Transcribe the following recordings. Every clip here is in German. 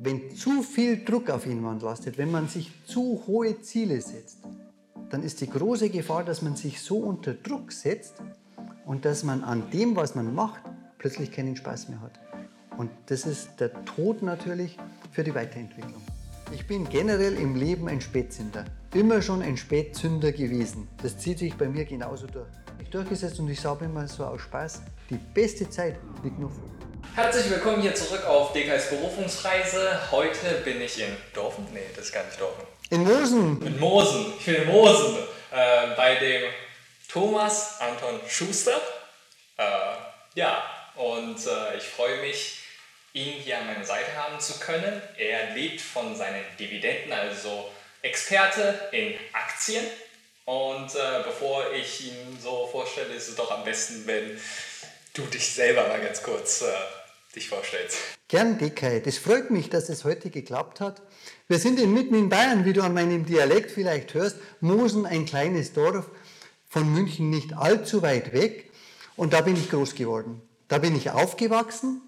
wenn zu viel Druck auf jemanden lastet, wenn man sich zu hohe Ziele setzt, dann ist die große Gefahr, dass man sich so unter Druck setzt und dass man an dem, was man macht, plötzlich keinen Spaß mehr hat. Und das ist der Tod natürlich für die Weiterentwicklung. Ich bin generell im Leben ein Spätzünder. Immer schon ein Spätzünder gewesen. Das zieht sich bei mir genauso durch. Ich durchgesetzt und ich sage immer so aus Spaß, die beste Zeit liegt noch vor. Herzlich willkommen hier zurück auf DKs Berufungsreise. Heute bin ich in Dorfen. Nee, das ist gar nicht Dorfen. In Mosen. In Mosen. Ich bin in Mosen. Äh, bei dem Thomas Anton Schuster. Äh, ja, und äh, ich freue mich, ihn hier an meiner Seite haben zu können. Er lebt von seinen Dividenden, also Experte in Aktien. Und äh, bevor ich ihn so vorstelle, ist es doch am besten, wenn du dich selber mal ganz kurz äh, dich vorstellst. Gern, DK. Das freut mich, dass es heute geklappt hat. Wir sind inmitten in Bayern, wie du an meinem Dialekt vielleicht hörst. Mosen, ein kleines Dorf von München nicht allzu weit weg. Und da bin ich groß geworden. Da bin ich aufgewachsen.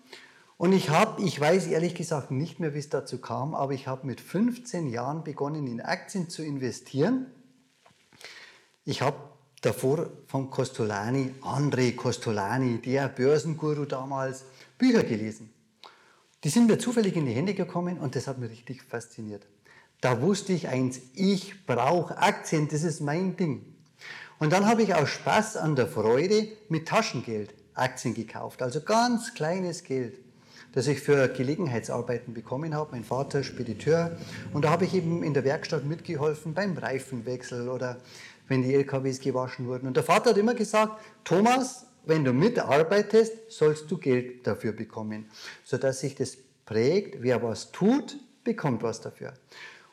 Und ich habe, ich weiß ehrlich gesagt nicht mehr, wie es dazu kam, aber ich habe mit 15 Jahren begonnen, in Aktien zu investieren. Ich habe davor von Costolani, André Costolani, der Börsenguru damals, Bücher gelesen. Die sind mir zufällig in die Hände gekommen und das hat mich richtig fasziniert. Da wusste ich eins, ich brauche Aktien, das ist mein Ding. Und dann habe ich aus Spaß an der Freude mit Taschengeld Aktien gekauft, also ganz kleines Geld, das ich für Gelegenheitsarbeiten bekommen habe. Mein Vater Spediteur und da habe ich eben in der Werkstatt mitgeholfen beim Reifenwechsel oder wenn die LKWs gewaschen wurden. Und der Vater hat immer gesagt, Thomas, wenn du mitarbeitest, sollst du Geld dafür bekommen, sodass sich das prägt, wer was tut, bekommt was dafür.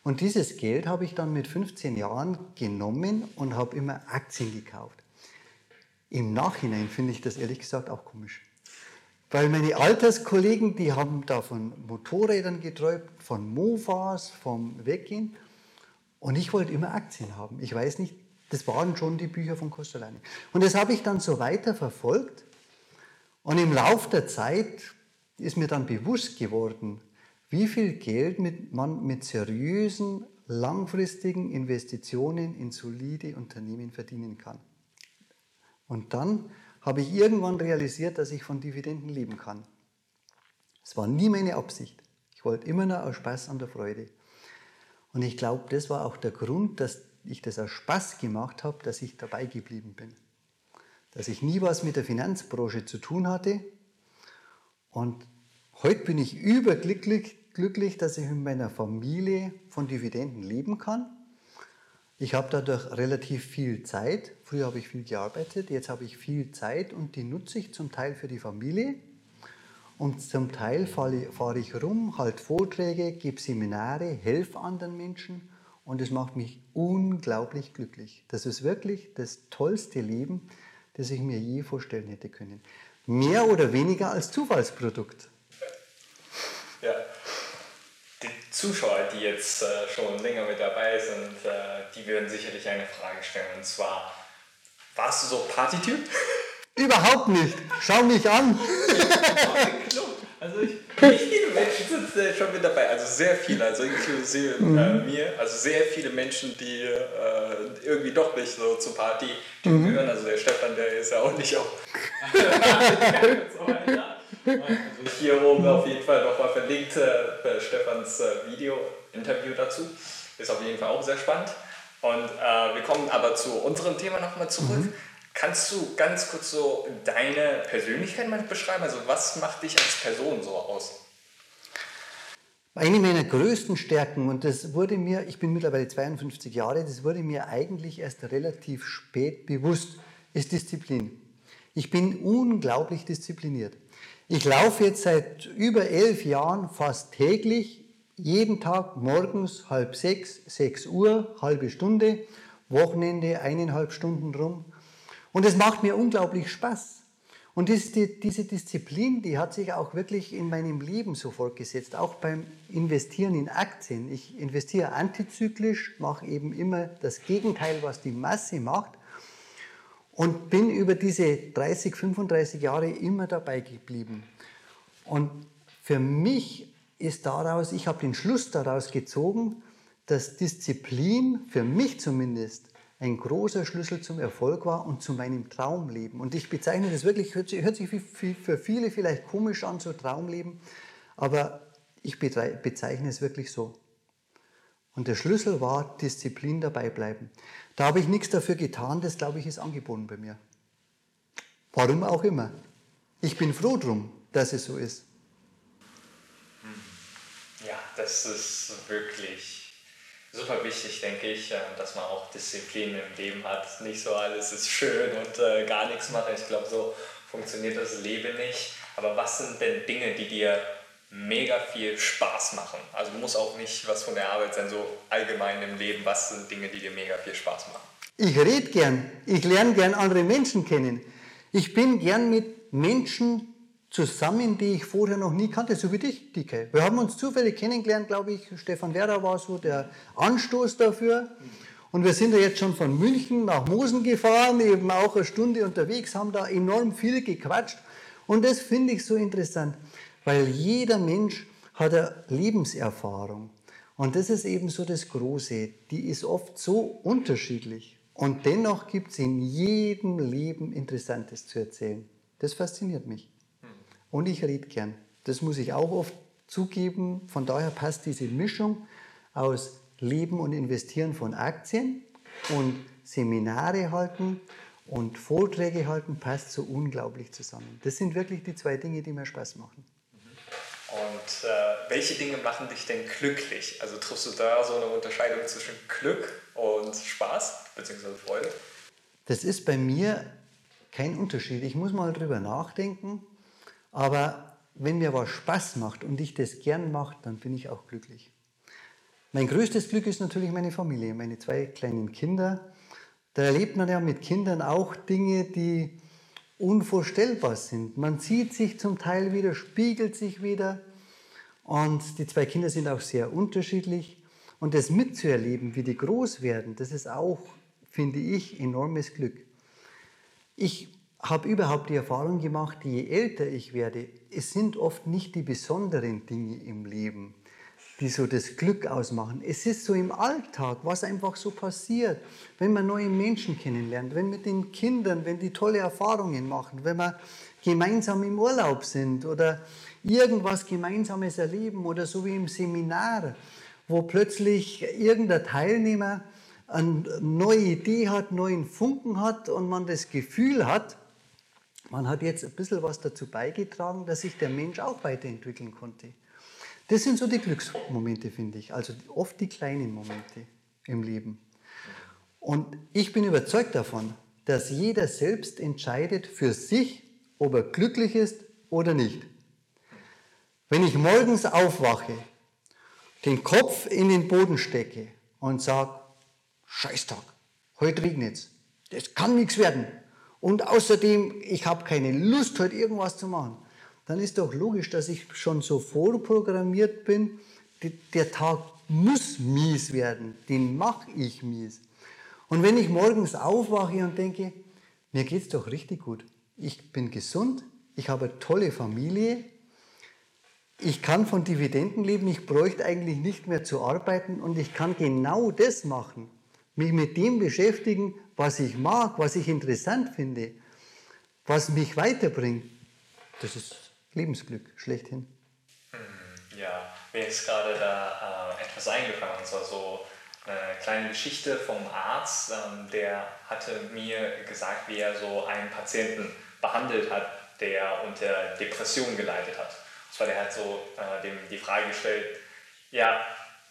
Und dieses Geld habe ich dann mit 15 Jahren genommen und habe immer Aktien gekauft. Im Nachhinein finde ich das ehrlich gesagt auch komisch. Weil meine Alterskollegen, die haben da von Motorrädern geträumt, von Mofas, vom Weggehen. Und ich wollte immer Aktien haben. Ich weiß nicht, das waren schon die Bücher von Costolani. Und das habe ich dann so weiter verfolgt. Und im Laufe der Zeit ist mir dann bewusst geworden, wie viel Geld man mit seriösen, langfristigen Investitionen in solide Unternehmen verdienen kann. Und dann habe ich irgendwann realisiert, dass ich von Dividenden leben kann. Es war nie meine Absicht. Ich wollte immer nur aus Spaß an der Freude. Und ich glaube, das war auch der Grund, dass ich das aus Spaß gemacht habe, dass ich dabei geblieben bin. Dass ich nie was mit der Finanzbranche zu tun hatte. Und heute bin ich überglücklich, glücklich, dass ich mit meiner Familie von Dividenden leben kann. Ich habe dadurch relativ viel Zeit. Früher habe ich viel gearbeitet, jetzt habe ich viel Zeit und die nutze ich zum Teil für die Familie. Und zum Teil fahre ich rum, halte Vorträge, gebe Seminare, helfe anderen Menschen und es macht mich unglaublich glücklich. Das ist wirklich das tollste Leben, das ich mir je vorstellen hätte können. Mehr oder weniger als Zufallsprodukt. Ja. Die Zuschauer, die jetzt äh, schon länger mit dabei sind, äh, die würden sicherlich eine Frage stellen. Und zwar, warst du so Partytyp? Überhaupt nicht. Schau mich an. Also ich, viele Menschen sind äh, schon mit dabei? Also sehr viele, also inklusive äh, mhm. mir. Also sehr viele Menschen, die äh, irgendwie doch nicht so zur Party mhm. gehören. Also der Stefan, der ist ja auch nicht auch. also hier oben auf jeden Fall nochmal verlinkt äh, Stefans äh, Video-Interview dazu. Ist auf jeden Fall auch sehr spannend. Und äh, wir kommen aber zu unserem Thema nochmal zurück. Mhm. Kannst du ganz kurz so deine Persönlichkeit mal beschreiben? Also was macht dich als Person so aus? Eine meiner größten Stärken, und das wurde mir, ich bin mittlerweile 52 Jahre, das wurde mir eigentlich erst relativ spät bewusst, ist Disziplin. Ich bin unglaublich diszipliniert. Ich laufe jetzt seit über elf Jahren fast täglich, jeden Tag morgens halb sechs, sechs Uhr, halbe Stunde, Wochenende eineinhalb Stunden rum. Und es macht mir unglaublich Spaß. Und diese Disziplin, die hat sich auch wirklich in meinem Leben so fortgesetzt, auch beim Investieren in Aktien. Ich investiere antizyklisch, mache eben immer das Gegenteil, was die Masse macht und bin über diese 30, 35 Jahre immer dabei geblieben. Und für mich ist daraus, ich habe den Schluss daraus gezogen, dass Disziplin für mich zumindest ein großer Schlüssel zum Erfolg war und zu meinem Traumleben. Und ich bezeichne das wirklich, hört sich, hört sich für viele vielleicht komisch an, so Traumleben, aber ich bezeichne es wirklich so. Und der Schlüssel war Disziplin dabei bleiben. Da habe ich nichts dafür getan, das glaube ich ist angeboten bei mir. Warum auch immer. Ich bin froh drum, dass es so ist. Ja, das ist wirklich super wichtig, denke ich, äh, dass man auch Disziplin im Leben hat. Nicht so alles ist schön und äh, gar nichts machen. Ich glaube, so funktioniert das Leben nicht. Aber was sind denn Dinge, die dir mega viel Spaß machen? Also muss auch nicht was von der Arbeit sein, so allgemein im Leben. Was sind Dinge, die dir mega viel Spaß machen? Ich rede gern. Ich lerne gern andere Menschen kennen. Ich bin gern mit Menschen zusammen, die ich vorher noch nie kannte, so wie dich, Dike. Wir haben uns zufällig kennengelernt, glaube ich. Stefan Werder war so der Anstoß dafür. Und wir sind ja jetzt schon von München nach Mosen gefahren, eben auch eine Stunde unterwegs, haben da enorm viel gequatscht. Und das finde ich so interessant, weil jeder Mensch hat eine Lebenserfahrung. Und das ist eben so das Große. Die ist oft so unterschiedlich. Und dennoch gibt es in jedem Leben Interessantes zu erzählen. Das fasziniert mich. Und ich rede gern. Das muss ich auch oft zugeben. Von daher passt diese Mischung aus Leben und Investieren von Aktien und Seminare halten und Vorträge halten, passt so unglaublich zusammen. Das sind wirklich die zwei Dinge, die mir Spaß machen. Und äh, welche Dinge machen dich denn glücklich? Also triffst du da so eine Unterscheidung zwischen Glück und Spaß bzw. Freude? Das ist bei mir kein Unterschied. Ich muss mal drüber nachdenken. Aber wenn mir was Spaß macht und ich das gern mache, dann bin ich auch glücklich. Mein größtes Glück ist natürlich meine Familie, meine zwei kleinen Kinder. Da erlebt man ja mit Kindern auch Dinge, die unvorstellbar sind. Man sieht sich zum Teil wieder, spiegelt sich wieder. Und die zwei Kinder sind auch sehr unterschiedlich. Und das mitzuerleben, wie die groß werden, das ist auch, finde ich, enormes Glück. Ich habe überhaupt die Erfahrung gemacht, je älter ich werde, es sind oft nicht die besonderen Dinge im Leben, die so das Glück ausmachen. Es ist so im Alltag, was einfach so passiert, wenn man neue Menschen kennenlernt, wenn mit den Kindern, wenn die tolle Erfahrungen machen, wenn wir gemeinsam im Urlaub sind oder irgendwas Gemeinsames erleben oder so wie im Seminar, wo plötzlich irgendein Teilnehmer eine neue Idee hat, neuen Funken hat und man das Gefühl hat, man hat jetzt ein bisschen was dazu beigetragen, dass sich der Mensch auch weiterentwickeln konnte. Das sind so die Glücksmomente, finde ich. Also oft die kleinen Momente im Leben. Und ich bin überzeugt davon, dass jeder selbst entscheidet für sich, ob er glücklich ist oder nicht. Wenn ich morgens aufwache, den Kopf in den Boden stecke und sage, Scheißtag, heute regnet es, das kann nichts werden, und außerdem, ich habe keine Lust, heute irgendwas zu machen, dann ist doch logisch, dass ich schon so vorprogrammiert bin, der Tag muss mies werden, den mache ich mies. Und wenn ich morgens aufwache und denke, mir geht es doch richtig gut, ich bin gesund, ich habe eine tolle Familie, ich kann von Dividenden leben, ich bräuchte eigentlich nicht mehr zu arbeiten. Und ich kann genau das machen, mich mit dem beschäftigen, was ich mag, was ich interessant finde, was mich weiterbringt, das ist Lebensglück schlechthin. Hm, ja, mir ist gerade da äh, etwas eingefallen, und zwar so eine kleine Geschichte vom Arzt, ähm, der hatte mir gesagt, wie er so einen Patienten behandelt hat, der unter Depression geleitet hat. Und zwar der hat so äh, dem die Frage gestellt, ja,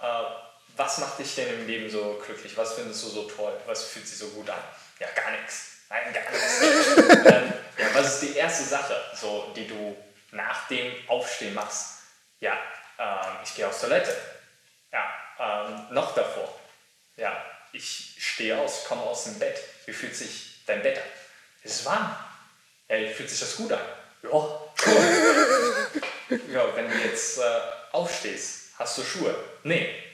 äh, was macht dich denn im Leben so glücklich? Was findest du so toll? Was fühlt sich so gut an? Ja, gar nichts. Nein, gar nichts. ähm, ja, was ist die erste Sache, so, die du nach dem Aufstehen machst? Ja, ähm, ich gehe aufs Toilette. Ja, ähm, noch davor. Ja, ich stehe aus, komme aus dem Bett. Wie fühlt sich dein Bett an? Es ist warm. Ja, fühlt sich das gut an? Ja, ja, wenn du jetzt äh, aufstehst, hast du Schuhe? Nee,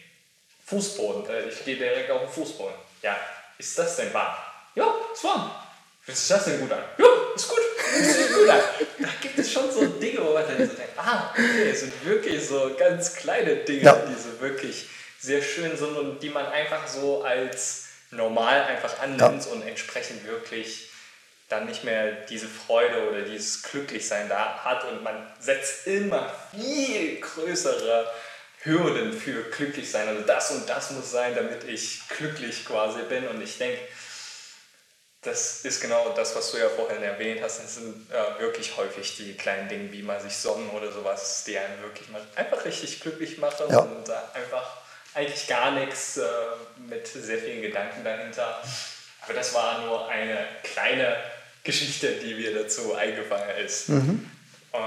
Fußboden. Äh, ich gehe direkt auf den Fußboden. Ja, ist das denn warm? Ja, ist warm. Fühlt sich das denn gut an? Ja, ist gut. da, da gibt es schon so Dinge, wo man dann so denkt, ah, okay, es sind wirklich so ganz kleine Dinge, ja. die so wirklich sehr schön sind und die man einfach so als normal einfach annimmt ja. und entsprechend wirklich dann nicht mehr diese Freude oder dieses Glücklichsein da hat und man setzt immer viel größere Hürden für Glücklichsein. Also das und das muss sein, damit ich glücklich quasi bin und ich denke, das ist genau das, was du ja vorhin erwähnt hast. Das sind äh, wirklich häufig die kleinen Dinge, wie man sich Sonnen oder sowas, die einen wirklich mal einfach richtig glücklich machen ja. und äh, einfach eigentlich gar nichts äh, mit sehr vielen Gedanken dahinter. Aber das war nur eine kleine Geschichte, die mir dazu eingefallen ist. Mhm. Äh,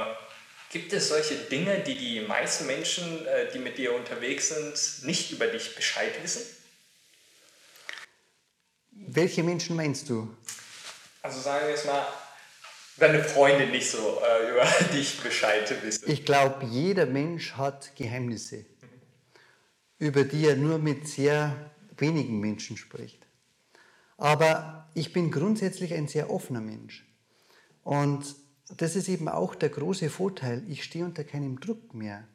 gibt es solche Dinge, die die meisten Menschen, äh, die mit dir unterwegs sind, nicht über dich Bescheid wissen? Welche Menschen meinst du? Also sagen wir es mal, deine Freunde nicht so äh, über dich Bescheid wissen. Ich glaube, jeder Mensch hat Geheimnisse, mhm. über die er nur mit sehr wenigen Menschen spricht. Aber ich bin grundsätzlich ein sehr offener Mensch. Und das ist eben auch der große Vorteil. Ich stehe unter keinem Druck mehr.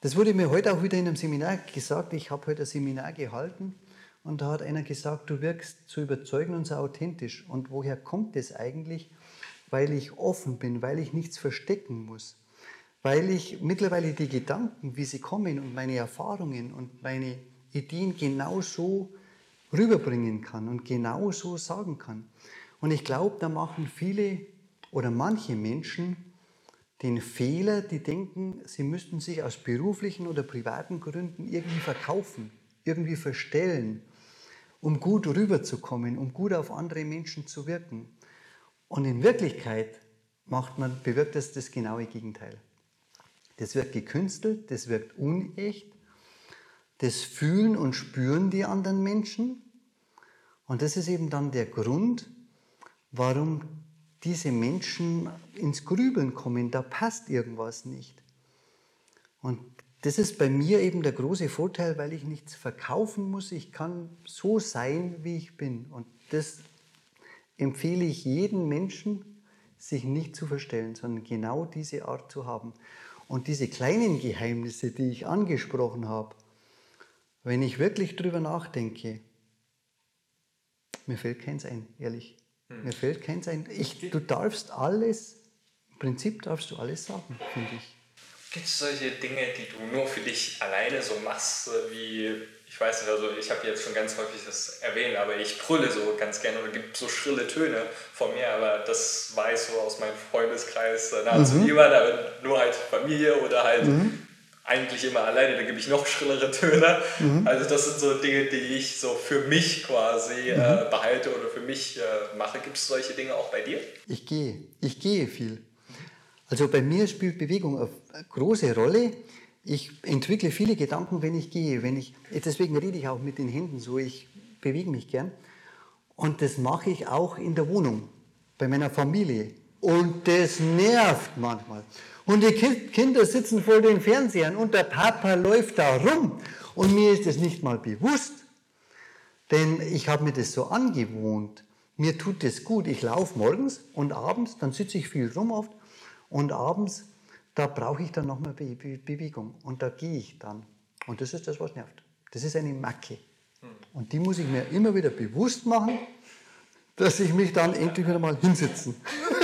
Das wurde mir heute auch wieder in einem Seminar gesagt. Ich habe heute ein Seminar gehalten und da hat einer gesagt, du wirkst so überzeugend und so authentisch. Und woher kommt das eigentlich? Weil ich offen bin, weil ich nichts verstecken muss, weil ich mittlerweile die Gedanken, wie sie kommen und meine Erfahrungen und meine Ideen genauso rüberbringen kann und genauso sagen kann. Und ich glaube, da machen viele oder manche Menschen den Fehler, die denken, sie müssten sich aus beruflichen oder privaten Gründen irgendwie verkaufen, irgendwie verstellen, um gut rüberzukommen, um gut auf andere Menschen zu wirken. Und in Wirklichkeit macht man, bewirkt das das genaue Gegenteil. Das wird gekünstelt, das wirkt unecht, das fühlen und spüren die anderen Menschen. Und das ist eben dann der Grund, warum diese Menschen ins Grübeln kommen, da passt irgendwas nicht. Und das ist bei mir eben der große Vorteil, weil ich nichts verkaufen muss. Ich kann so sein, wie ich bin. Und das empfehle ich jedem Menschen, sich nicht zu verstellen, sondern genau diese Art zu haben. Und diese kleinen Geheimnisse, die ich angesprochen habe, wenn ich wirklich drüber nachdenke, mir fällt keins ein, ehrlich. Hm. Mir fällt keins ein. Ich, du darfst alles, im Prinzip darfst du alles sagen, finde ich. Gibt es solche Dinge, die du nur für dich alleine so machst, wie, ich weiß nicht, also ich habe jetzt schon ganz häufig das erwähnt, aber ich brülle so ganz gerne oder gibt so schrille Töne von mir, aber das weiß so aus meinem Freundeskreis nahezu mhm. niemand, nur halt Familie oder halt mhm eigentlich immer alleine, da gebe ich noch schrillere Töne. Mhm. Also das sind so Dinge, die ich so für mich quasi mhm. äh, behalte oder für mich äh, mache. Gibt es solche Dinge auch bei dir? Ich gehe, ich gehe viel. Also bei mir spielt Bewegung eine große Rolle. Ich entwickle viele Gedanken, wenn ich gehe. Wenn ich, deswegen rede ich auch mit den Händen so, ich bewege mich gern. Und das mache ich auch in der Wohnung, bei meiner Familie. Und das nervt manchmal. Und die Kinder sitzen vor den Fernsehern und der Papa läuft da rum. Und mir ist das nicht mal bewusst. Denn ich habe mir das so angewohnt. Mir tut das gut. Ich laufe morgens und abends, dann sitze ich viel rum oft. Und abends, da brauche ich dann nochmal Be Be Bewegung. Und da gehe ich dann. Und das ist das, was nervt. Das ist eine Macke. Und die muss ich mir immer wieder bewusst machen, dass ich mich dann endlich wieder mal hinsetzen.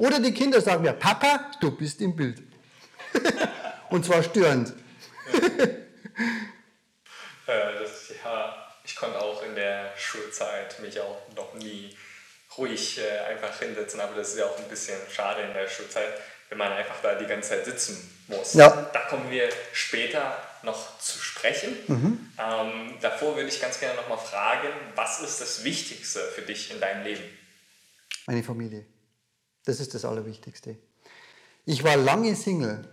Oder die Kinder sagen mir, Papa, du bist im Bild. Und zwar störend. das, ja, ich konnte auch in der Schulzeit mich auch noch nie ruhig äh, einfach hinsetzen, aber das ist ja auch ein bisschen schade in der Schulzeit, wenn man einfach da die ganze Zeit sitzen muss. Ja. Da kommen wir später noch zu sprechen. Mhm. Ähm, davor würde ich ganz gerne noch mal fragen, was ist das Wichtigste für dich in deinem Leben? Meine Familie. Das ist das Allerwichtigste. Ich war lange Single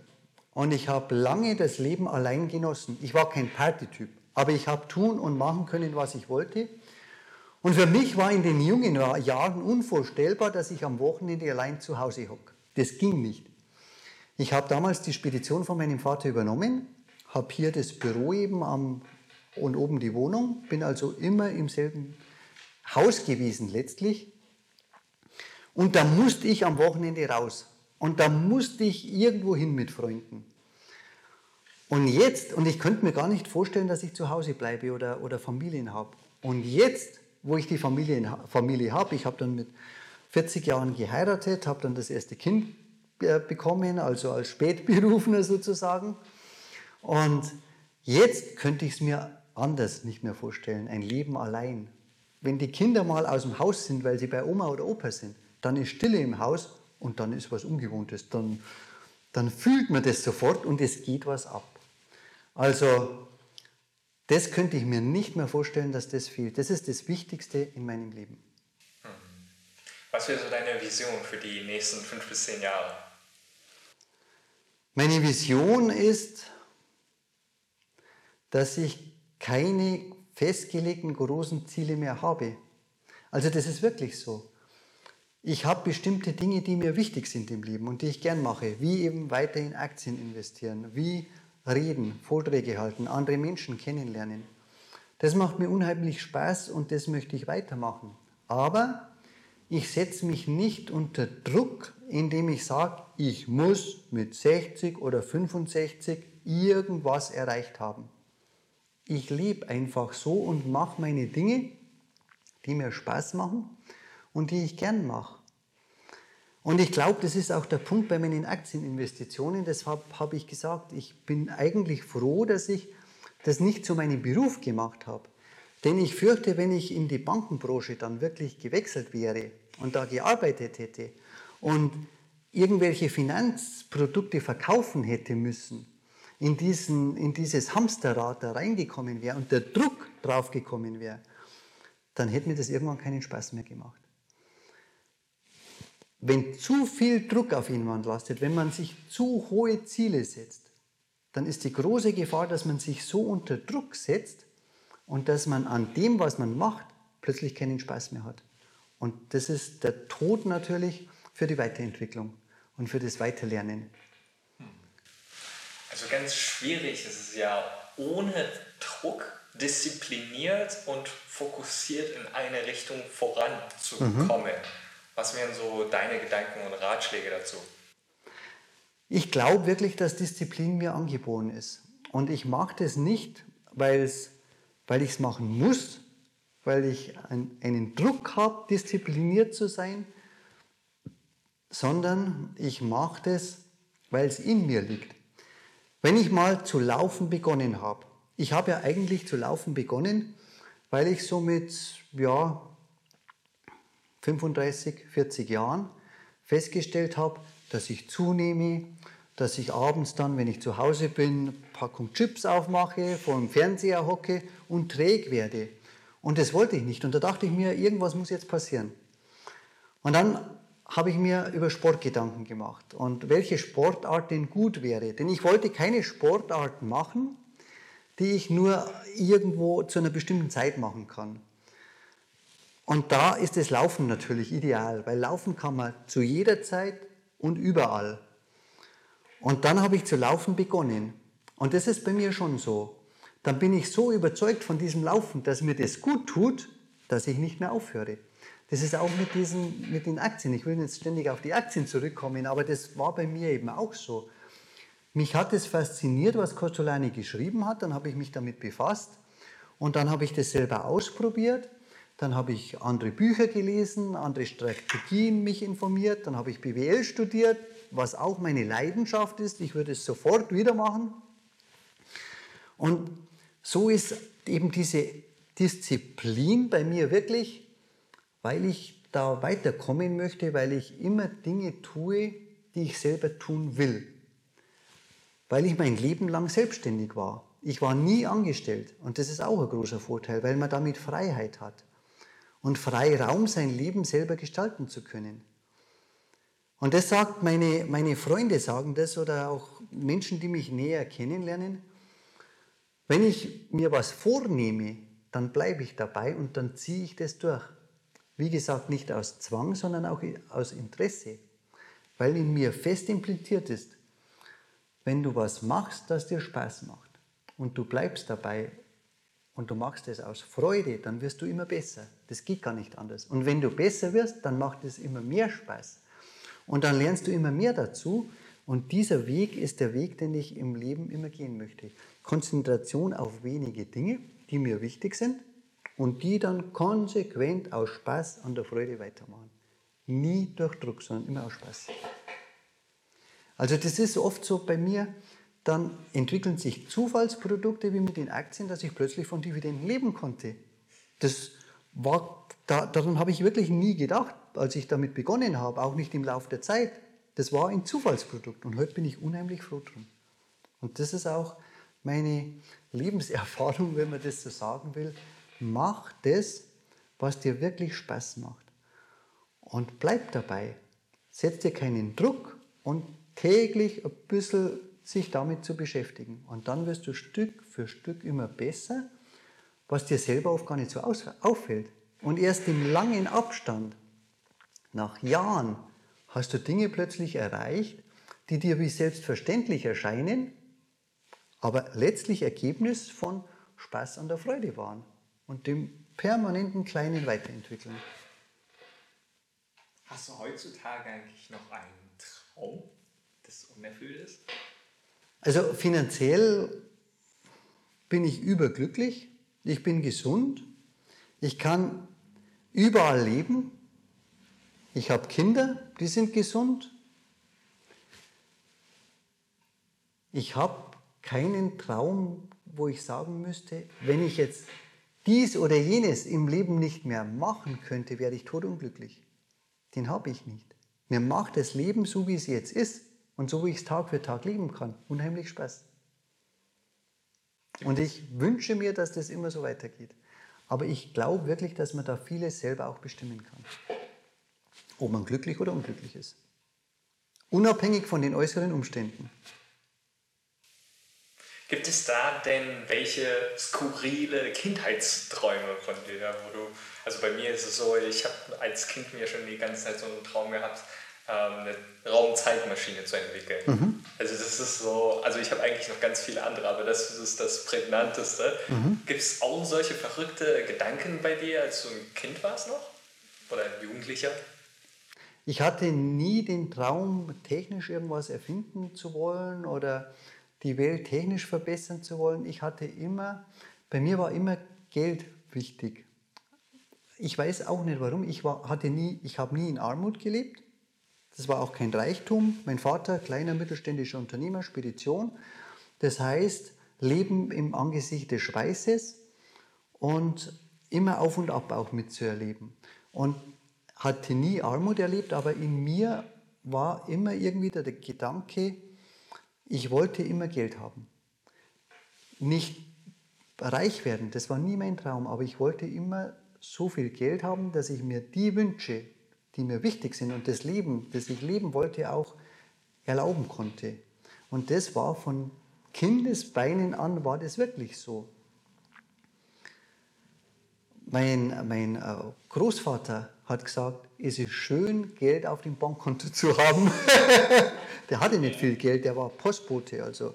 und ich habe lange das Leben allein genossen. Ich war kein Partytyp, aber ich habe tun und machen können, was ich wollte. Und für mich war in den jungen Jahren unvorstellbar, dass ich am Wochenende allein zu Hause hocke. Das ging nicht. Ich habe damals die Spedition von meinem Vater übernommen, habe hier das Büro eben am, und oben die Wohnung, bin also immer im selben Haus gewesen letztlich Und da musste ich am Wochenende raus. Und da musste ich irgendwo hin mit Freunden. Und jetzt, und ich könnte mir gar nicht vorstellen, dass ich zu Hause bleibe oder, oder Familien habe. Und jetzt, wo ich die Familie, Familie habe, ich habe dann mit 40 Jahren geheiratet, habe dann das erste Kind äh, bekommen, also als Spätberufener sozusagen. Und jetzt könnte ich es mir anders nicht mehr vorstellen, ein Leben allein. Wenn die Kinder mal aus dem Haus sind, weil sie bei Oma oder Opa sind, dann ist Stille im Haus und dann ist was Ungewohntes. Dann, dann fühlt man das sofort und es geht was ab. Also, das könnte ich mir nicht mehr vorstellen, dass das fehlt. Das ist das Wichtigste in meinem Leben. Was wäre so deine Vision für die nächsten fünf bis zehn Jahre? Meine Vision ist, dass ich keine festgelegten großen Ziele mehr habe. Also das ist wirklich so. Ich habe bestimmte Dinge, die mir wichtig sind im Leben und die ich gern mache, wie eben weiter in Aktien investieren, wie reden, Vorträge halten, andere Menschen kennenlernen. Das macht mir unheimlich Spaß und das möchte ich weitermachen. Aber ich setze mich nicht unter Druck, indem ich sage, ich muss mit 60 oder 65 irgendwas erreicht haben. Ich lebe einfach so und mache meine Dinge, die mir Spaß machen und die ich gern mache. Und ich glaube, das ist auch der Punkt bei meinen Aktieninvestitionen. Deshalb habe ich gesagt, ich bin eigentlich froh, dass ich das nicht zu meinem Beruf gemacht habe. Denn ich fürchte, wenn ich in die Bankenbranche dann wirklich gewechselt wäre und da gearbeitet hätte und irgendwelche Finanzprodukte verkaufen hätte müssen, in, diesen, in dieses Hamsterrad da reingekommen wäre und der Druck drauf gekommen wäre, dann hätte mir das irgendwann keinen Spaß mehr gemacht. Wenn zu viel Druck auf jemanden lastet, wenn man sich zu hohe Ziele setzt, dann ist die große Gefahr, dass man sich so unter Druck setzt und dass man an dem, was man macht, plötzlich keinen Spaß mehr hat. Und das ist der Tod natürlich für die Weiterentwicklung und für das Weiterlernen. Also ganz schwierig ist es ja, ohne Druck diszipliniert und fokussiert in eine Richtung voranzukommen. Mhm. Was wären so deine Gedanken und Ratschläge dazu? Ich glaube wirklich, dass Disziplin mir angeboren ist. Und ich mache das nicht, weil's, weil ich es machen muss, weil ich einen Druck habe, diszipliniert zu sein, sondern ich mache das, weil es in mir liegt. Wenn ich mal zu laufen begonnen habe, ich habe ja eigentlich zu laufen begonnen, weil ich so mit ja, 35, 40 Jahren festgestellt habe, dass ich zunehme, dass ich abends dann, wenn ich zu Hause bin, eine Packung Chips aufmache, vor dem Fernseher hocke und träg werde. Und das wollte ich nicht. Und da dachte ich mir, irgendwas muss jetzt passieren. Und dann habe ich mir über Sport Gedanken gemacht und welche Sportart denn gut wäre. Denn ich wollte keine Sportart machen, die ich nur irgendwo zu einer bestimmten Zeit machen kann. Und da ist das Laufen natürlich ideal, weil Laufen kann man zu jeder Zeit und überall. Und dann habe ich zu laufen begonnen. Und das ist bei mir schon so. Dann bin ich so überzeugt von diesem Laufen, dass mir das gut tut, dass ich nicht mehr aufhöre. Das ist auch mit, diesen, mit den Aktien. Ich will jetzt ständig auf die Aktien zurückkommen, aber das war bei mir eben auch so. Mich hat es fasziniert, was Costolani geschrieben hat. Dann habe ich mich damit befasst und dann habe ich das selber ausprobiert dann habe ich andere Bücher gelesen, andere Strategien mich informiert. Dann habe ich BWL studiert, was auch meine Leidenschaft ist. Ich würde es sofort wieder machen. Und so ist eben diese Disziplin bei mir wirklich, weil ich da weiterkommen möchte, weil ich immer Dinge tue, die ich selber tun will. Weil ich mein Leben lang selbstständig war. Ich war nie angestellt und das ist auch ein großer Vorteil, weil man damit Freiheit hat und frei Raum, sein Leben selber gestalten zu können. Und das sagt meine, meine Freunde sagen das oder auch Menschen, die mich näher kennenlernen. Wenn ich mir was vornehme, dann bleibe ich dabei und dann ziehe ich das durch. Wie gesagt, nicht aus Zwang, sondern auch aus Interesse, weil in mir fest implantiert ist, wenn du was machst, das dir Spaß macht und du bleibst dabei und du machst es aus Freude, dann wirst du immer besser. Das geht gar nicht anders. Und wenn du besser wirst, dann macht es immer mehr Spaß. Und dann lernst du immer mehr dazu. Und dieser Weg ist der Weg, den ich im Leben immer gehen möchte. Konzentration auf wenige Dinge, die mir wichtig sind und die dann konsequent aus Spaß an der Freude weitermachen. Nie durch Druck, sondern immer aus Spaß. Also das ist oft so bei mir, dann entwickeln sich Zufallsprodukte wie mit den Aktien, dass ich plötzlich von Dividenden leben konnte. Das war, da, daran habe ich wirklich nie gedacht, als ich damit begonnen habe, auch nicht im Laufe der Zeit. Das war ein Zufallsprodukt und heute bin ich unheimlich froh drum. Und das ist auch meine Lebenserfahrung, wenn man das so sagen will. Mach das, was dir wirklich Spaß macht. Und bleib dabei. Setz dir keinen Druck und täglich ein bisschen sich damit zu beschäftigen. Und dann wirst du Stück für Stück immer besser, was dir selber oft gar nicht so auffällt. Und erst im langen Abstand, nach Jahren, hast du Dinge plötzlich erreicht, die dir wie selbstverständlich erscheinen, aber letztlich Ergebnis von Spaß und der Freude waren und dem permanenten kleinen Weiterentwickeln. Hast du heutzutage eigentlich noch einen Traum, das unerfüllt ist? Also finanziell bin ich überglücklich, ich bin gesund, ich kann überall leben, ich habe Kinder, die sind gesund. Ich habe keinen Traum, wo ich sagen müsste, wenn ich jetzt dies oder jenes im Leben nicht mehr machen könnte, wäre ich todunglücklich. Den habe ich nicht. Mir macht das Leben so, wie es jetzt ist, und so wie ich es Tag für Tag leben kann, unheimlich Spaß. Und ich wünsche mir, dass das immer so weitergeht. Aber ich glaube wirklich, dass man da vieles selber auch bestimmen kann. Ob man glücklich oder unglücklich ist. Unabhängig von den äußeren Umständen. Gibt es da denn welche skurrile Kindheitsträume von dir, wo du, also bei mir ist es so, ich habe als Kind mir schon die ganze Zeit so einen Traum gehabt, eine Raumzeitmaschine zu entwickeln. Mhm. Also das ist so, also ich habe eigentlich noch ganz viele andere, aber das ist das prägnanteste. Mhm. Gibt es auch solche verrückte Gedanken bei dir, als du ein Kind warst noch? Oder ein Jugendlicher? Ich hatte nie den Traum, technisch irgendwas erfinden zu wollen oder die Welt technisch verbessern zu wollen. Ich hatte immer, bei mir war immer Geld wichtig. Ich weiß auch nicht warum. Ich war, hatte nie, ich habe nie in Armut gelebt. Das war auch kein Reichtum. Mein Vater, kleiner mittelständischer Unternehmer, Spedition. Das heißt, Leben im Angesicht des Schweißes und immer auf und ab auch mitzuerleben. Und hatte nie Armut erlebt, aber in mir war immer irgendwie der Gedanke, ich wollte immer Geld haben. Nicht reich werden, das war nie mein Traum, aber ich wollte immer so viel Geld haben, dass ich mir die Wünsche, die mir wichtig sind und das Leben, das ich leben wollte, auch erlauben konnte. Und das war von Kindesbeinen an, war das wirklich so. Mein, mein äh, Großvater hat gesagt, es ist schön, Geld auf dem Bankkonto zu haben. der hatte nicht viel Geld, der war Postbote, also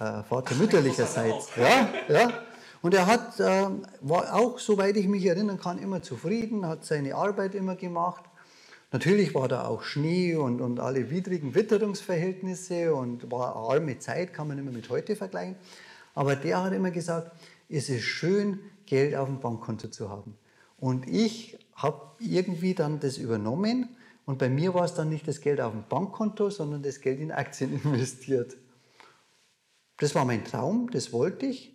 äh, Vater mütterlicherseits. Ja, ja. Und er hat, äh, war auch, soweit ich mich erinnern kann, immer zufrieden, hat seine Arbeit immer gemacht Natürlich war da auch Schnee und, und alle widrigen Witterungsverhältnisse und war arme Zeit, kann man immer mit heute vergleichen. Aber der hat immer gesagt, es ist schön, Geld auf dem Bankkonto zu haben. Und ich habe irgendwie dann das übernommen und bei mir war es dann nicht das Geld auf dem Bankkonto, sondern das Geld in Aktien investiert. Das war mein Traum, das wollte ich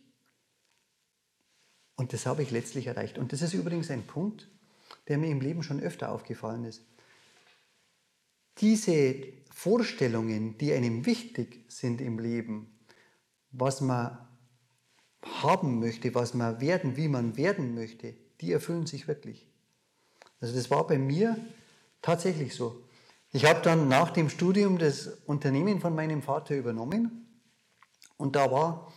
und das habe ich letztlich erreicht. Und das ist übrigens ein Punkt, der mir im Leben schon öfter aufgefallen ist diese Vorstellungen, die einem wichtig sind im Leben, was man haben möchte, was man werden, wie man werden möchte, die erfüllen sich wirklich. Also das war bei mir tatsächlich so. Ich habe dann nach dem Studium das Unternehmen von meinem Vater übernommen und da war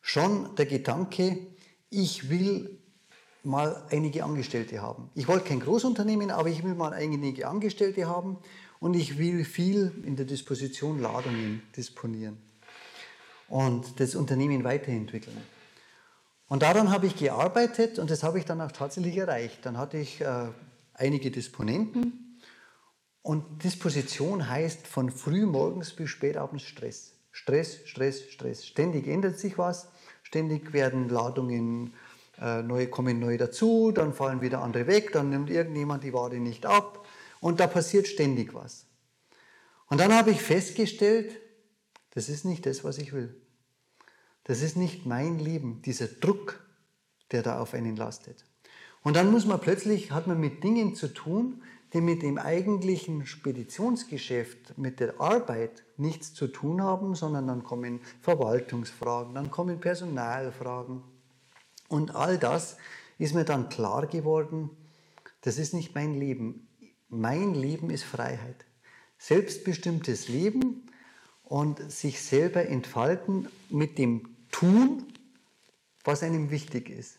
schon der Gedanke, ich will mal einige Angestellte haben. Ich wollte kein Großunternehmen, aber ich will mal einige Angestellte haben und ich will viel in der Disposition Ladungen disponieren und das Unternehmen weiterentwickeln. Und daran habe ich gearbeitet und das habe ich dann auch tatsächlich erreicht. Dann hatte ich äh, einige Disponenten und Disposition heißt von früh morgens bis spät abends Stress. Stress, Stress, Stress. Ständig ändert sich was, ständig werden Ladungen äh, neu, kommen neu dazu, dann fallen wieder andere weg, dann nimmt irgendjemand die Ware nicht ab und da passiert ständig was. Und dann habe ich festgestellt, das ist nicht das, was ich will. Das ist nicht mein Leben, dieser Druck, der da auf einen lastet. Und dann muss man plötzlich, hat man mit Dingen zu tun, die mit dem eigentlichen Speditionsgeschäft, mit der Arbeit nichts zu tun haben, sondern dann kommen Verwaltungsfragen, dann kommen Personalfragen. Und all das ist mir dann klar geworden, das ist nicht mein Leben. Mein Leben ist Freiheit. Selbstbestimmtes Leben und sich selber entfalten mit dem Tun, was einem wichtig ist,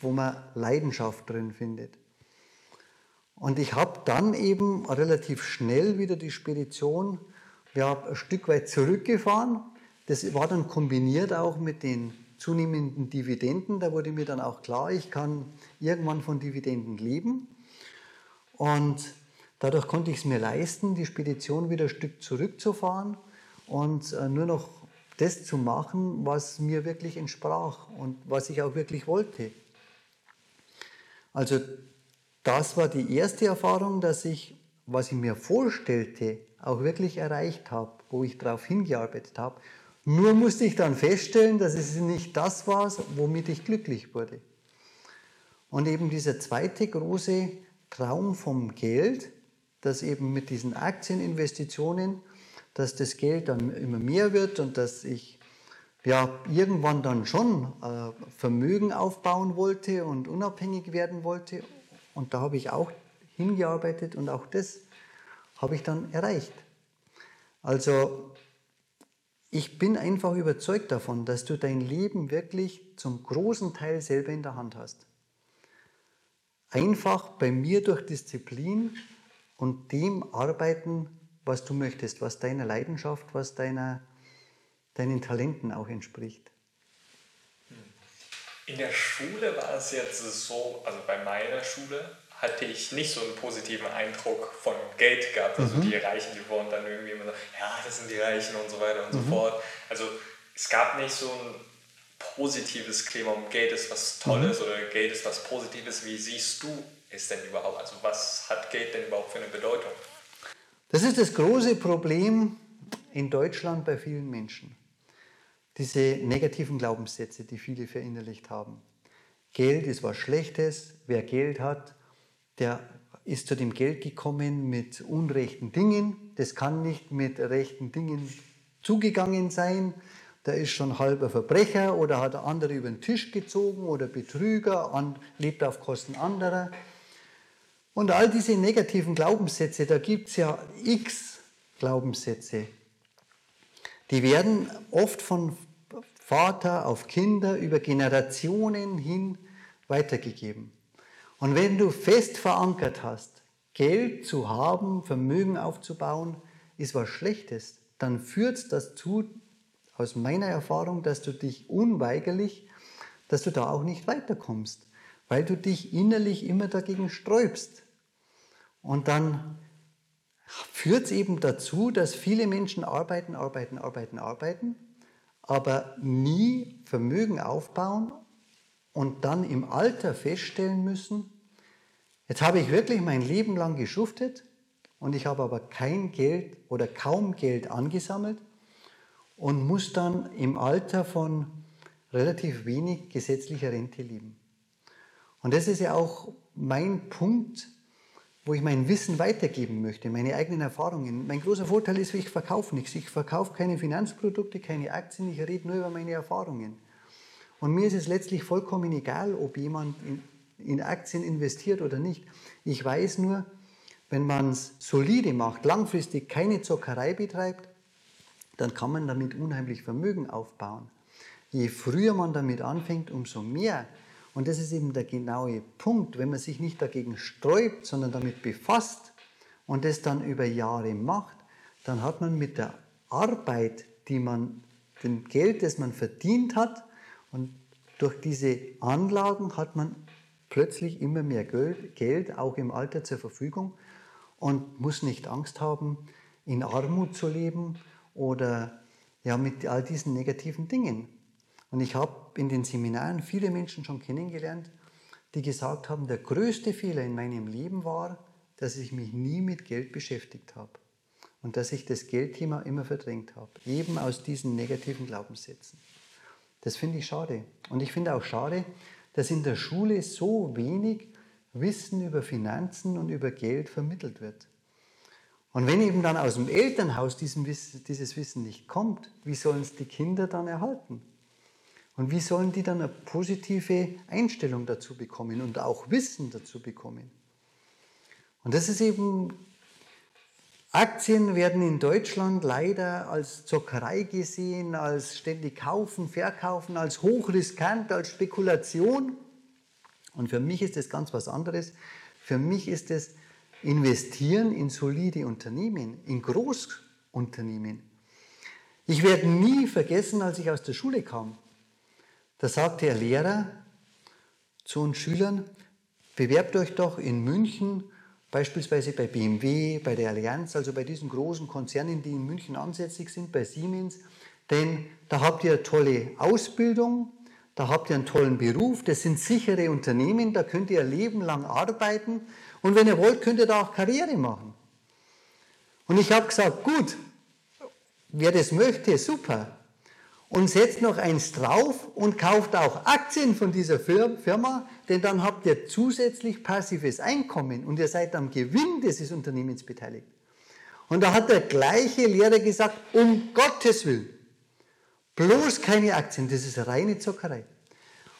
wo man Leidenschaft drin findet. Und ich habe dann eben relativ schnell wieder die Spedition ja, ein Stück weit zurückgefahren. Das war dann kombiniert auch mit den zunehmenden Dividenden. Da wurde mir dann auch klar, ich kann irgendwann von Dividenden leben. Und dadurch konnte ich es mir leisten, die Spedition wieder ein Stück zurückzufahren und äh, nur noch das zu machen, was mir wirklich entsprach und was ich auch wirklich wollte. Also das war die erste Erfahrung, dass ich, was ich mir vorstellte, auch wirklich erreicht habe, wo ich darauf hingearbeitet habe. Nur musste ich dann feststellen, dass es nicht das war, womit ich glücklich wurde. Und eben dieser zweite große Traum vom Geld, dass eben mit diesen Aktieninvestitionen, dass das Geld dann immer mehr wird und dass ich ja irgendwann dann schon äh, Vermögen aufbauen wollte und unabhängig werden wollte und da habe ich auch hingearbeitet und auch das habe ich dann erreicht. Also ich bin einfach überzeugt davon, dass du dein Leben wirklich zum großen Teil selber in der Hand hast. Einfach bei mir durch Disziplin und dem arbeiten, was du möchtest, was deiner Leidenschaft, was deiner, deinen Talenten auch entspricht. In der Schule war es jetzt so, also bei meiner Schule hatte ich nicht so einen positiven Eindruck von Geld gehabt. Also mhm. die Reichen, die wurden dann irgendwie immer so, ja, das sind die Reichen und so weiter und mhm. so fort. Also es gab nicht so ein positives Klima um Geld ist was Tolles mhm. oder Geld ist was Positives. Wie siehst du es denn überhaupt? Also was hat Geld denn überhaupt für eine Bedeutung? Das ist das große Problem in Deutschland bei vielen Menschen diese negativen Glaubenssätze, die viele verinnerlicht haben. Geld ist was Schlechtes. Wer Geld hat, der ist zu dem Geld gekommen mit unrechten Dingen. Das kann nicht mit rechten Dingen zugegangen sein. Der ist schon halber Verbrecher oder hat andere über den Tisch gezogen oder Betrüger, lebt auf Kosten anderer. Und all diese negativen Glaubenssätze, da gibt es ja x Glaubenssätze, die werden oft von Vater auf Kinder über Generationen hin weitergegeben. Und wenn du fest verankert hast, Geld zu haben, Vermögen aufzubauen, ist was Schlechtes, dann führt es dazu, aus meiner Erfahrung, dass du dich unweigerlich, dass du da auch nicht weiterkommst, weil du dich innerlich immer dagegen sträubst. Und dann führt es eben dazu, dass viele Menschen arbeiten, arbeiten, arbeiten, arbeiten, aber nie Vermögen aufbauen und dann im Alter feststellen müssen, jetzt habe ich wirklich mein Leben lang geschuftet und ich habe aber kein Geld oder kaum Geld angesammelt und muss dann im Alter von relativ wenig gesetzlicher Rente leben. Und das ist ja auch mein Punkt, wo ich mein Wissen weitergeben möchte, meine eigenen Erfahrungen. Mein großer Vorteil ist, ich verkaufe nichts. Ich verkaufe keine Finanzprodukte, keine Aktien, ich rede nur über meine Erfahrungen. Und mir ist es letztlich vollkommen egal, ob jemand in, in Aktien investiert oder nicht. Ich weiß nur, wenn man es solide macht, langfristig keine Zockerei betreibt, dann kann man damit unheimlich Vermögen aufbauen. Je früher man damit anfängt, umso mehr und das ist eben der genaue Punkt, wenn man sich nicht dagegen sträubt, sondern damit befasst und das dann über Jahre macht, dann hat man mit der Arbeit, die man, dem Geld, das man verdient hat, und durch diese Anlagen hat man plötzlich immer mehr Geld, auch im Alter zur Verfügung und muss nicht Angst haben, in Armut zu leben oder ja, mit all diesen negativen Dingen. Und ich habe in den Seminaren viele Menschen schon kennengelernt, die gesagt haben, der größte Fehler in meinem Leben war, dass ich mich nie mit Geld beschäftigt habe und dass ich das Geldthema immer verdrängt habe, eben aus diesen negativen Glaubenssätzen. Das finde ich schade. Und ich finde auch schade, dass in der Schule so wenig Wissen über Finanzen und über Geld vermittelt wird. Und wenn eben dann aus dem Elternhaus dieses Wissen nicht kommt, wie sollen es die Kinder dann erhalten? Und wie sollen die dann eine positive Einstellung dazu bekommen und auch Wissen dazu bekommen? Und das ist eben, Aktien werden in Deutschland leider als Zockerei gesehen, als ständig kaufen, verkaufen, als hochriskant, als Spekulation. Und für mich ist das ganz was anderes. Für mich ist es investieren in solide Unternehmen, in Großunternehmen. Ich werde nie vergessen, als ich aus der Schule kam, da sagte der Lehrer zu uns Schülern, bewerbt euch doch in München, beispielsweise bei BMW, bei der Allianz, also bei diesen großen Konzernen, die in München ansässig sind, bei Siemens, denn da habt ihr tolle Ausbildung, da habt ihr einen tollen Beruf, das sind sichere Unternehmen, da könnt ihr ein Leben lang arbeiten und wenn ihr wollt, könnt ihr da auch Karriere machen. Und ich habe gesagt, gut, wer das möchte, super und setzt noch eins drauf und kauft auch Aktien von dieser Firma, denn dann habt ihr zusätzlich passives Einkommen und ihr seid am Gewinn dieses Unternehmens beteiligt. Und da hat der gleiche Lehrer gesagt, um Gottes Willen, bloß keine Aktien, das ist reine Zockerei.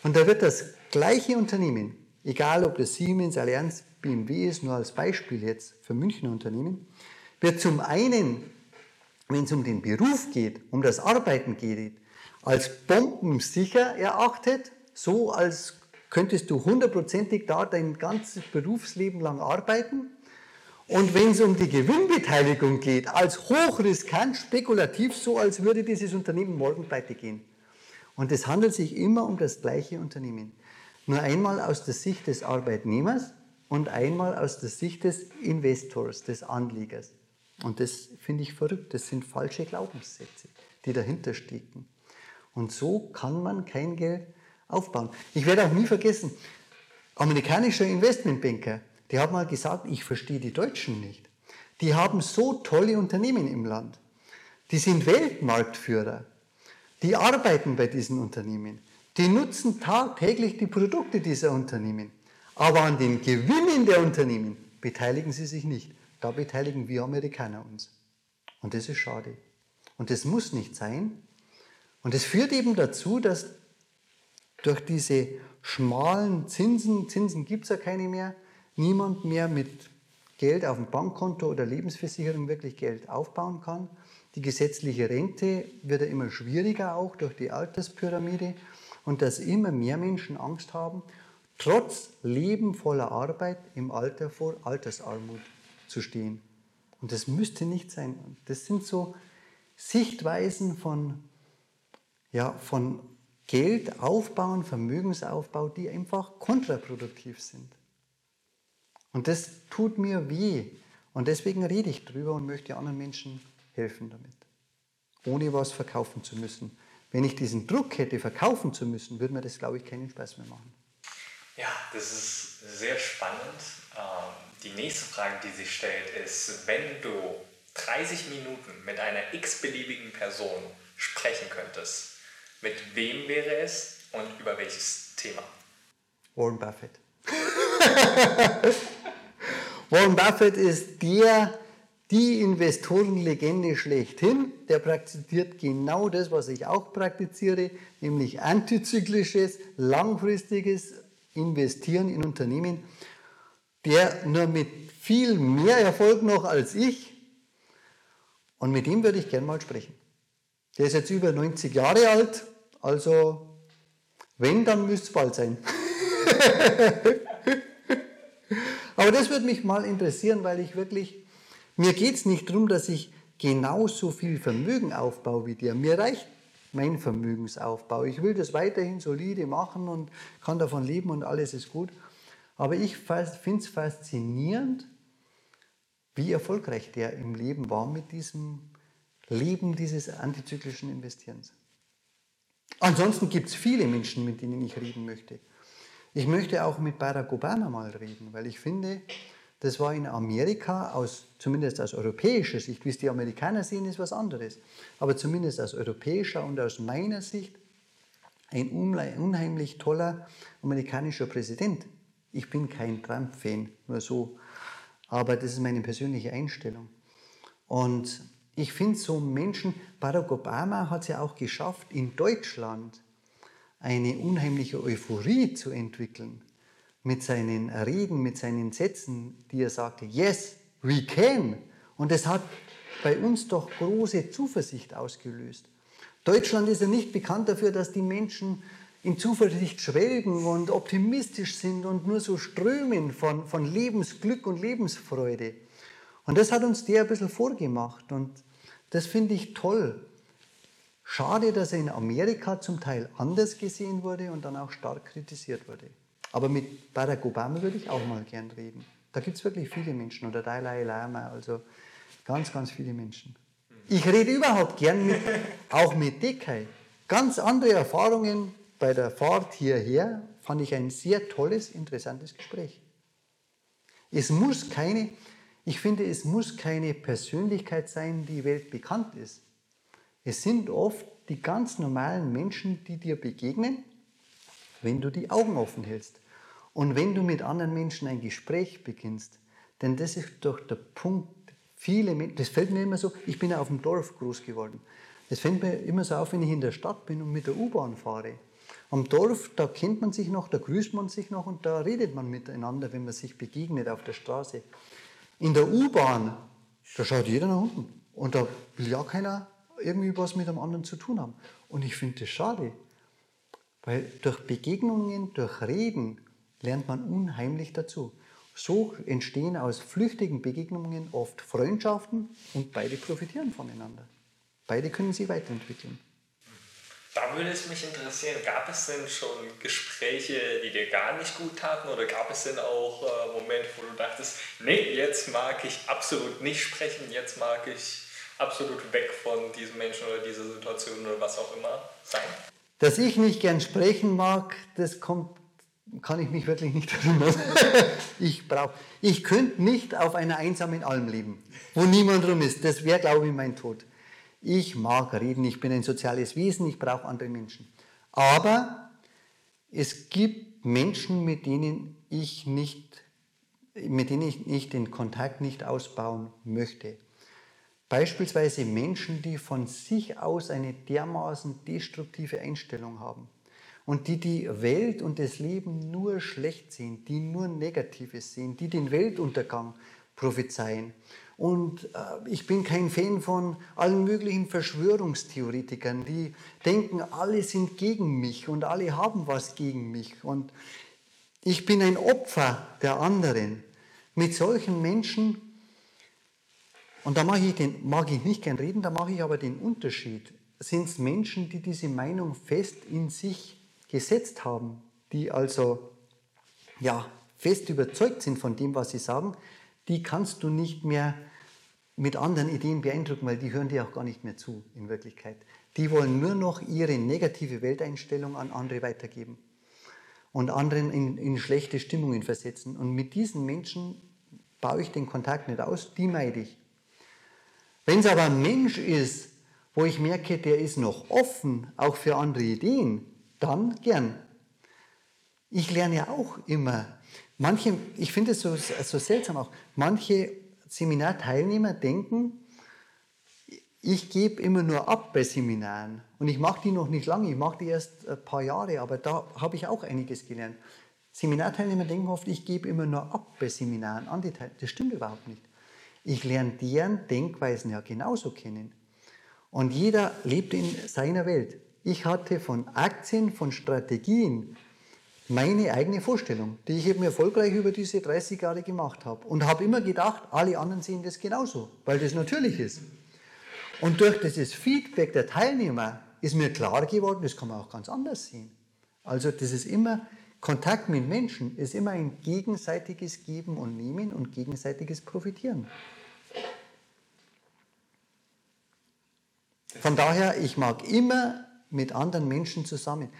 Und da wird das gleiche Unternehmen, egal ob das Siemens, Allianz, BMW ist, nur als Beispiel jetzt für Münchner Unternehmen, wird zum einen, wenn es um den Beruf geht, um das Arbeiten geht, als bombensicher erachtet, so als könntest du hundertprozentig da dein ganzes Berufsleben lang arbeiten. Und wenn es um die Gewinnbeteiligung geht, als hochriskant, spekulativ, so als würde dieses Unternehmen morgen pleite gehen. Und es handelt sich immer um das gleiche Unternehmen. Nur einmal aus der Sicht des Arbeitnehmers und einmal aus der Sicht des Investors, des Anlegers. Und das finde ich verrückt. Das sind falsche Glaubenssätze, die dahinter stecken. Und so kann man kein Geld aufbauen. Ich werde auch nie vergessen, amerikanischer Investmentbanker, der hat mal gesagt, ich verstehe die Deutschen nicht. Die haben so tolle Unternehmen im Land. Die sind Weltmarktführer. Die arbeiten bei diesen Unternehmen. Die nutzen tagtäglich die Produkte dieser Unternehmen. Aber an den Gewinnen der Unternehmen beteiligen sie sich nicht. Da beteiligen wir Amerikaner uns. Und das ist schade. Und das muss nicht sein, und es führt eben dazu, dass durch diese schmalen Zinsen, Zinsen gibt es ja keine mehr, niemand mehr mit Geld auf dem Bankkonto oder Lebensversicherung wirklich Geld aufbauen kann. Die gesetzliche Rente wird ja immer schwieriger auch durch die Alterspyramide und dass immer mehr Menschen Angst haben, trotz Leben voller Arbeit im Alter vor Altersarmut zu stehen. Und das müsste nicht sein. Das sind so Sichtweisen von ja, von Geld Vermögensaufbau, die einfach kontraproduktiv sind. Und das tut mir weh. Und deswegen rede ich drüber und möchte anderen Menschen helfen damit. Ohne was verkaufen zu müssen. Wenn ich diesen Druck hätte, verkaufen zu müssen, würde mir das, glaube ich, keinen Spaß mehr machen. Ja, das ist sehr spannend. Ähm, die nächste Frage, die sich stellt, ist, wenn du 30 Minuten mit einer x-beliebigen Person sprechen könntest, mit wem wäre es und über welches Thema? Warren Buffett. Warren Buffett ist der, die Investorenlegende schlechthin. Der praktiziert genau das, was ich auch praktiziere, nämlich antizyklisches, langfristiges Investieren in Unternehmen. Der nur mit viel mehr Erfolg noch als ich. Und mit ihm würde ich gerne mal sprechen. Der ist jetzt über 90 Jahre alt, also, wenn, dann müsste es bald sein. Aber das würde mich mal interessieren, weil ich wirklich, mir geht es nicht darum, dass ich genauso viel Vermögen aufbaue wie dir. Mir reicht mein Vermögensaufbau. Ich will das weiterhin solide machen und kann davon leben und alles ist gut. Aber ich finde es faszinierend, wie erfolgreich der im Leben war mit diesem Leben dieses antizyklischen Investierens. Ansonsten gibt es viele Menschen, mit denen ich reden möchte. Ich möchte auch mit Barack Obama mal reden, weil ich finde, das war in Amerika, aus, zumindest aus europäischer Sicht, wie es die Amerikaner sehen, ist was anderes. Aber zumindest aus europäischer und aus meiner Sicht ein unheimlich toller amerikanischer Präsident. Ich bin kein Trump-Fan, nur so. Aber das ist meine persönliche Einstellung. Und ich finde so Menschen, Barack Obama hat es ja auch geschafft, in Deutschland eine unheimliche Euphorie zu entwickeln mit seinen Reden, mit seinen Sätzen, die er sagte, yes, we can. Und das hat bei uns doch große Zuversicht ausgelöst. Deutschland ist ja nicht bekannt dafür, dass die Menschen in Zuversicht schwelgen und optimistisch sind und nur so strömen von, von Lebensglück und Lebensfreude. Und das hat uns der ein bisschen vorgemacht und das finde ich toll. Schade, dass er in Amerika zum Teil anders gesehen wurde und dann auch stark kritisiert wurde. Aber mit Barack Obama würde ich auch mal gern reden. Da gibt es wirklich viele Menschen oder Dalai Lama, also ganz, ganz viele Menschen. Ich rede überhaupt gern mit, auch mit Dekai. Ganz andere Erfahrungen bei der Fahrt hierher fand ich ein sehr tolles, interessantes Gespräch. Es muss keine, ich finde, es muss keine Persönlichkeit sein, die weltbekannt ist. Es sind oft die ganz normalen Menschen, die dir begegnen, wenn du die Augen offen hältst. Und wenn du mit anderen Menschen ein Gespräch beginnst, denn das ist doch der Punkt, viele Menschen, das fällt mir immer so, ich bin ja auf dem Dorf groß geworden. Das fällt mir immer so auf, wenn ich in der Stadt bin und mit der U-Bahn fahre. Am Dorf, da kennt man sich noch, da grüßt man sich noch und da redet man miteinander, wenn man sich begegnet auf der Straße. In der U-Bahn, da schaut jeder nach unten und da will ja keiner irgendwie was mit dem anderen zu tun haben. Und ich finde das schade, weil durch Begegnungen, durch Reden lernt man unheimlich dazu. So entstehen aus flüchtigen Begegnungen oft Freundschaften und beide profitieren voneinander. Beide können sich weiterentwickeln. Da würde es mich interessieren, gab es denn schon Gespräche, die dir gar nicht gut taten oder gab es denn auch äh, Momente, wo du dachtest, nee, jetzt mag ich absolut nicht sprechen, jetzt mag ich absolut weg von diesem Menschen oder dieser Situation oder was auch immer sein? Dass ich nicht gern sprechen mag, das kommt, kann ich mich wirklich nicht erinnern. ich brauch, ich könnte nicht auf einer einsamen Alm leben, wo niemand rum ist. Das wäre, glaube ich, mein Tod. Ich mag reden, ich bin ein soziales Wesen, ich brauche andere Menschen. Aber es gibt Menschen, mit denen ich nicht, mit denen ich nicht den Kontakt nicht ausbauen möchte. Beispielsweise Menschen, die von sich aus eine dermaßen destruktive Einstellung haben und die die Welt und das Leben nur schlecht sehen, die nur Negatives sehen, die den Weltuntergang prophezeien und äh, ich bin kein Fan von allen möglichen Verschwörungstheoretikern, die denken, alle sind gegen mich und alle haben was gegen mich. Und ich bin ein Opfer der anderen. Mit solchen Menschen, und da mag ich, den, mag ich nicht gern reden, da mache ich aber den Unterschied. Sind es Menschen, die diese Meinung fest in sich gesetzt haben, die also ja, fest überzeugt sind von dem, was sie sagen, die kannst du nicht mehr mit anderen Ideen beeindrucken, weil die hören dir auch gar nicht mehr zu in Wirklichkeit. Die wollen nur noch ihre negative Welteinstellung an andere weitergeben und anderen in, in schlechte Stimmungen versetzen. Und mit diesen Menschen baue ich den Kontakt nicht aus, die meide ich. Wenn es aber ein Mensch ist, wo ich merke, der ist noch offen, auch für andere Ideen, dann gern. Ich lerne ja auch immer. Manche, ich finde es so, so seltsam auch, manche Seminarteilnehmer denken, ich gebe immer nur ab bei Seminaren und ich mache die noch nicht lange, ich mache die erst ein paar Jahre, aber da habe ich auch einiges gelernt. Seminarteilnehmer denken oft, ich gebe immer nur ab bei Seminaren an die Teilnehmer. Das stimmt überhaupt nicht. Ich lerne deren Denkweisen ja genauso kennen. Und jeder lebt in seiner Welt. Ich hatte von Aktien, von Strategien, meine eigene Vorstellung, die ich eben erfolgreich über diese 30 Jahre gemacht habe. Und habe immer gedacht, alle anderen sehen das genauso, weil das natürlich ist. Und durch dieses Feedback der Teilnehmer ist mir klar geworden, das kann man auch ganz anders sehen. Also das ist immer, Kontakt mit Menschen ist immer ein gegenseitiges Geben und Nehmen und gegenseitiges Profitieren. Von daher, ich mag immer mit anderen Menschen zusammen.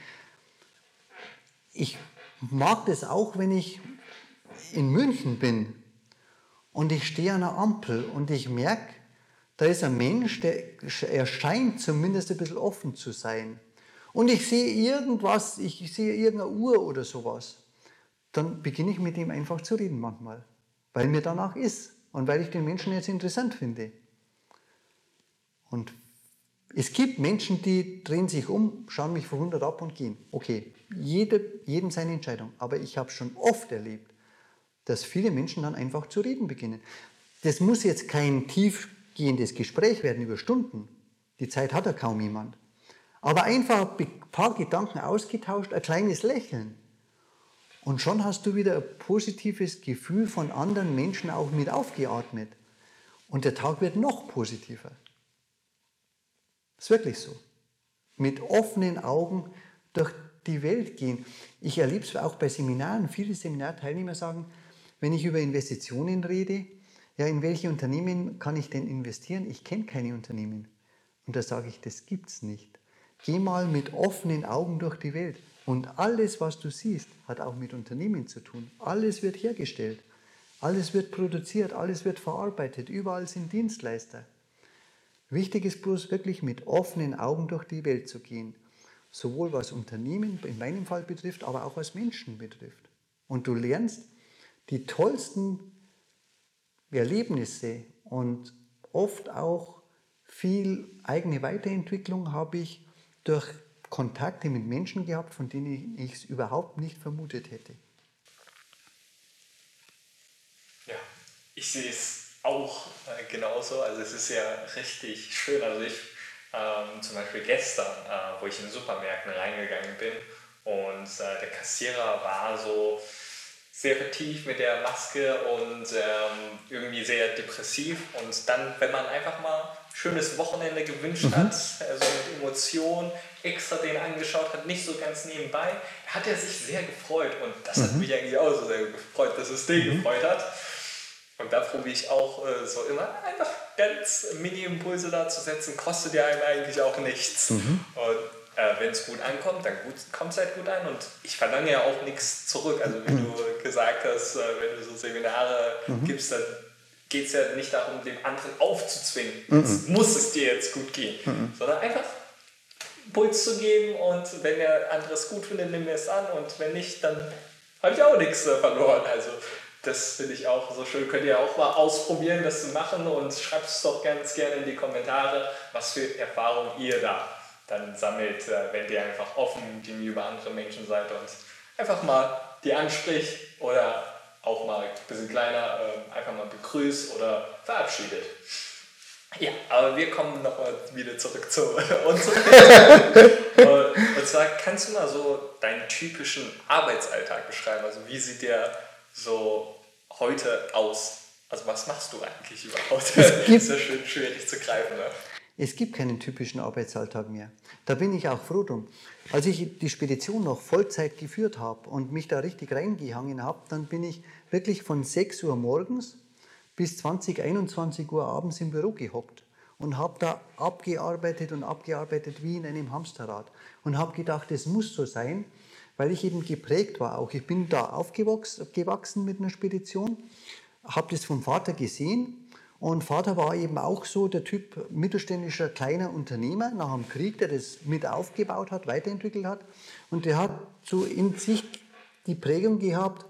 Ich mag das auch, wenn ich in München bin und ich stehe an einer Ampel und ich merke, da ist ein Mensch, der erscheint zumindest ein bisschen offen zu sein. Und ich sehe irgendwas, ich sehe irgendeine Uhr oder sowas. Dann beginne ich mit ihm einfach zu reden manchmal, weil mir danach ist und weil ich den Menschen jetzt interessant finde. Und es gibt Menschen, die drehen sich um, schauen mich verwundert ab und gehen. Okay, jede, jedem seine Entscheidung. Aber ich habe schon oft erlebt, dass viele Menschen dann einfach zu reden beginnen. Das muss jetzt kein tiefgehendes Gespräch werden über Stunden. Die Zeit hat ja kaum jemand. Aber einfach ein paar Gedanken ausgetauscht, ein kleines Lächeln. Und schon hast du wieder ein positives Gefühl von anderen Menschen auch mit aufgeatmet. Und der Tag wird noch positiver. Ist wirklich so. Mit offenen Augen durch die Welt gehen. Ich erlebe es auch bei Seminaren. Viele Seminarteilnehmer sagen, wenn ich über Investitionen rede, ja, in welche Unternehmen kann ich denn investieren? Ich kenne keine Unternehmen. Und da sage ich, das gibt es nicht. Geh mal mit offenen Augen durch die Welt. Und alles, was du siehst, hat auch mit Unternehmen zu tun. Alles wird hergestellt. Alles wird produziert, alles wird verarbeitet. Überall sind Dienstleister. Wichtig ist bloß wirklich mit offenen Augen durch die Welt zu gehen. Sowohl was Unternehmen in meinem Fall betrifft, aber auch was Menschen betrifft. Und du lernst die tollsten Erlebnisse und oft auch viel eigene Weiterentwicklung habe ich durch Kontakte mit Menschen gehabt, von denen ich es überhaupt nicht vermutet hätte. Ja, ich sehe es auch äh, genauso. Also es ist ja richtig schön. Also ich ähm, zum Beispiel gestern, äh, wo ich in Supermärkten reingegangen bin und äh, der Kassierer war so sehr vertieft mit der Maske und ähm, irgendwie sehr depressiv. Und dann, wenn man einfach mal schönes Wochenende gewünscht mhm. hat, also mit Emotionen, extra den angeschaut hat, nicht so ganz nebenbei, hat er sich sehr gefreut. Und das mhm. hat mich eigentlich auch so sehr gefreut, dass es den mhm. gefreut hat. Und da probiere ich auch äh, so immer einfach ganz Mini-Impulse da zu setzen, kostet ja einem eigentlich auch nichts. Mhm. Und äh, wenn es gut ankommt, dann kommt es halt gut an. Und ich verlange ja auch nichts zurück. Also wie mhm. du gesagt hast, äh, wenn du so Seminare mhm. gibst, dann geht es ja nicht darum, dem anderen aufzuzwingen. Mhm. muss es dir jetzt gut gehen. Mhm. Sondern einfach Impuls zu geben und wenn der andere es gut findet, nimm es an und wenn nicht, dann habe ich auch nichts äh, verloren. Also das finde ich auch so schön. Könnt ihr auch mal ausprobieren, das zu machen und schreibt es doch ganz gerne in die Kommentare, was für Erfahrungen ihr da dann sammelt, äh, wenn ihr einfach offen gegenüber anderen Menschen seid und einfach mal die anspricht oder auch mal ein bisschen kleiner äh, einfach mal begrüßt oder verabschiedet. Ja, aber wir kommen nochmal wieder zurück zu uns. und zwar kannst du mal so deinen typischen Arbeitsalltag beschreiben. Also wie sieht der so heute aus? Also was machst du eigentlich überhaupt? Das ist ja schön schwierig zu greifen. Ne? Es gibt keinen typischen Arbeitsalltag mehr. Da bin ich auch froh drum. Als ich die Spedition noch Vollzeit geführt habe und mich da richtig reingehangen habe, dann bin ich wirklich von 6 Uhr morgens bis 20, 21 Uhr abends im Büro gehockt und habe da abgearbeitet und abgearbeitet wie in einem Hamsterrad und habe gedacht, es muss so sein, weil ich eben geprägt war auch. Ich bin da aufgewachsen mit einer Spedition, habe das vom Vater gesehen und Vater war eben auch so der Typ mittelständischer kleiner Unternehmer nach dem Krieg, der das mit aufgebaut hat, weiterentwickelt hat und der hat so in sich die Prägung gehabt,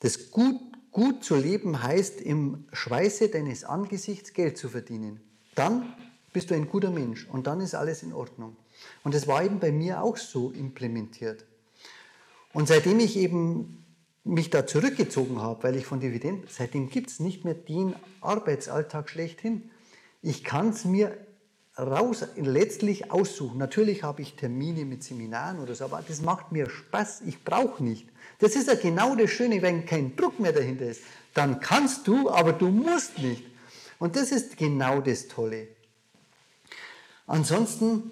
das gut, gut zu leben heißt im Schweiße deines Angesichts Geld zu verdienen. Dann bist du ein guter Mensch und dann ist alles in Ordnung. Und das war eben bei mir auch so implementiert. Und seitdem ich eben mich da zurückgezogen habe, weil ich von Dividenden, seitdem gibt es nicht mehr den Arbeitsalltag schlechthin. Ich kann es mir raus letztlich aussuchen. Natürlich habe ich Termine mit Seminaren oder so, aber das macht mir Spaß. Ich brauche nicht. Das ist ja genau das Schöne, wenn kein Druck mehr dahinter ist. Dann kannst du, aber du musst nicht. Und das ist genau das Tolle. Ansonsten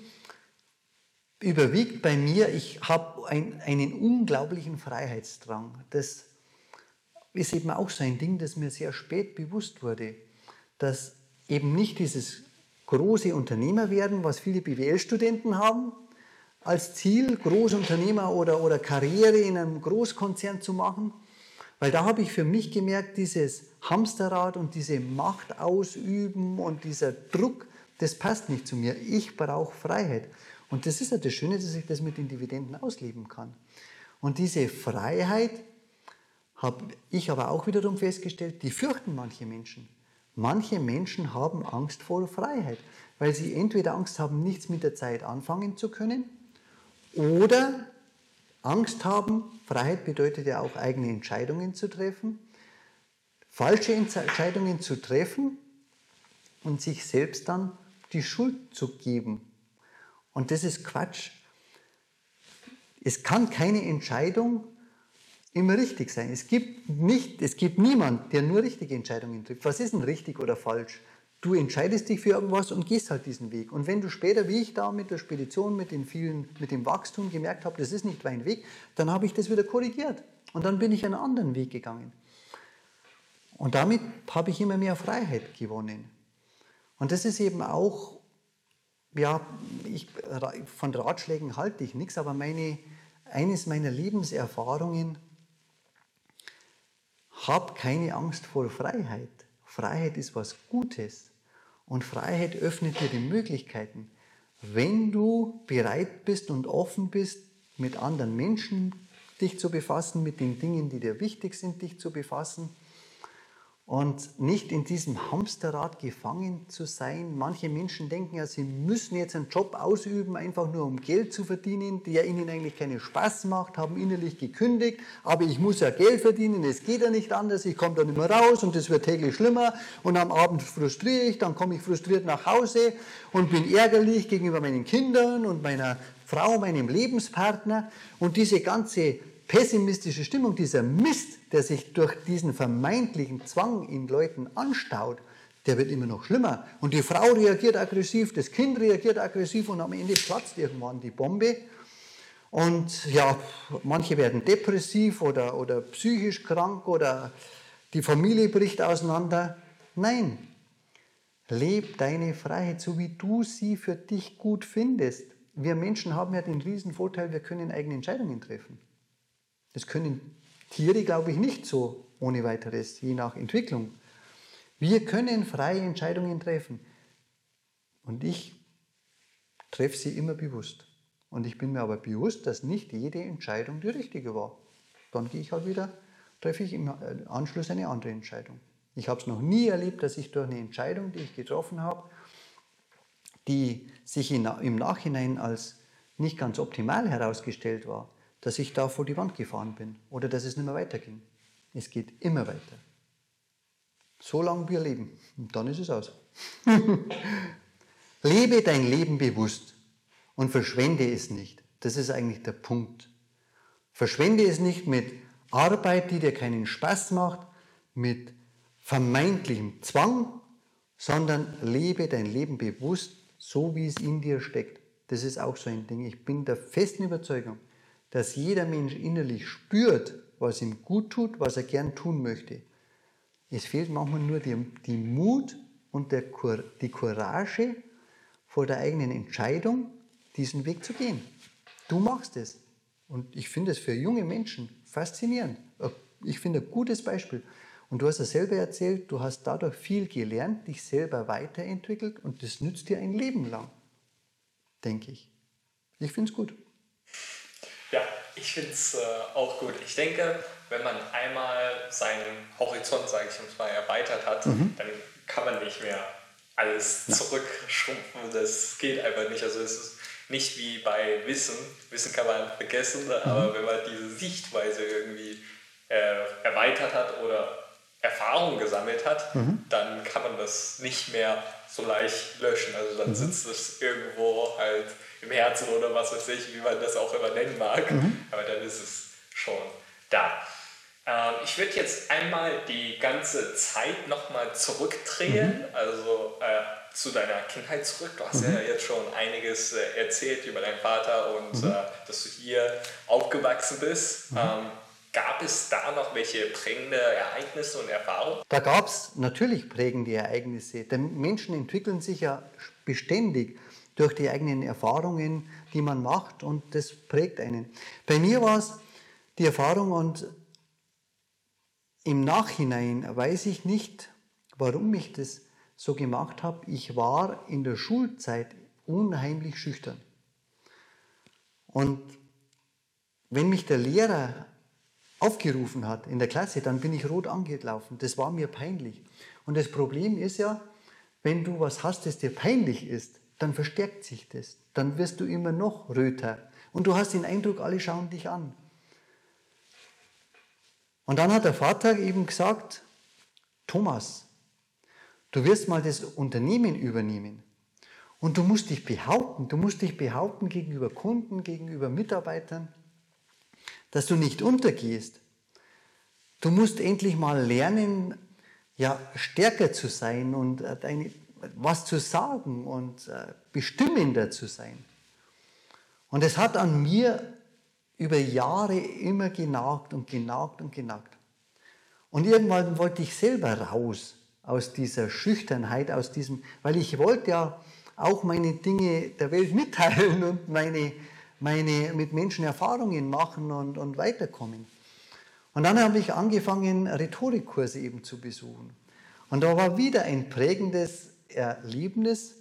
überwiegt bei mir, ich habe ein, einen unglaublichen Freiheitsdrang. Das ist eben auch so ein Ding, das mir sehr spät bewusst wurde, dass eben nicht dieses große Unternehmer werden, was viele BWL-Studenten haben, als Ziel, Großunternehmer oder, oder Karriere in einem Großkonzern zu machen. Weil da habe ich für mich gemerkt, dieses Hamsterrad und diese Macht ausüben und dieser Druck, das passt nicht zu mir. Ich brauche Freiheit. Und das ist ja das Schöne, dass ich das mit den Dividenden ausleben kann. Und diese Freiheit habe ich aber auch wiederum festgestellt, die fürchten manche Menschen. Manche Menschen haben Angst vor Freiheit, weil sie entweder Angst haben, nichts mit der Zeit anfangen zu können oder Angst haben, Freiheit bedeutet ja auch eigene Entscheidungen zu treffen, falsche Entscheidungen zu treffen und sich selbst dann die Schuld zu geben. Und das ist Quatsch. Es kann keine Entscheidung immer richtig sein. Es gibt, nicht, es gibt niemand, der nur richtige Entscheidungen trifft. Was ist denn richtig oder falsch? Du entscheidest dich für irgendwas und gehst halt diesen Weg. Und wenn du später, wie ich da mit der Spedition, mit, den vielen, mit dem Wachstum gemerkt habe, das ist nicht mein Weg, dann habe ich das wieder korrigiert. Und dann bin ich einen anderen Weg gegangen. Und damit habe ich immer mehr Freiheit gewonnen. Und das ist eben auch, ja, ich, von Ratschlägen halte ich nichts, aber meine, eines meiner Lebenserfahrungen, hab keine Angst vor Freiheit. Freiheit ist was Gutes. Und Freiheit öffnet dir die Möglichkeiten. Wenn du bereit bist und offen bist, mit anderen Menschen dich zu befassen, mit den Dingen, die dir wichtig sind, dich zu befassen, und nicht in diesem Hamsterrad gefangen zu sein. Manche Menschen denken ja, sie müssen jetzt einen Job ausüben, einfach nur um Geld zu verdienen, der ihnen eigentlich keinen Spaß macht, haben innerlich gekündigt, aber ich muss ja Geld verdienen, es geht ja nicht anders, ich komme da nicht mehr raus und es wird täglich schlimmer. Und am Abend frustriere ich, dann komme ich frustriert nach Hause und bin ärgerlich gegenüber meinen Kindern und meiner Frau, meinem Lebenspartner. Und diese ganze pessimistische Stimmung, dieser Mist, der sich durch diesen vermeintlichen Zwang in Leuten anstaut, der wird immer noch schlimmer. Und die Frau reagiert aggressiv, das Kind reagiert aggressiv und am Ende platzt irgendwann die Bombe. Und ja, manche werden depressiv oder, oder psychisch krank oder die Familie bricht auseinander. Nein, leb deine Freiheit so, wie du sie für dich gut findest. Wir Menschen haben ja den riesen Vorteil, wir können eigene Entscheidungen treffen. Das können Tiere, glaube ich, nicht so ohne weiteres, je nach Entwicklung. Wir können freie Entscheidungen treffen. Und ich treffe sie immer bewusst. Und ich bin mir aber bewusst, dass nicht jede Entscheidung die richtige war. Dann gehe ich halt wieder, treffe ich im Anschluss eine andere Entscheidung. Ich habe es noch nie erlebt, dass ich durch eine Entscheidung, die ich getroffen habe, die sich im Nachhinein als nicht ganz optimal herausgestellt war, dass ich da vor die Wand gefahren bin oder dass es nicht mehr weiterging. Es geht immer weiter. So lange wir leben. Und dann ist es aus. Lebe dein Leben bewusst und verschwende es nicht. Das ist eigentlich der Punkt. Verschwende es nicht mit Arbeit, die dir keinen Spaß macht, mit vermeintlichem Zwang, sondern lebe dein Leben bewusst, so wie es in dir steckt. Das ist auch so ein Ding. Ich bin der festen Überzeugung, dass jeder Mensch innerlich spürt, was ihm gut tut, was er gern tun möchte. Es fehlt manchmal nur die, die Mut und der, die Courage vor der eigenen Entscheidung, diesen Weg zu gehen. Du machst es. Und ich finde es für junge Menschen faszinierend. Ich finde ein gutes Beispiel. Und du hast es selber erzählt, du hast dadurch viel gelernt, dich selber weiterentwickelt und das nützt dir ein Leben lang, denke ich. Ich finde es gut. Ich finde es äh, auch gut. Ich denke, wenn man einmal seinen Horizont, sage ich mal, erweitert hat, mhm. dann kann man nicht mehr alles ja. zurückschrumpfen. Das geht einfach nicht. Also es ist nicht wie bei Wissen. Wissen kann man vergessen, mhm. aber wenn man diese Sichtweise irgendwie äh, erweitert hat oder Erfahrung gesammelt hat, mhm. dann kann man das nicht mehr so leicht löschen. Also dann mhm. sitzt es irgendwo halt im Herzen oder was weiß ich, wie man das auch immer nennen mag. Mhm. Aber dann ist es schon da. Ähm, ich würde jetzt einmal die ganze Zeit nochmal zurückdrehen. Mhm. Also äh, zu deiner Kindheit zurück. Du hast mhm. ja jetzt schon einiges äh, erzählt über deinen Vater und mhm. äh, dass du hier aufgewachsen bist. Mhm. Ähm, gab es da noch welche prägende Ereignisse und Erfahrungen? Da gab es natürlich prägende Ereignisse. Denn Menschen entwickeln sich ja beständig durch die eigenen Erfahrungen, die man macht und das prägt einen. Bei mir war es die Erfahrung und im Nachhinein weiß ich nicht, warum ich das so gemacht habe. Ich war in der Schulzeit unheimlich schüchtern. Und wenn mich der Lehrer aufgerufen hat in der Klasse, dann bin ich rot angelaufen. Das war mir peinlich. Und das Problem ist ja, wenn du was hast, das dir peinlich ist, dann verstärkt sich das. Dann wirst du immer noch röter. Und du hast den Eindruck, alle schauen dich an. Und dann hat der Vater eben gesagt, Thomas, du wirst mal das Unternehmen übernehmen. Und du musst dich behaupten, du musst dich behaupten gegenüber Kunden, gegenüber Mitarbeitern, dass du nicht untergehst. Du musst endlich mal lernen, ja, stärker zu sein und äh, deine, was zu sagen und äh, bestimmender zu sein. Und es hat an mir über Jahre immer genagt und genagt und genagt. Und irgendwann wollte ich selber raus aus dieser Schüchternheit, aus diesem, weil ich wollte ja auch meine Dinge der Welt mitteilen und meine, meine mit Menschen Erfahrungen machen und, und weiterkommen. Und dann habe ich angefangen, Rhetorikkurse eben zu besuchen. Und da war wieder ein prägendes Erlebnis.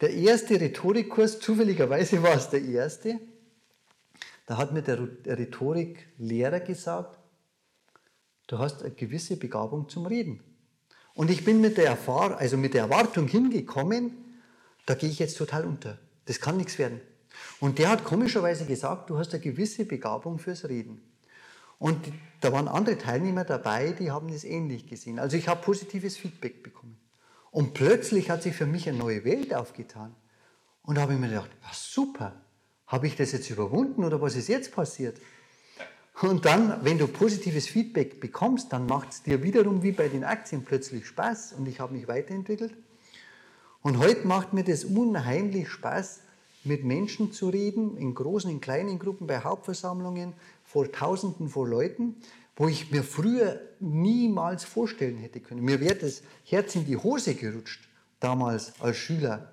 Der erste Rhetorikkurs, zufälligerweise war es der erste, da hat mir der Rhetoriklehrer gesagt, du hast eine gewisse Begabung zum Reden. Und ich bin mit der, Erfahrung, also mit der Erwartung hingekommen, da gehe ich jetzt total unter. Das kann nichts werden. Und der hat komischerweise gesagt, du hast eine gewisse Begabung fürs Reden. Und da waren andere Teilnehmer dabei, die haben das ähnlich gesehen. Also ich habe positives Feedback bekommen. Und plötzlich hat sich für mich eine neue Welt aufgetan. Und da habe ich mir gedacht, ja super, habe ich das jetzt überwunden oder was ist jetzt passiert? Und dann, wenn du positives Feedback bekommst, dann macht es dir wiederum wie bei den Aktien plötzlich Spaß und ich habe mich weiterentwickelt. Und heute macht mir das unheimlich Spaß, mit Menschen zu reden, in großen, in kleinen Gruppen, bei Hauptversammlungen, vor Tausenden von Leuten, wo ich mir früher niemals vorstellen hätte können. Mir wäre das Herz in die Hose gerutscht, damals als Schüler.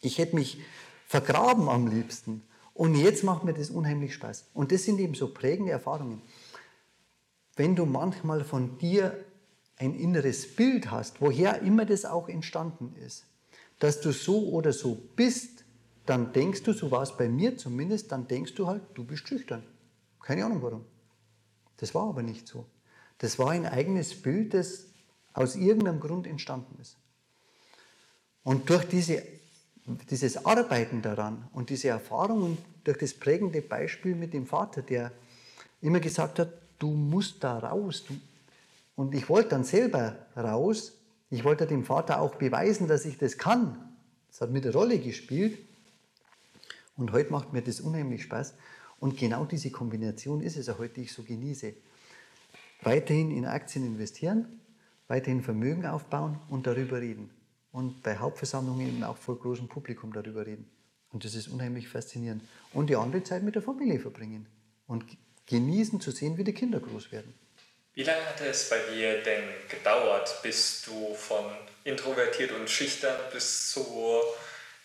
Ich hätte mich vergraben am liebsten. Und jetzt macht mir das unheimlich Spaß. Und das sind eben so prägende Erfahrungen. Wenn du manchmal von dir ein inneres Bild hast, woher immer das auch entstanden ist, dass du so oder so bist, dann denkst du, so war es bei mir zumindest, dann denkst du halt, du bist schüchtern. Keine Ahnung warum. Das war aber nicht so. Das war ein eigenes Bild, das aus irgendeinem Grund entstanden ist. Und durch diese dieses Arbeiten daran und diese Erfahrungen durch das prägende Beispiel mit dem Vater, der immer gesagt hat, du musst da raus. Und ich wollte dann selber raus. Ich wollte dem Vater auch beweisen, dass ich das kann. Das hat mir eine Rolle gespielt. Und heute macht mir das unheimlich Spaß. Und genau diese Kombination ist es auch heute, die ich so genieße. Weiterhin in Aktien investieren, weiterhin Vermögen aufbauen und darüber reden und bei Hauptversammlungen eben auch vor großem Publikum darüber reden. Und das ist unheimlich faszinierend. Und die andere Zeit mit der Familie verbringen und genießen zu sehen, wie die Kinder groß werden. Wie lange hat es bei dir denn gedauert, bis du von introvertiert und schüchtern bis zu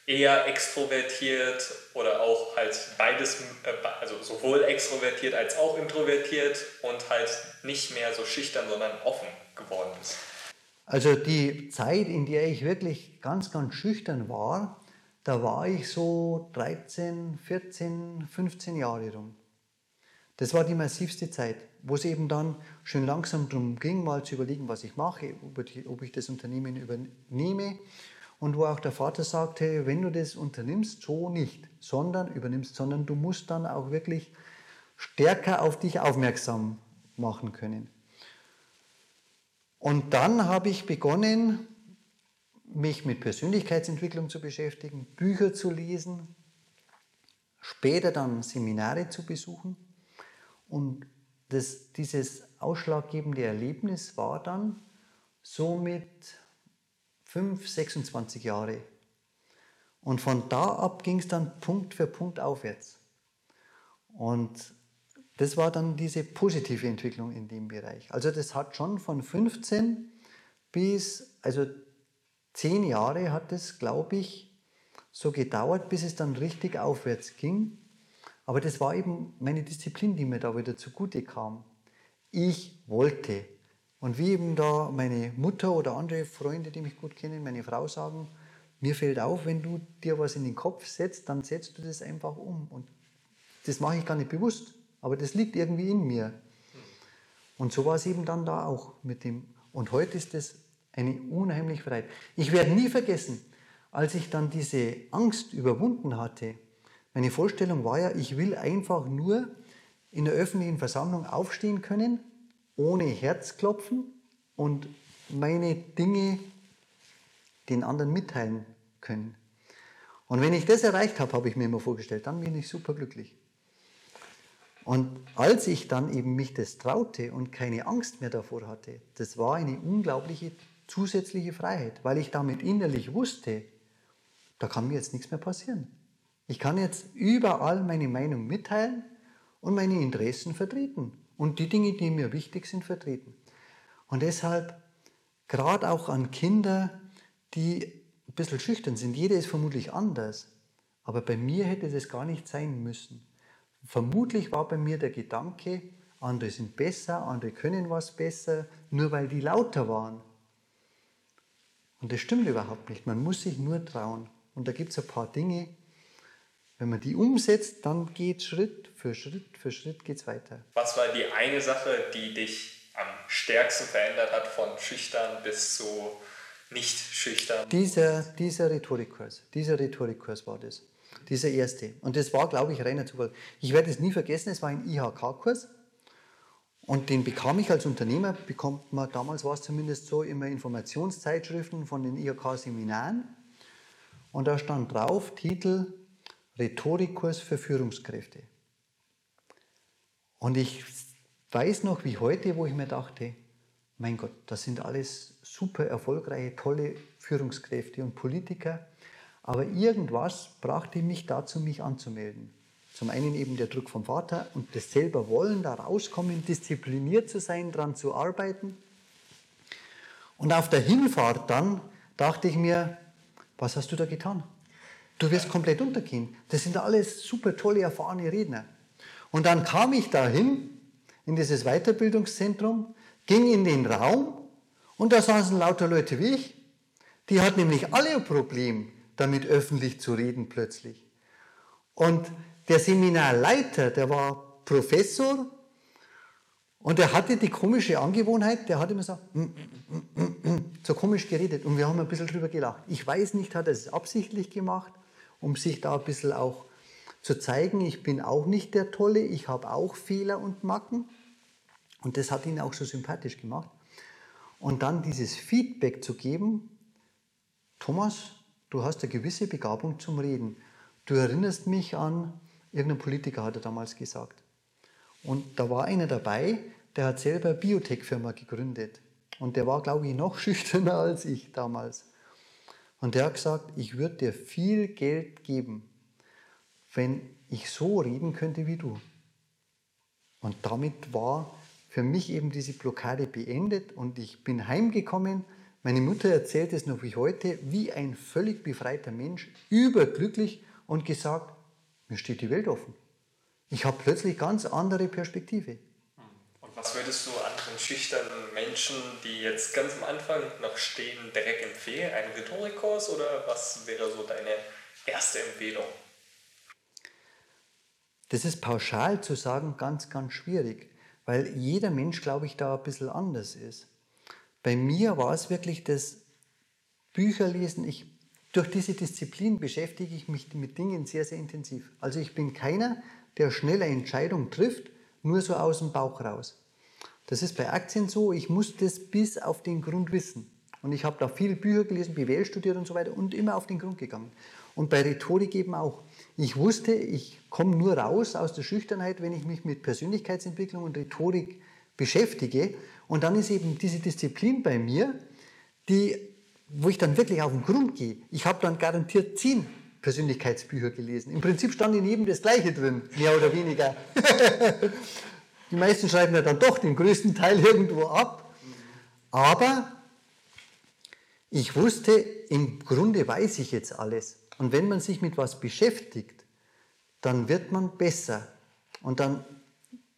eher extrovertiert oder auch halt beides, äh, also sowohl extrovertiert als auch introvertiert und halt nicht mehr so schüchtern, sondern offen geworden bist? Also die Zeit, in der ich wirklich ganz, ganz schüchtern war, da war ich so 13, 14, 15 Jahre rum. Das war die massivste Zeit, wo es eben dann schön langsam darum ging, mal zu überlegen, was ich mache, ob ich das Unternehmen übernehme. Und wo auch der Vater sagte, wenn du das unternimmst, so nicht, sondern übernimmst, sondern du musst dann auch wirklich stärker auf dich aufmerksam machen können. Und dann habe ich begonnen, mich mit Persönlichkeitsentwicklung zu beschäftigen, Bücher zu lesen, später dann Seminare zu besuchen. Und das, dieses ausschlaggebende Erlebnis war dann so mit 5, 26 Jahre. Und von da ab ging es dann Punkt für Punkt aufwärts. Und das war dann diese positive Entwicklung in dem Bereich. Also das hat schon von 15 bis, also 10 Jahre hat es, glaube ich, so gedauert, bis es dann richtig aufwärts ging. Aber das war eben meine Disziplin, die mir da wieder zugute kam. Ich wollte. Und wie eben da meine Mutter oder andere Freunde, die mich gut kennen, meine Frau sagen, mir fällt auf, wenn du dir was in den Kopf setzt, dann setzt du das einfach um. Und das mache ich gar nicht bewusst, aber das liegt irgendwie in mir. Und so war es eben dann da auch mit dem. Und heute ist das eine unheimliche Freiheit. Ich werde nie vergessen, als ich dann diese Angst überwunden hatte. Meine Vorstellung war ja, ich will einfach nur in der öffentlichen Versammlung aufstehen können, ohne Herzklopfen und meine Dinge den anderen mitteilen können. Und wenn ich das erreicht habe, habe ich mir immer vorgestellt, dann bin ich super glücklich. Und als ich dann eben mich das traute und keine Angst mehr davor hatte, das war eine unglaubliche zusätzliche Freiheit, weil ich damit innerlich wusste, da kann mir jetzt nichts mehr passieren. Ich kann jetzt überall meine Meinung mitteilen und meine Interessen vertreten und die Dinge, die mir wichtig sind, vertreten. Und deshalb, gerade auch an Kinder, die ein bisschen schüchtern sind, jeder ist vermutlich anders, aber bei mir hätte das gar nicht sein müssen. Vermutlich war bei mir der Gedanke, andere sind besser, andere können was besser, nur weil die lauter waren. Und das stimmt überhaupt nicht. Man muss sich nur trauen. Und da gibt es ein paar Dinge, wenn man die umsetzt, dann geht Schritt für Schritt für Schritt geht's weiter. Was war die eine Sache, die dich am stärksten verändert hat, von schüchtern bis zu nicht schüchtern? Dieser, dieser Rhetorikkurs, dieser Rhetorikkurs war das. Dieser erste. Und das war, glaube ich, reiner Zufall. Ich werde es nie vergessen, es war ein IHK-Kurs. Und den bekam ich als Unternehmer, bekommt man, damals war es zumindest so, immer Informationszeitschriften von den IHK-Seminaren. Und da stand drauf, Titel Rhetorikkurs für Führungskräfte. Und ich weiß noch wie heute, wo ich mir dachte, mein Gott, das sind alles super erfolgreiche, tolle Führungskräfte und Politiker. Aber irgendwas brachte mich dazu, mich anzumelden. Zum einen eben der Druck vom Vater und das selber wollen, da rauskommen, diszipliniert zu sein, daran zu arbeiten. Und auf der Hinfahrt dann dachte ich mir, was hast du da getan? Du wirst komplett untergehen. Das sind alles super tolle, erfahrene Redner. Und dann kam ich dahin, in dieses Weiterbildungszentrum, ging in den Raum und da saßen lauter Leute wie ich. Die hatten nämlich alle ein Problem, damit öffentlich zu reden plötzlich. Und der Seminarleiter, der war Professor und er hatte die komische Angewohnheit, der hat immer so, mm, mm, mm, so komisch geredet und wir haben ein bisschen drüber gelacht. Ich weiß nicht, hat er es absichtlich gemacht, um sich da ein bisschen auch zu zeigen, ich bin auch nicht der Tolle, ich habe auch Fehler und Macken. Und das hat ihn auch so sympathisch gemacht. Und dann dieses Feedback zu geben, Thomas, du hast eine gewisse Begabung zum Reden. Du erinnerst mich an Irgendein Politiker hat er damals gesagt. Und da war einer dabei, der hat selber eine Biotech-Firma gegründet. Und der war, glaube ich, noch schüchterner als ich damals. Und der hat gesagt, ich würde dir viel Geld geben, wenn ich so reden könnte wie du. Und damit war für mich eben diese Blockade beendet und ich bin heimgekommen. Meine Mutter erzählt es noch wie heute, wie ein völlig befreiter Mensch, überglücklich und gesagt, mir steht die Welt offen. Ich habe plötzlich ganz andere Perspektive. Würdest du anderen schüchternen Menschen, die jetzt ganz am Anfang noch stehen, direkt empfehlen? Ein Rhetorikkurs oder was wäre so deine erste Empfehlung? Das ist pauschal zu sagen ganz, ganz schwierig, weil jeder Mensch, glaube ich, da ein bisschen anders ist. Bei mir war es wirklich das Bücherlesen. Ich durch diese Disziplin beschäftige ich mich mit Dingen sehr, sehr intensiv. Also ich bin keiner, der schnelle Entscheidungen trifft, nur so aus dem Bauch raus. Das ist bei Aktien so, ich muss das bis auf den Grund wissen. Und ich habe da viele Bücher gelesen, BWL studiert und so weiter und immer auf den Grund gegangen. Und bei Rhetorik eben auch. Ich wusste, ich komme nur raus aus der Schüchternheit, wenn ich mich mit Persönlichkeitsentwicklung und Rhetorik beschäftige. Und dann ist eben diese Disziplin bei mir, die wo ich dann wirklich auf den Grund gehe. Ich habe dann garantiert zehn Persönlichkeitsbücher gelesen. Im Prinzip stand in jedem das Gleiche drin, mehr oder weniger. Die meisten schreiben ja dann doch den größten Teil irgendwo ab. Aber ich wusste, im Grunde weiß ich jetzt alles. Und wenn man sich mit was beschäftigt, dann wird man besser. Und dann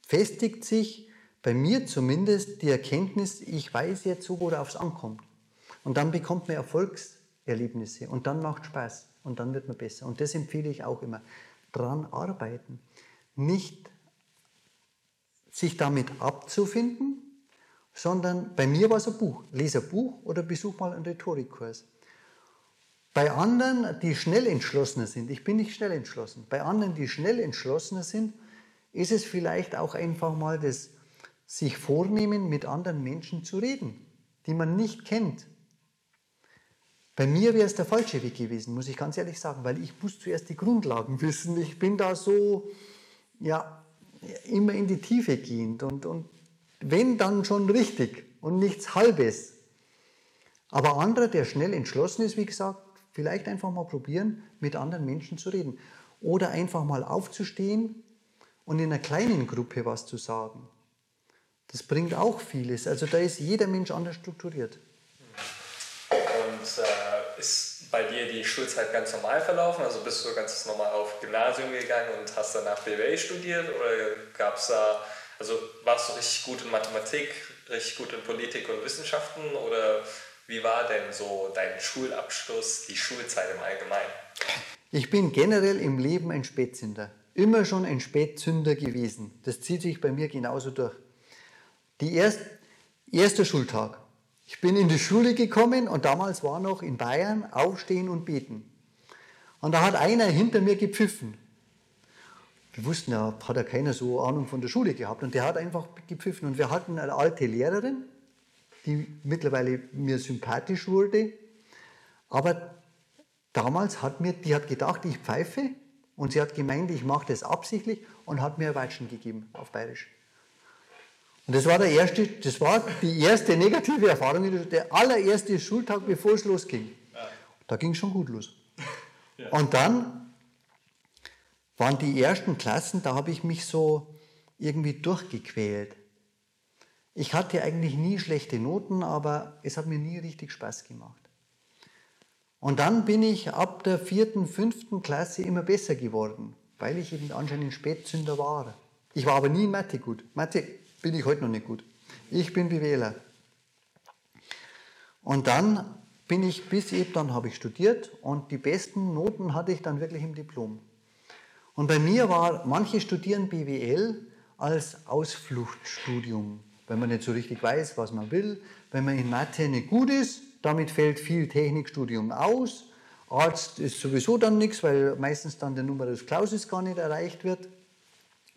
festigt sich bei mir zumindest die Erkenntnis, ich weiß jetzt so, worauf es ankommt. Und dann bekommt man Erfolgserlebnisse und dann macht Spaß und dann wird man besser. Und das empfehle ich auch immer. Dran arbeiten. Nicht sich damit abzufinden, sondern bei mir war es ein Buch. Lese ein Buch oder besuch mal einen Rhetorikkurs. Bei anderen, die schnell entschlossener sind, ich bin nicht schnell entschlossen, bei anderen, die schnell entschlossener sind, ist es vielleicht auch einfach mal das sich vornehmen, mit anderen Menschen zu reden, die man nicht kennt. Bei mir wäre es der falsche Weg gewesen, muss ich ganz ehrlich sagen, weil ich muss zuerst die Grundlagen wissen. Ich bin da so, ja, immer in die Tiefe gehend und, und wenn, dann schon richtig und nichts Halbes. Aber anderer, der schnell entschlossen ist, wie gesagt, vielleicht einfach mal probieren, mit anderen Menschen zu reden. Oder einfach mal aufzustehen und in einer kleinen Gruppe was zu sagen. Das bringt auch vieles. Also da ist jeder Mensch anders strukturiert. Und äh, ist bei dir die Schulzeit ganz normal verlaufen? Also bist du ganz normal auf Gymnasium gegangen und hast danach BWL studiert? Oder gab es da, also warst du richtig gut in Mathematik, richtig gut in Politik und Wissenschaften? Oder wie war denn so dein Schulabschluss, die Schulzeit im Allgemeinen? Ich bin generell im Leben ein Spätzünder. Immer schon ein Spätzünder gewesen. Das zieht sich bei mir genauso durch. Die erst, erste Schultag. Ich bin in die Schule gekommen und damals war noch in Bayern Aufstehen und Beten. Und da hat einer hinter mir gepfiffen. Wir wussten ja, hat ja keiner so Ahnung von der Schule gehabt und der hat einfach gepfiffen. Und wir hatten eine alte Lehrerin, die mittlerweile mir sympathisch wurde. Aber damals hat mir, die hat gedacht, ich pfeife und sie hat gemeint, ich mache das absichtlich und hat mir ein Watschen gegeben auf Bayerisch. Und das war, der erste, das war die erste negative Erfahrung, der allererste Schultag, bevor es losging. Da ging es schon gut los. Und dann waren die ersten Klassen, da habe ich mich so irgendwie durchgequält. Ich hatte eigentlich nie schlechte Noten, aber es hat mir nie richtig Spaß gemacht. Und dann bin ich ab der vierten, fünften Klasse immer besser geworden, weil ich eben anscheinend Spätzünder war. Ich war aber nie in Mathe gut. Mathe bin ich heute noch nicht gut. Ich bin BWLer. Und dann bin ich bis eben, dann habe ich studiert und die besten Noten hatte ich dann wirklich im Diplom. Und bei mir war, manche studieren BWL als Ausfluchtstudium, wenn man nicht so richtig weiß, was man will, wenn man in Mathe nicht gut ist, damit fällt viel Technikstudium aus. Arzt ist sowieso dann nichts, weil meistens dann der Numerus Clausus gar nicht erreicht wird.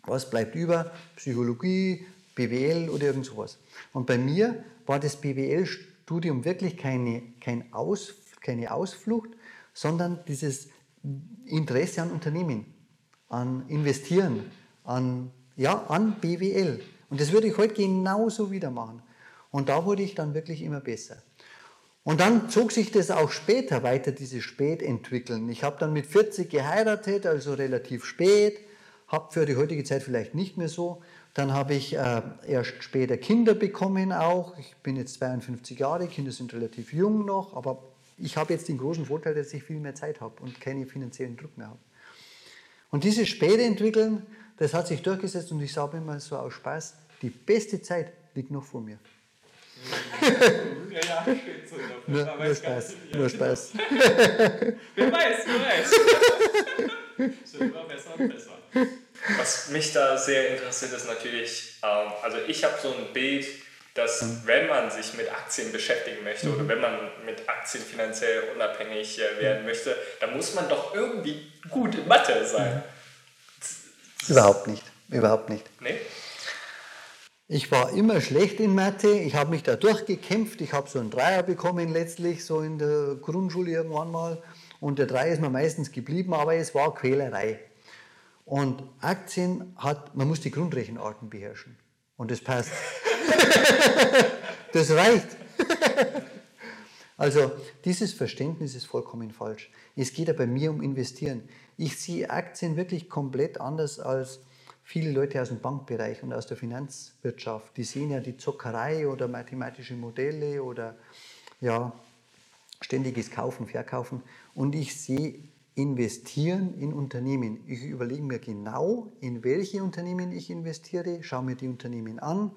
Was bleibt über? Psychologie, BWL oder irgend sowas. Und bei mir war das BWL-Studium wirklich keine, kein Aus, keine Ausflucht, sondern dieses Interesse an Unternehmen, an Investieren, an, ja, an BWL. Und das würde ich heute genauso wieder machen. Und da wurde ich dann wirklich immer besser. Und dann zog sich das auch später weiter, diese Spätentwickeln. Ich habe dann mit 40 geheiratet, also relativ spät, habe für die heutige Zeit vielleicht nicht mehr so. Dann habe ich äh, erst später Kinder bekommen auch. Ich bin jetzt 52 Jahre, Kinder sind relativ jung noch, aber ich habe jetzt den großen Vorteil, dass ich viel mehr Zeit habe und keinen finanziellen Druck mehr habe. Und dieses späte Entwickeln, das hat sich durchgesetzt und ich sage immer so aus Spaß, die beste Zeit liegt noch vor mir. ja, ja, so. Nur, nur Spaß, nur Spaß. wer weiß, wer weiß. Es wird immer besser und besser. Was mich da sehr interessiert ist natürlich, ähm, also ich habe so ein Bild, dass mhm. wenn man sich mit Aktien beschäftigen möchte mhm. oder wenn man mit Aktien finanziell unabhängig äh, werden mhm. möchte, dann muss man doch irgendwie gut in Mathe sein. Überhaupt nicht, überhaupt nicht. Nee? Ich war immer schlecht in Mathe, ich habe mich da durchgekämpft, ich habe so einen Dreier bekommen letztlich, so in der Grundschule irgendwann mal. Und der Dreier ist mir meistens geblieben, aber es war Quälerei. Und Aktien hat, man muss die Grundrechenarten beherrschen. Und das passt. das reicht. Also dieses Verständnis ist vollkommen falsch. Es geht ja bei mir um Investieren. Ich sehe Aktien wirklich komplett anders als viele Leute aus dem Bankbereich und aus der Finanzwirtschaft. Die sehen ja die Zockerei oder mathematische Modelle oder ja, ständiges Kaufen, Verkaufen. Und ich sehe investieren in Unternehmen. Ich überlege mir genau, in welche Unternehmen ich investiere, schaue mir die Unternehmen an,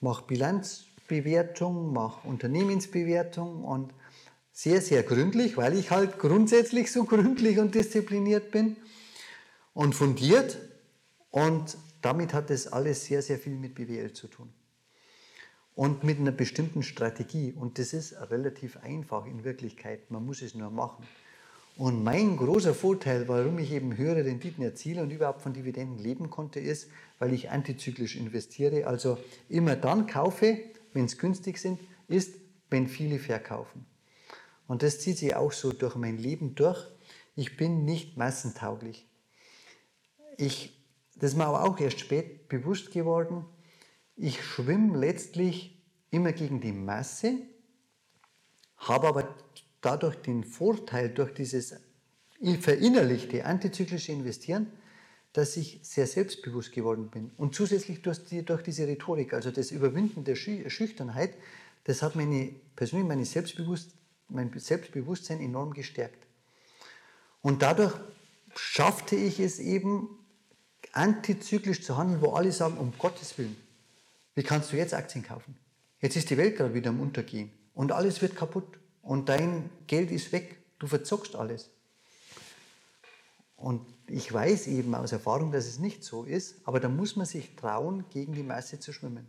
mache Bilanzbewertung, mache Unternehmensbewertung und sehr, sehr gründlich, weil ich halt grundsätzlich so gründlich und diszipliniert bin und fundiert. Und damit hat das alles sehr, sehr viel mit BWL zu tun. Und mit einer bestimmten Strategie. Und das ist relativ einfach in Wirklichkeit. Man muss es nur machen. Und mein großer Vorteil, warum ich eben höhere Renditen erziele und überhaupt von Dividenden leben konnte, ist, weil ich antizyklisch investiere. Also immer dann kaufe, wenn es günstig sind, ist, wenn viele verkaufen. Und das zieht sich auch so durch mein Leben durch. Ich bin nicht massentauglich. Ich, das ist mir aber auch erst spät bewusst geworden. Ich schwimme letztlich immer gegen die Masse, habe aber dadurch den Vorteil, durch dieses verinnerlichte antizyklische Investieren, dass ich sehr selbstbewusst geworden bin. Und zusätzlich durch, die, durch diese Rhetorik, also das Überwinden der Schüchternheit, das hat meine, persönlich meine Selbstbewusst, mein Selbstbewusstsein enorm gestärkt. Und dadurch schaffte ich es eben, antizyklisch zu handeln, wo alle sagen, um Gottes Willen, wie kannst du jetzt Aktien kaufen? Jetzt ist die Welt gerade wieder am Untergehen und alles wird kaputt und dein Geld ist weg, du verzockst alles. Und ich weiß eben aus Erfahrung, dass es nicht so ist, aber da muss man sich trauen, gegen die Masse zu schwimmen.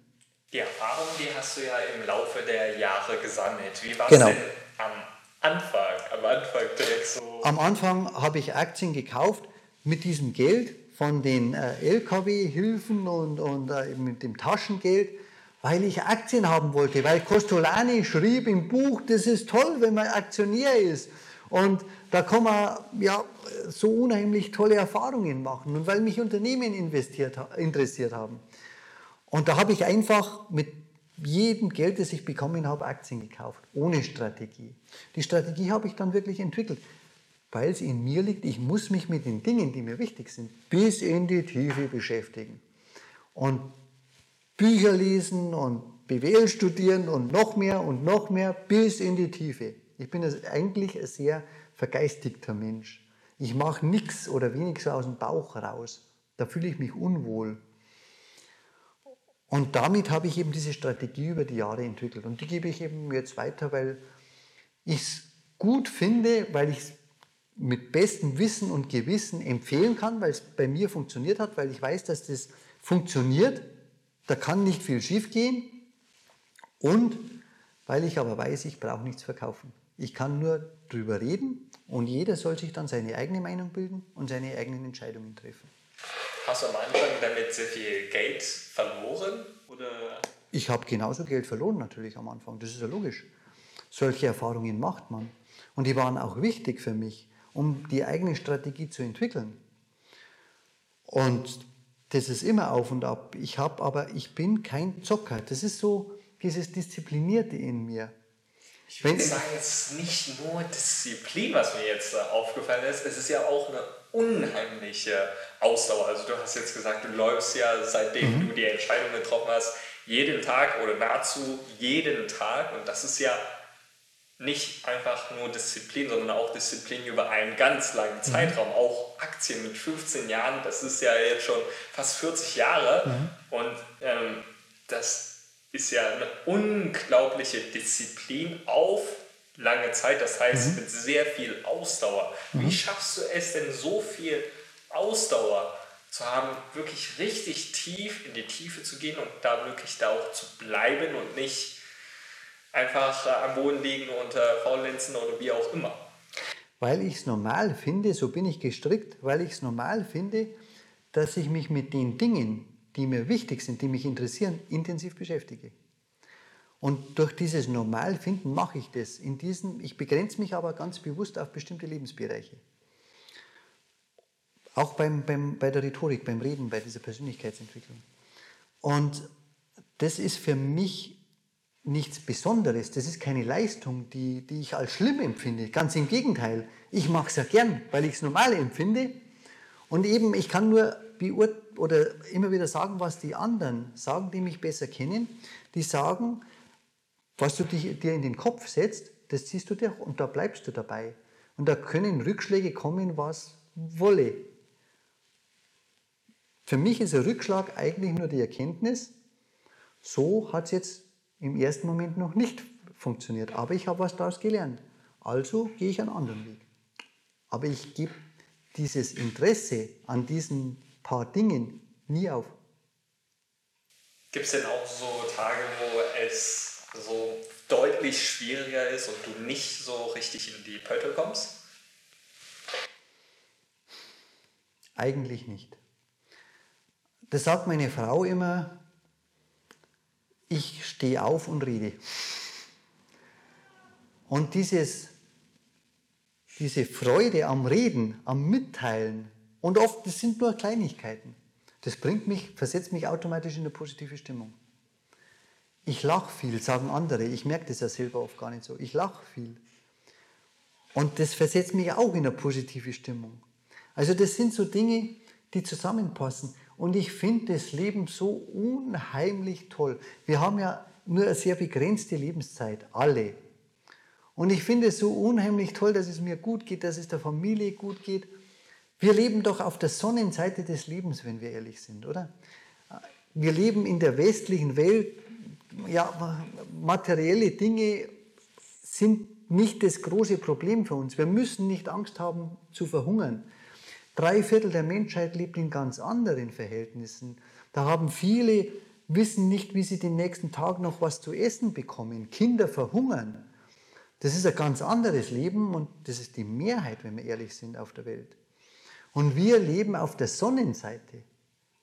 Die Erfahrung, die hast du ja im Laufe der Jahre gesammelt. Wie war es Genau. denn am Anfang? Am Anfang direkt so. Am Anfang habe ich Aktien gekauft mit diesem Geld von den äh, LKW-Hilfen und, und äh, mit dem Taschengeld, weil ich Aktien haben wollte, weil Costolani schrieb im Buch, das ist toll, wenn man Aktionär ist. Und da kann man ja so unheimlich tolle Erfahrungen machen und weil mich Unternehmen investiert, interessiert haben. Und da habe ich einfach mit jedem Geld, das ich bekommen habe, Aktien gekauft, ohne Strategie. Die Strategie habe ich dann wirklich entwickelt, weil es in mir liegt, ich muss mich mit den Dingen, die mir wichtig sind, bis in die Tiefe beschäftigen. Und Bücher lesen und BWL studieren und noch mehr und noch mehr bis in die Tiefe. Ich bin also eigentlich ein sehr vergeistigter Mensch. Ich mache nichts oder wenig so aus dem Bauch raus. Da fühle ich mich unwohl. Und damit habe ich eben diese Strategie über die Jahre entwickelt. Und die gebe ich eben jetzt weiter, weil ich es gut finde, weil ich es mit bestem Wissen und Gewissen empfehlen kann, weil es bei mir funktioniert hat, weil ich weiß, dass das funktioniert. Da kann nicht viel schiefgehen. Und weil ich aber weiß, ich brauche nichts verkaufen. Ich kann nur drüber reden und jeder soll sich dann seine eigene Meinung bilden und seine eigenen Entscheidungen treffen. Hast du am Anfang damit sehr viel Geld verloren? Oder? Ich habe genauso Geld verloren natürlich am Anfang, das ist ja logisch. Solche Erfahrungen macht man. Und die waren auch wichtig für mich, um die eigene Strategie zu entwickeln. Und das ist immer auf und ab. Ich habe aber, ich bin kein Zocker. Das ist so dieses Disziplinierte in mir. Ich würde sagen, es ist nicht nur Disziplin, was mir jetzt aufgefallen ist, es ist ja auch eine unheimliche Ausdauer. Also du hast jetzt gesagt, du läufst ja, seitdem du die Entscheidung getroffen hast, jeden Tag oder nahezu jeden Tag. Und das ist ja nicht einfach nur Disziplin, sondern auch Disziplin über einen ganz langen Zeitraum. Auch Aktien mit 15 Jahren, das ist ja jetzt schon fast 40 Jahre. Und ähm, das ist ja eine unglaubliche Disziplin auf lange Zeit. Das heißt, mit sehr viel Ausdauer. Wie schaffst du es denn, so viel Ausdauer zu haben, wirklich richtig tief in die Tiefe zu gehen und da wirklich da auch zu bleiben und nicht einfach am Boden liegen und äh, faulenzen oder wie auch immer? Weil ich es normal finde, so bin ich gestrickt, weil ich es normal finde, dass ich mich mit den Dingen, die mir wichtig sind, die mich interessieren, intensiv beschäftige. Und durch dieses Normalfinden mache ich das. In diesen, ich begrenze mich aber ganz bewusst auf bestimmte Lebensbereiche. Auch beim, beim, bei der Rhetorik, beim Reden, bei dieser Persönlichkeitsentwicklung. Und das ist für mich nichts Besonderes. Das ist keine Leistung, die, die ich als schlimm empfinde. Ganz im Gegenteil. Ich mache es ja gern, weil ich es normal empfinde. Und eben, ich kann nur oder immer wieder sagen, was die anderen sagen, die mich besser kennen. Die sagen, was du dir in den Kopf setzt, das ziehst du dir und da bleibst du dabei. Und da können Rückschläge kommen, was wolle. Für mich ist ein Rückschlag eigentlich nur die Erkenntnis, so hat es jetzt im ersten Moment noch nicht funktioniert, aber ich habe was daraus gelernt. Also gehe ich einen anderen Weg. Aber ich gebe dieses Interesse an diesen paar Dingen nie auf. Gibt es denn auch so Tage, wo es so deutlich schwieriger ist und du nicht so richtig in die Pötte kommst? Eigentlich nicht. Das sagt meine Frau immer, ich stehe auf und rede. Und dieses, diese Freude am Reden, am Mitteilen, und oft, das sind nur Kleinigkeiten, das bringt mich, versetzt mich automatisch in eine positive Stimmung. Ich lache viel, sagen andere. Ich merke das ja selber oft gar nicht so. Ich lache viel. Und das versetzt mich auch in eine positive Stimmung. Also das sind so Dinge, die zusammenpassen. Und ich finde das Leben so unheimlich toll. Wir haben ja nur eine sehr begrenzte Lebenszeit, alle. Und ich finde es so unheimlich toll, dass es mir gut geht, dass es der Familie gut geht. Wir leben doch auf der Sonnenseite des Lebens, wenn wir ehrlich sind, oder? Wir leben in der westlichen Welt, ja, materielle Dinge sind nicht das große Problem für uns. Wir müssen nicht Angst haben zu verhungern. Drei Viertel der Menschheit lebt in ganz anderen Verhältnissen. Da haben viele, wissen nicht, wie sie den nächsten Tag noch was zu essen bekommen. Kinder verhungern. Das ist ein ganz anderes Leben und das ist die Mehrheit, wenn wir ehrlich sind, auf der Welt. Und wir leben auf der Sonnenseite.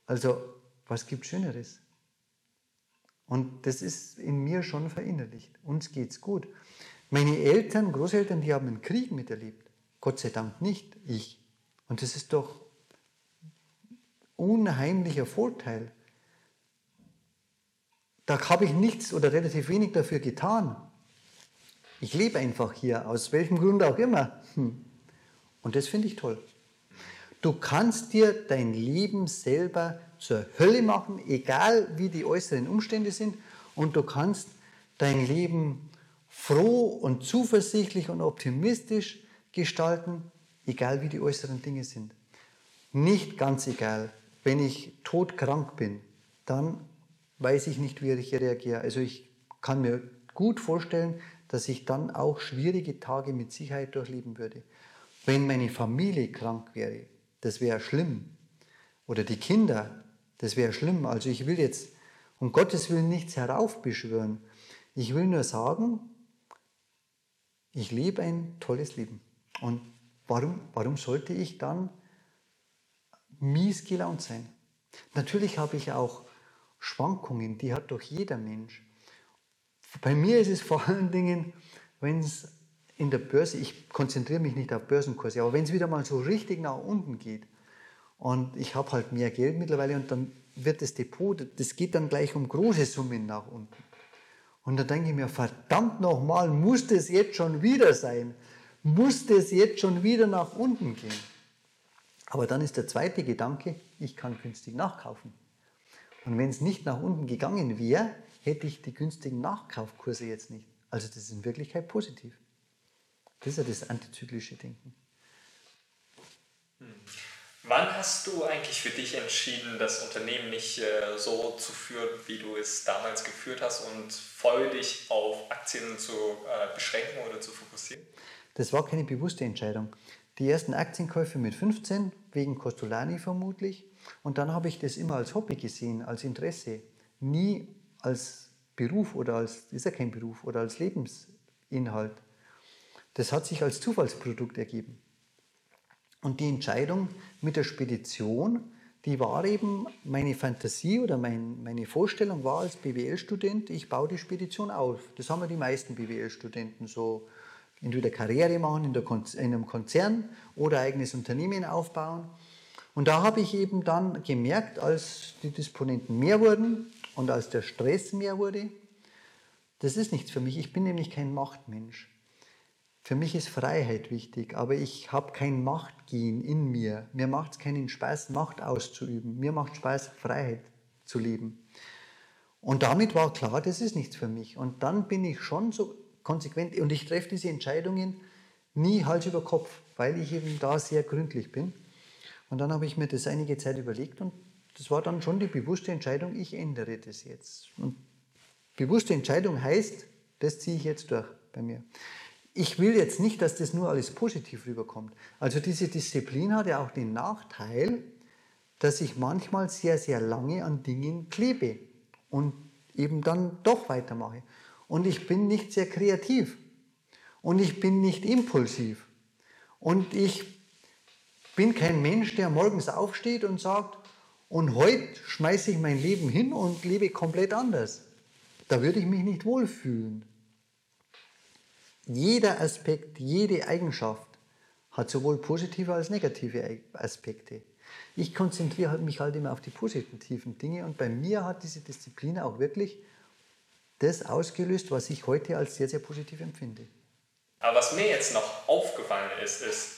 Also, was gibt Schöneres? Und das ist in mir schon verinnerlicht. Uns geht's gut. Meine Eltern, Großeltern, die haben einen Krieg miterlebt. Gott sei Dank nicht ich. Und das ist doch unheimlicher Vorteil. Da habe ich nichts oder relativ wenig dafür getan. Ich lebe einfach hier, aus welchem Grund auch immer. Hm. Und das finde ich toll. Du kannst dir dein Leben selber zur Hölle machen, egal wie die äußeren Umstände sind. Und du kannst dein Leben froh und zuversichtlich und optimistisch gestalten, egal wie die äußeren Dinge sind. Nicht ganz egal. Wenn ich todkrank bin, dann weiß ich nicht, wie ich reagiere. Also ich kann mir gut vorstellen, dass ich dann auch schwierige Tage mit Sicherheit durchleben würde. Wenn meine Familie krank wäre, das wäre schlimm. Oder die Kinder, das wäre schlimm. Also ich will jetzt um Gottes Willen nichts heraufbeschwören. Ich will nur sagen, ich lebe ein tolles Leben. Und warum, warum sollte ich dann mies gelaunt sein? Natürlich habe ich auch Schwankungen, die hat doch jeder Mensch. Bei mir ist es vor allen Dingen, wenn es in der Börse, ich konzentriere mich nicht auf Börsenkurse, aber wenn es wieder mal so richtig nach unten geht und ich habe halt mehr Geld mittlerweile und dann wird das Depot, das geht dann gleich um große Summen nach unten. Und da denke ich mir, verdammt nochmal, muss das jetzt schon wieder sein? Muss das jetzt schon wieder nach unten gehen? Aber dann ist der zweite Gedanke, ich kann günstig nachkaufen. Und wenn es nicht nach unten gegangen wäre, hätte ich die günstigen Nachkaufkurse jetzt nicht. Also das ist in Wirklichkeit positiv. Das ist ja das antizyklische Denken. Hm. Wann hast du eigentlich für dich entschieden, das Unternehmen nicht äh, so zu führen, wie du es damals geführt hast und voll dich auf Aktien zu äh, beschränken oder zu fokussieren? Das war keine bewusste Entscheidung. Die ersten Aktienkäufe mit 15, wegen Costolani vermutlich. Und dann habe ich das immer als Hobby gesehen, als Interesse. Nie als Beruf oder als, ist ja kein Beruf, oder als Lebensinhalt. Das hat sich als Zufallsprodukt ergeben. Und die Entscheidung mit der Spedition, die war eben meine Fantasie oder mein, meine Vorstellung war als BWL-Student, ich baue die Spedition auf. Das haben ja die meisten BWL-Studenten so. Entweder Karriere machen in, in einem Konzern oder eigenes Unternehmen aufbauen. Und da habe ich eben dann gemerkt, als die Disponenten mehr wurden und als der Stress mehr wurde, das ist nichts für mich. Ich bin nämlich kein Machtmensch. Für mich ist Freiheit wichtig, aber ich habe kein Machtgehen in mir. Mir macht es keinen Spaß, Macht auszuüben. Mir macht Spaß, Freiheit zu leben. Und damit war klar, das ist nichts für mich. Und dann bin ich schon so konsequent und ich treffe diese Entscheidungen nie Hals über Kopf, weil ich eben da sehr gründlich bin. Und dann habe ich mir das einige Zeit überlegt und das war dann schon die bewusste Entscheidung, ich ändere das jetzt. Und bewusste Entscheidung heißt, das ziehe ich jetzt durch bei mir. Ich will jetzt nicht, dass das nur alles positiv rüberkommt. Also diese Disziplin hat ja auch den Nachteil, dass ich manchmal sehr, sehr lange an Dingen klebe und eben dann doch weitermache. Und ich bin nicht sehr kreativ und ich bin nicht impulsiv und ich bin kein Mensch, der morgens aufsteht und sagt, und heute schmeiße ich mein Leben hin und lebe komplett anders. Da würde ich mich nicht wohlfühlen. Jeder Aspekt, jede Eigenschaft hat sowohl positive als negative Aspekte. Ich konzentriere mich halt immer auf die positiven Dinge und bei mir hat diese Disziplin auch wirklich das ausgelöst, was ich heute als sehr, sehr positiv empfinde. Aber was mir jetzt noch aufgefallen ist, ist,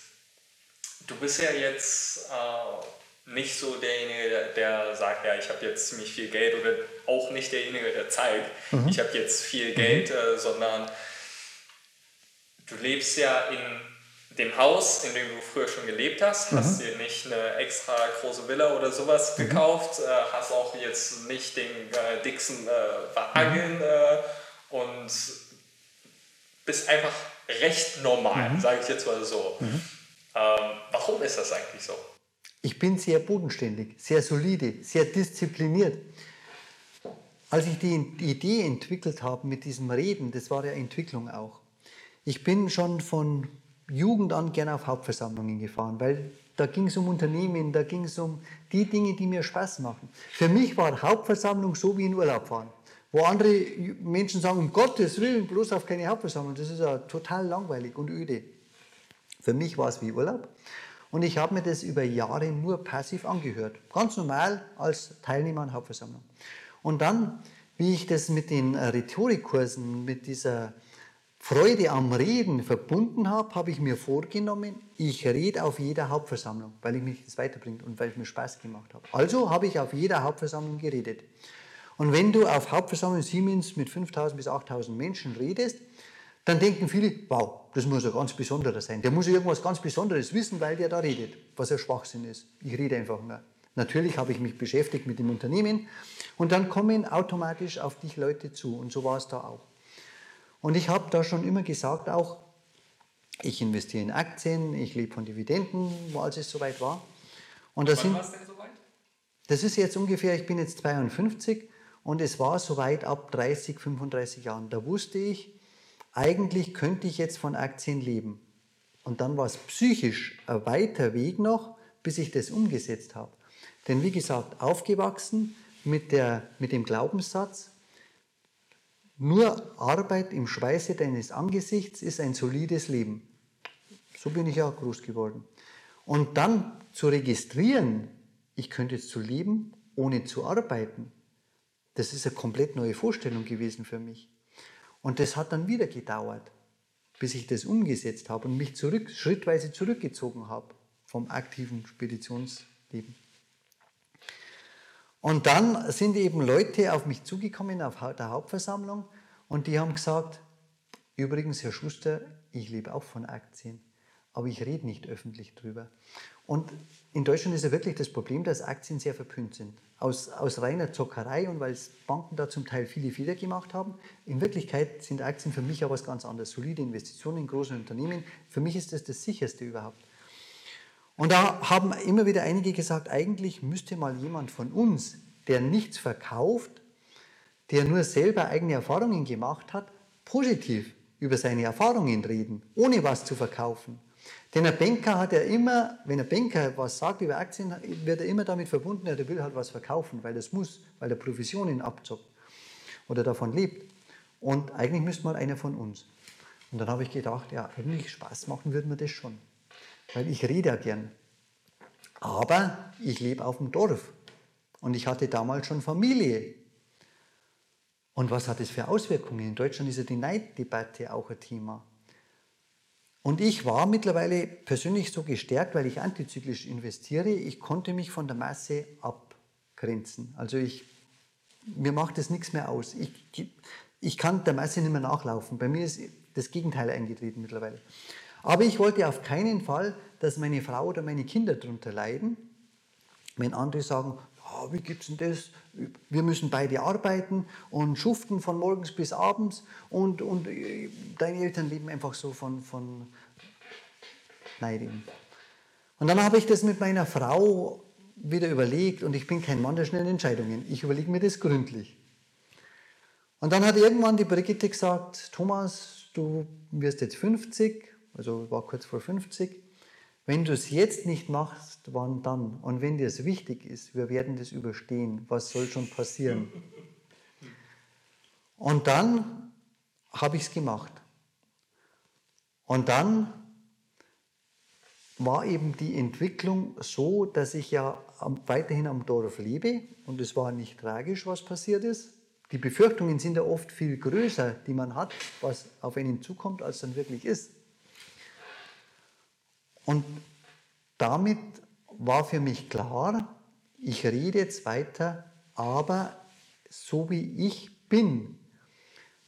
du bist ja jetzt äh, nicht so derjenige, der, der sagt, ja, ich habe jetzt ziemlich viel Geld oder auch nicht derjenige, der zeigt, mhm. ich habe jetzt viel Geld, mhm. äh, sondern du lebst ja in dem Haus, in dem du früher schon gelebt hast, mhm. hast dir nicht eine extra große Villa oder sowas mhm. gekauft, äh, hast auch jetzt nicht den äh, dicksten äh, Wagen mhm. Äh, und bist einfach recht normal, mhm. sage ich jetzt mal so. Mhm. Ähm, warum ist das eigentlich so? Ich bin sehr bodenständig, sehr solide, sehr diszipliniert. Als ich die Idee entwickelt habe mit diesem Reden, das war ja Entwicklung auch. Ich bin schon von Jugend an gerne auf Hauptversammlungen gefahren, weil da ging es um Unternehmen, da ging es um die Dinge, die mir Spaß machen. Für mich war Hauptversammlung so wie in Urlaub fahren. Wo andere Menschen sagen, um Gottes Willen, bloß auf keine Hauptversammlung. Das ist ja total langweilig und öde. Für mich war es wie Urlaub. Und ich habe mir das über Jahre nur passiv angehört. Ganz normal als Teilnehmer an Hauptversammlung. Und dann, wie ich das mit den Rhetorikkursen, mit dieser Freude am Reden verbunden habe, habe ich mir vorgenommen, ich rede auf jeder Hauptversammlung, weil ich mich das weiterbringt und weil es mir Spaß gemacht hat. Also habe ich auf jeder Hauptversammlung geredet. Und wenn du auf Hauptversammlung Siemens mit 5000 bis 8000 Menschen redest, dann denken viele, wow, das muss ein ganz Besonderer sein. Der muss irgendwas ganz Besonderes wissen, weil der da redet, was ein Schwachsinn ist. Ich rede einfach nur. Natürlich habe ich mich beschäftigt mit dem Unternehmen und dann kommen automatisch auf dich Leute zu und so war es da auch. Und ich habe da schon immer gesagt auch, ich investiere in Aktien, ich lebe von Dividenden, als es soweit war. Und das Wann war es denn soweit? Das ist jetzt ungefähr, ich bin jetzt 52 und es war soweit ab 30, 35 Jahren. Da wusste ich, eigentlich könnte ich jetzt von Aktien leben. Und dann war es psychisch ein weiter Weg noch, bis ich das umgesetzt habe. Denn wie gesagt, aufgewachsen mit, der, mit dem Glaubenssatz, nur Arbeit im Schweiße deines Angesichts ist ein solides Leben. So bin ich auch groß geworden. Und dann zu registrieren, ich könnte jetzt zu leben, ohne zu arbeiten, das ist eine komplett neue Vorstellung gewesen für mich. Und das hat dann wieder gedauert, bis ich das umgesetzt habe und mich zurück, schrittweise zurückgezogen habe vom aktiven Speditionsleben. Und dann sind eben Leute auf mich zugekommen auf der Hauptversammlung und die haben gesagt, übrigens, Herr Schuster, ich lebe auch von Aktien, aber ich rede nicht öffentlich drüber. Und in Deutschland ist ja wirklich das Problem, dass Aktien sehr verpönt sind aus, aus reiner Zockerei und weil Banken da zum Teil viele Fehler gemacht haben. In Wirklichkeit sind Aktien für mich aber was ganz anderes. Solide Investitionen in großen Unternehmen, für mich ist das das sicherste überhaupt. Und da haben immer wieder einige gesagt, eigentlich müsste mal jemand von uns, der nichts verkauft, der nur selber eigene Erfahrungen gemacht hat, positiv über seine Erfahrungen reden, ohne was zu verkaufen. Denn ein Banker hat ja immer, wenn ein Banker was sagt über Aktien, wird er immer damit verbunden, er will halt was verkaufen, weil das muss, weil er Provisionen abzockt oder davon lebt. Und eigentlich müsste mal einer von uns. Und dann habe ich gedacht, ja, eigentlich Spaß machen würde mir das schon. Weil ich rede ja gern. Aber ich lebe auf dem Dorf. Und ich hatte damals schon Familie. Und was hat es für Auswirkungen? In Deutschland ist ja die Neiddebatte auch ein Thema. Und ich war mittlerweile persönlich so gestärkt, weil ich antizyklisch investiere, ich konnte mich von der Masse abgrenzen. Also ich, mir macht das nichts mehr aus. Ich, ich kann der Masse nicht mehr nachlaufen. Bei mir ist das Gegenteil eingetreten mittlerweile. Aber ich wollte auf keinen Fall, dass meine Frau oder meine Kinder darunter leiden, wenn andere sagen, oh, wie es denn das? Wir müssen beide arbeiten und schuften von morgens bis abends und, und äh, deine Eltern leben einfach so von, von Neidem. Und dann habe ich das mit meiner Frau wieder überlegt und ich bin kein Mann der schnellen Entscheidungen. Ich überlege mir das gründlich. Und dann hat irgendwann die Brigitte gesagt, Thomas, du wirst jetzt 50, also war kurz vor 50, wenn du es jetzt nicht machst, wann dann? Und wenn dir es wichtig ist, wir werden das überstehen. Was soll schon passieren? Und dann habe ich es gemacht. Und dann war eben die Entwicklung so, dass ich ja weiterhin am Dorf lebe und es war nicht tragisch, was passiert ist. Die Befürchtungen sind ja oft viel größer, die man hat, was auf einen zukommt, als dann wirklich ist. Und damit war für mich klar, ich rede jetzt weiter, aber so wie ich bin.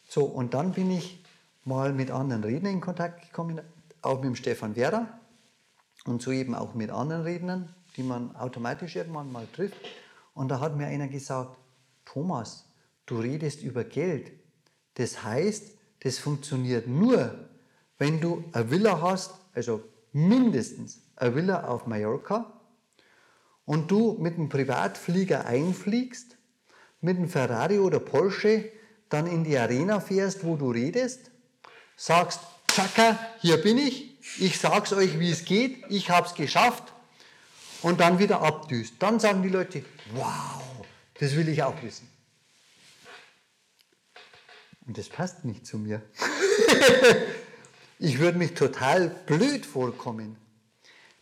So, und dann bin ich mal mit anderen Rednern in Kontakt gekommen, auch mit dem Stefan Werder und so eben auch mit anderen Rednern, die man automatisch irgendwann mal trifft. Und da hat mir einer gesagt, Thomas, du redest über Geld. Das heißt, das funktioniert nur, wenn du eine Villa hast, also mindestens eine Villa auf Mallorca und du mit einem Privatflieger einfliegst, mit einem Ferrari oder Porsche dann in die Arena fährst, wo du redest, sagst, Chaka, hier bin ich, ich sag's euch, wie es geht, ich hab's geschafft und dann wieder abdüst. Dann sagen die Leute, wow, das will ich auch wissen. Und das passt nicht zu mir. ich würde mich total blöd vorkommen.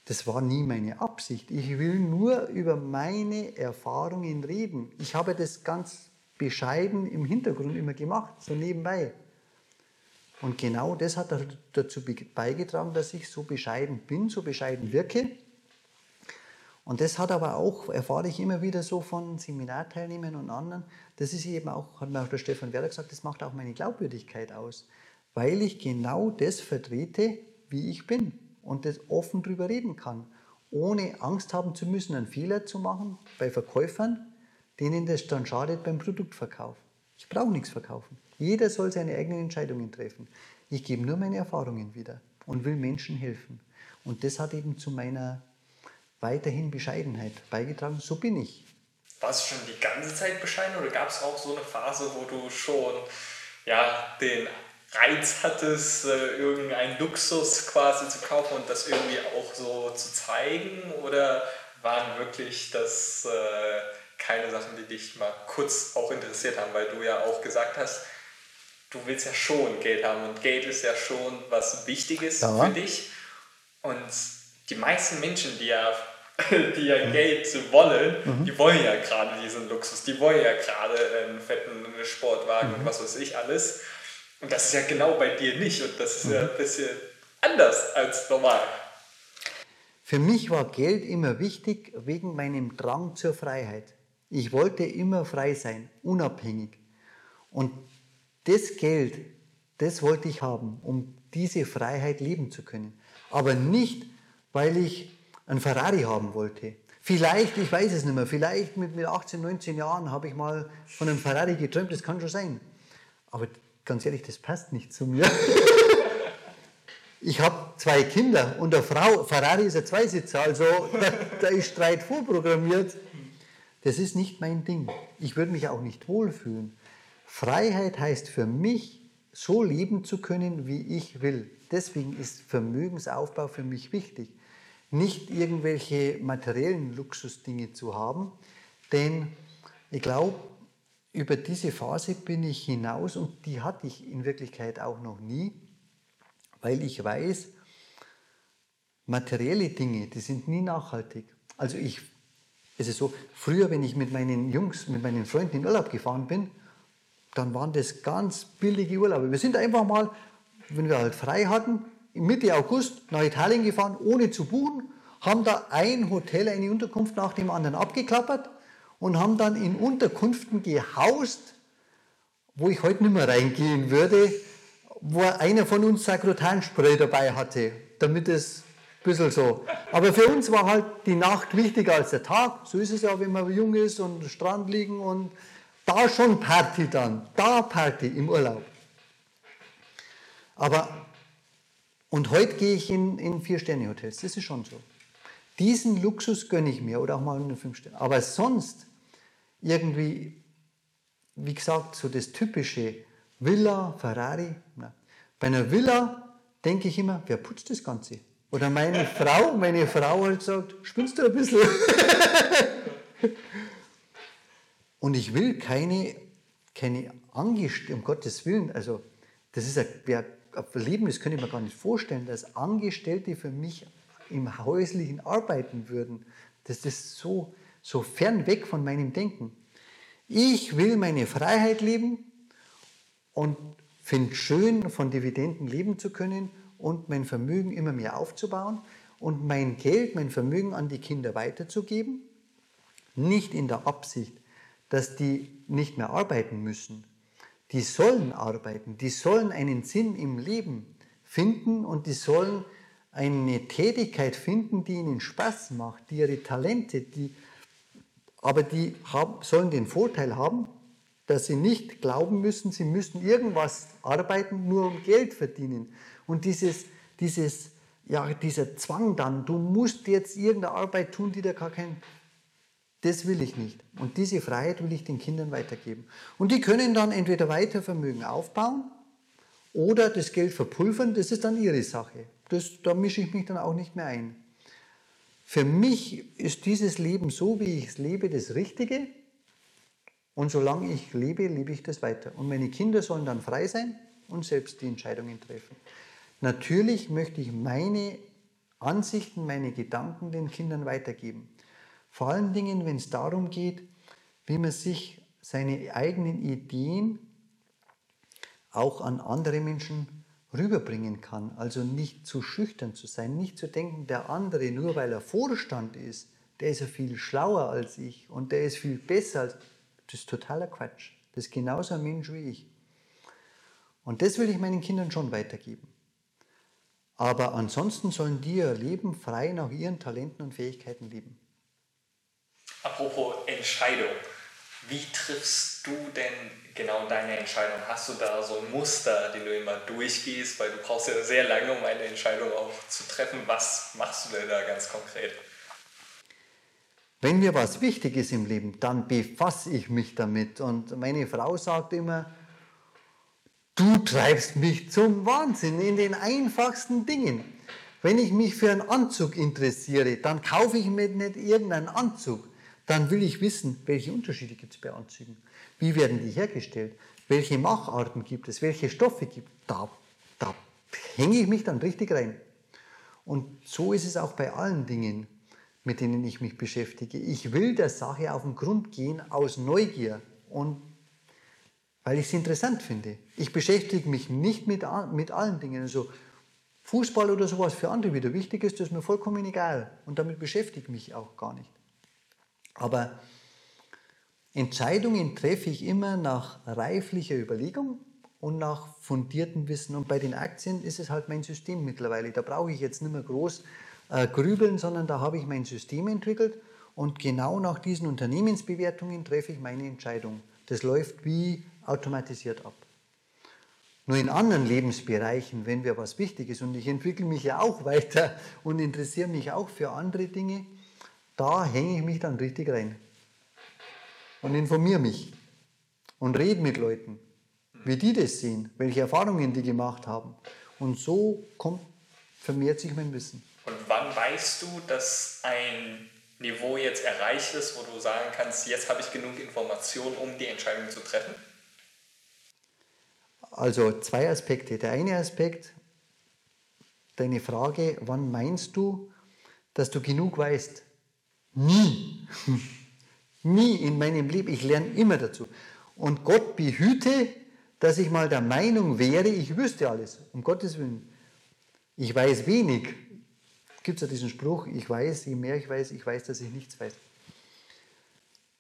Das war nie meine Absicht. Ich will nur über meine Erfahrungen reden. Ich habe das ganz bescheiden im Hintergrund immer gemacht, so nebenbei. Und genau das hat dazu beigetragen, dass ich so bescheiden bin, so bescheiden wirke. Und das hat aber auch, erfahre ich immer wieder so von Seminarteilnehmern und anderen, das ist eben auch, hat mir auch der Stefan Werder gesagt, das macht auch meine Glaubwürdigkeit aus, weil ich genau das vertrete, wie ich bin und das offen drüber reden kann, ohne Angst haben zu müssen, einen Fehler zu machen bei Verkäufern, denen das dann schadet beim Produktverkauf. Ich brauche nichts verkaufen. Jeder soll seine eigenen Entscheidungen treffen. Ich gebe nur meine Erfahrungen wieder und will Menschen helfen. Und das hat eben zu meiner weiterhin Bescheidenheit beigetragen. So bin ich. Warst du schon die ganze Zeit bescheiden oder gab es auch so eine Phase, wo du schon ja, den Reiz hattest, äh, irgendeinen Luxus quasi zu kaufen und das irgendwie auch so zu zeigen? Oder waren wirklich das äh, keine Sachen, die dich mal kurz auch interessiert haben, weil du ja auch gesagt hast, du willst ja schon Geld haben und Geld ist ja schon was Wichtiges ja. für dich. Und die meisten Menschen, die ja, die ja mhm. Geld wollen, mhm. die wollen ja gerade diesen Luxus, die wollen ja gerade einen fetten Sportwagen mhm. und was weiß ich alles. Und das ist ja genau bei dir nicht und das ist mhm. ja ein bisschen anders als normal. Für mich war Geld immer wichtig wegen meinem Drang zur Freiheit. Ich wollte immer frei sein, unabhängig. Und das Geld, das wollte ich haben, um diese Freiheit leben zu können. Aber nicht, weil ich ein Ferrari haben wollte. Vielleicht, ich weiß es nicht mehr, vielleicht mit, mit 18, 19 Jahren habe ich mal von einem Ferrari geträumt, das kann schon sein. Aber ganz ehrlich, das passt nicht zu mir. ich habe zwei Kinder und eine Frau, Ferrari ist ein Zweisitzer, also da, da ist Streit vorprogrammiert. Das ist nicht mein Ding. Ich würde mich auch nicht wohlfühlen. Freiheit heißt für mich, so leben zu können, wie ich will. Deswegen ist Vermögensaufbau für mich wichtig. Nicht irgendwelche materiellen Luxusdinge zu haben, denn ich glaube, über diese Phase bin ich hinaus und die hatte ich in Wirklichkeit auch noch nie, weil ich weiß, materielle Dinge, die sind nie nachhaltig. Also ich, es ist so, früher, wenn ich mit meinen Jungs, mit meinen Freunden in Urlaub gefahren bin, dann waren das ganz billige Urlaube. Wir sind einfach mal, wenn wir halt frei hatten, Mitte August nach Italien gefahren, ohne zu buchen, haben da ein Hotel, eine Unterkunft nach dem anderen abgeklappert und haben dann in Unterkünften gehaust, wo ich heute nicht mehr reingehen würde, wo einer von uns Sakrotanspray dabei hatte, damit es ein bisschen so. Aber für uns war halt die Nacht wichtiger als der Tag. So ist es ja, wenn man jung ist und am Strand liegen und da schon Party dann, da Party im Urlaub. Aber, und heute gehe ich in, in Vier-Sterne-Hotels, das ist schon so. Diesen Luxus gönne ich mir oder auch mal in fünf Sterne. Aber sonst irgendwie, wie gesagt, so das typische Villa, Ferrari. Na. Bei einer Villa denke ich immer, wer putzt das Ganze? Oder meine Frau, meine Frau halt sagt, spinnst du ein bisschen? Und ich will keine, keine Angestellte, um Gottes Willen, also das ist ein, ein Leben, das könnte ich mir gar nicht vorstellen, dass Angestellte für mich im häuslichen arbeiten würden. Das ist so, so fern weg von meinem Denken. Ich will meine Freiheit leben und finde schön, von Dividenden leben zu können und mein Vermögen immer mehr aufzubauen und mein Geld, mein Vermögen an die Kinder weiterzugeben. Nicht in der Absicht, dass die nicht mehr arbeiten müssen. Die sollen arbeiten, die sollen einen Sinn im Leben finden und die sollen eine Tätigkeit finden, die ihnen Spaß macht, die ihre Talente, die, aber die haben, sollen den Vorteil haben, dass sie nicht glauben müssen, sie müssen irgendwas arbeiten, nur um Geld verdienen. Und dieses, dieses, ja, dieser Zwang dann, du musst jetzt irgendeine Arbeit tun, die dir gar keinen das will ich nicht. Und diese Freiheit will ich den Kindern weitergeben. Und die können dann entweder weiter Vermögen aufbauen oder das Geld verpulvern, das ist dann ihre Sache. Das, da mische ich mich dann auch nicht mehr ein. Für mich ist dieses Leben so, wie ich es lebe, das Richtige. Und solange ich lebe, lebe ich das weiter. Und meine Kinder sollen dann frei sein und selbst die Entscheidungen treffen. Natürlich möchte ich meine Ansichten, meine Gedanken den Kindern weitergeben. Vor allen Dingen, wenn es darum geht, wie man sich seine eigenen Ideen auch an andere Menschen rüberbringen kann. Also nicht zu schüchtern zu sein, nicht zu denken, der andere, nur weil er Vorstand ist, der ist ja viel schlauer als ich und der ist viel besser. Als, das ist totaler Quatsch. Das ist genauso ein Mensch wie ich. Und das will ich meinen Kindern schon weitergeben. Aber ansonsten sollen die ihr Leben frei nach ihren Talenten und Fähigkeiten leben. Apropos Entscheidung. Wie triffst du denn genau deine Entscheidung? Hast du da so ein Muster, den du immer durchgehst? Weil du brauchst ja sehr lange, um eine Entscheidung auch zu treffen. Was machst du denn da ganz konkret? Wenn mir was wichtig ist im Leben, dann befasse ich mich damit. Und meine Frau sagt immer, du treibst mich zum Wahnsinn in den einfachsten Dingen. Wenn ich mich für einen Anzug interessiere, dann kaufe ich mir nicht irgendeinen Anzug, dann will ich wissen, welche Unterschiede gibt es bei Anzügen. Wie werden die hergestellt? Welche Macharten gibt es? Welche Stoffe gibt es? Da, da hänge ich mich dann richtig rein. Und so ist es auch bei allen Dingen, mit denen ich mich beschäftige. Ich will der Sache auf den Grund gehen aus Neugier und weil ich es interessant finde. Ich beschäftige mich nicht mit, mit allen Dingen. Also Fußball oder sowas für andere wieder wichtig ist, das ist mir vollkommen egal. Und damit beschäftige ich mich auch gar nicht. Aber Entscheidungen treffe ich immer nach reiflicher Überlegung und nach fundiertem Wissen. Und bei den Aktien ist es halt mein System mittlerweile. Da brauche ich jetzt nicht mehr groß äh, grübeln, sondern da habe ich mein System entwickelt und genau nach diesen Unternehmensbewertungen treffe ich meine Entscheidung. Das läuft wie automatisiert ab. Nur in anderen Lebensbereichen, wenn mir was wichtig ist und ich entwickle mich ja auch weiter und interessiere mich auch für andere Dinge, da hänge ich mich dann richtig rein und informiere mich und rede mit Leuten, wie die das sehen, welche Erfahrungen die gemacht haben. Und so kommt, vermehrt sich mein Wissen. Und wann weißt du, dass ein Niveau jetzt erreicht ist, wo du sagen kannst, jetzt habe ich genug Informationen, um die Entscheidung zu treffen? Also zwei Aspekte. Der eine Aspekt, deine Frage, wann meinst du, dass du genug weißt? Nie. Nie in meinem Leben. Ich lerne immer dazu. Und Gott behüte, dass ich mal der Meinung wäre, ich wüsste alles. Um Gottes Willen. Ich weiß wenig. Gibt es ja diesen Spruch, ich weiß, je mehr ich weiß, ich weiß, dass ich nichts weiß.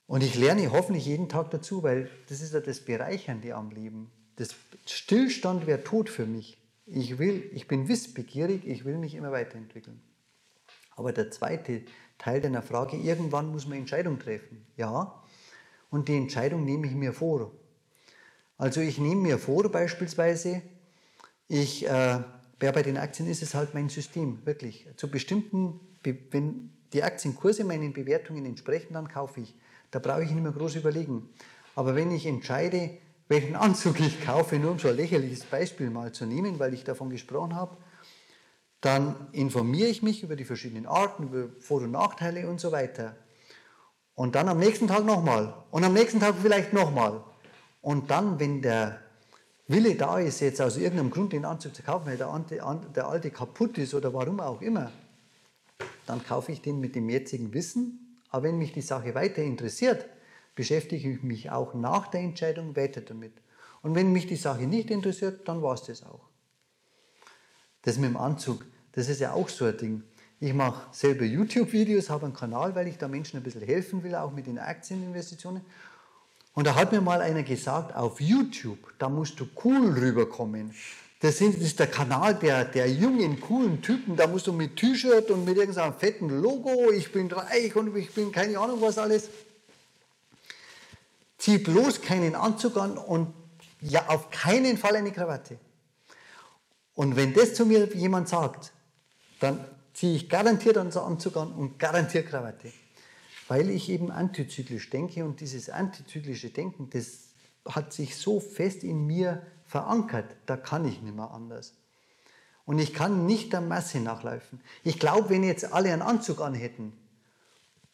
Und ich lerne hoffentlich jeden Tag dazu, weil das ist ja das Bereichernde am Leben. Das Stillstand wäre tot für mich. Ich, will, ich bin wissbegierig, ich will mich immer weiterentwickeln. Aber der zweite Teil deiner Frage, irgendwann muss man Entscheidung treffen. Ja, und die Entscheidung nehme ich mir vor. Also ich nehme mir vor beispielsweise, ich, äh, bei den Aktien ist es halt mein System, wirklich. Zu bestimmten, wenn die Aktienkurse meinen Bewertungen entsprechen, dann kaufe ich. Da brauche ich nicht mehr groß überlegen. Aber wenn ich entscheide, welchen Anzug ich kaufe, nur um so ein lächerliches Beispiel mal zu nehmen, weil ich davon gesprochen habe, dann informiere ich mich über die verschiedenen Arten, über Vor- und Nachteile und so weiter. Und dann am nächsten Tag nochmal. Und am nächsten Tag vielleicht nochmal. Und dann, wenn der Wille da ist, jetzt aus irgendeinem Grund den Anzug zu kaufen, weil der, alte, der alte kaputt ist oder warum auch immer, dann kaufe ich den mit dem jetzigen Wissen. Aber wenn mich die Sache weiter interessiert, beschäftige ich mich auch nach der Entscheidung weiter damit. Und wenn mich die Sache nicht interessiert, dann war es das auch. Das mit dem Anzug, das ist ja auch so ein Ding. Ich mache selber YouTube-Videos, habe einen Kanal, weil ich da Menschen ein bisschen helfen will, auch mit den Aktieninvestitionen. Und da hat mir mal einer gesagt, auf YouTube, da musst du cool rüberkommen. Das, ist der Kanal der, der jungen, coolen Typen. Da musst du mit T-Shirt und mit irgendeinem fetten Logo, ich bin reich und ich bin keine Ahnung was alles. Zieh bloß keinen Anzug an und ja, auf keinen Fall eine Krawatte. Und wenn das zu mir jemand sagt, dann ziehe ich garantiert einen Anzug an und garantiert Krawatte. Weil ich eben antizyklisch denke und dieses antizyklische Denken, das hat sich so fest in mir verankert, da kann ich nicht mehr anders. Und ich kann nicht der Masse nachlaufen. Ich glaube, wenn jetzt alle einen Anzug anhätten,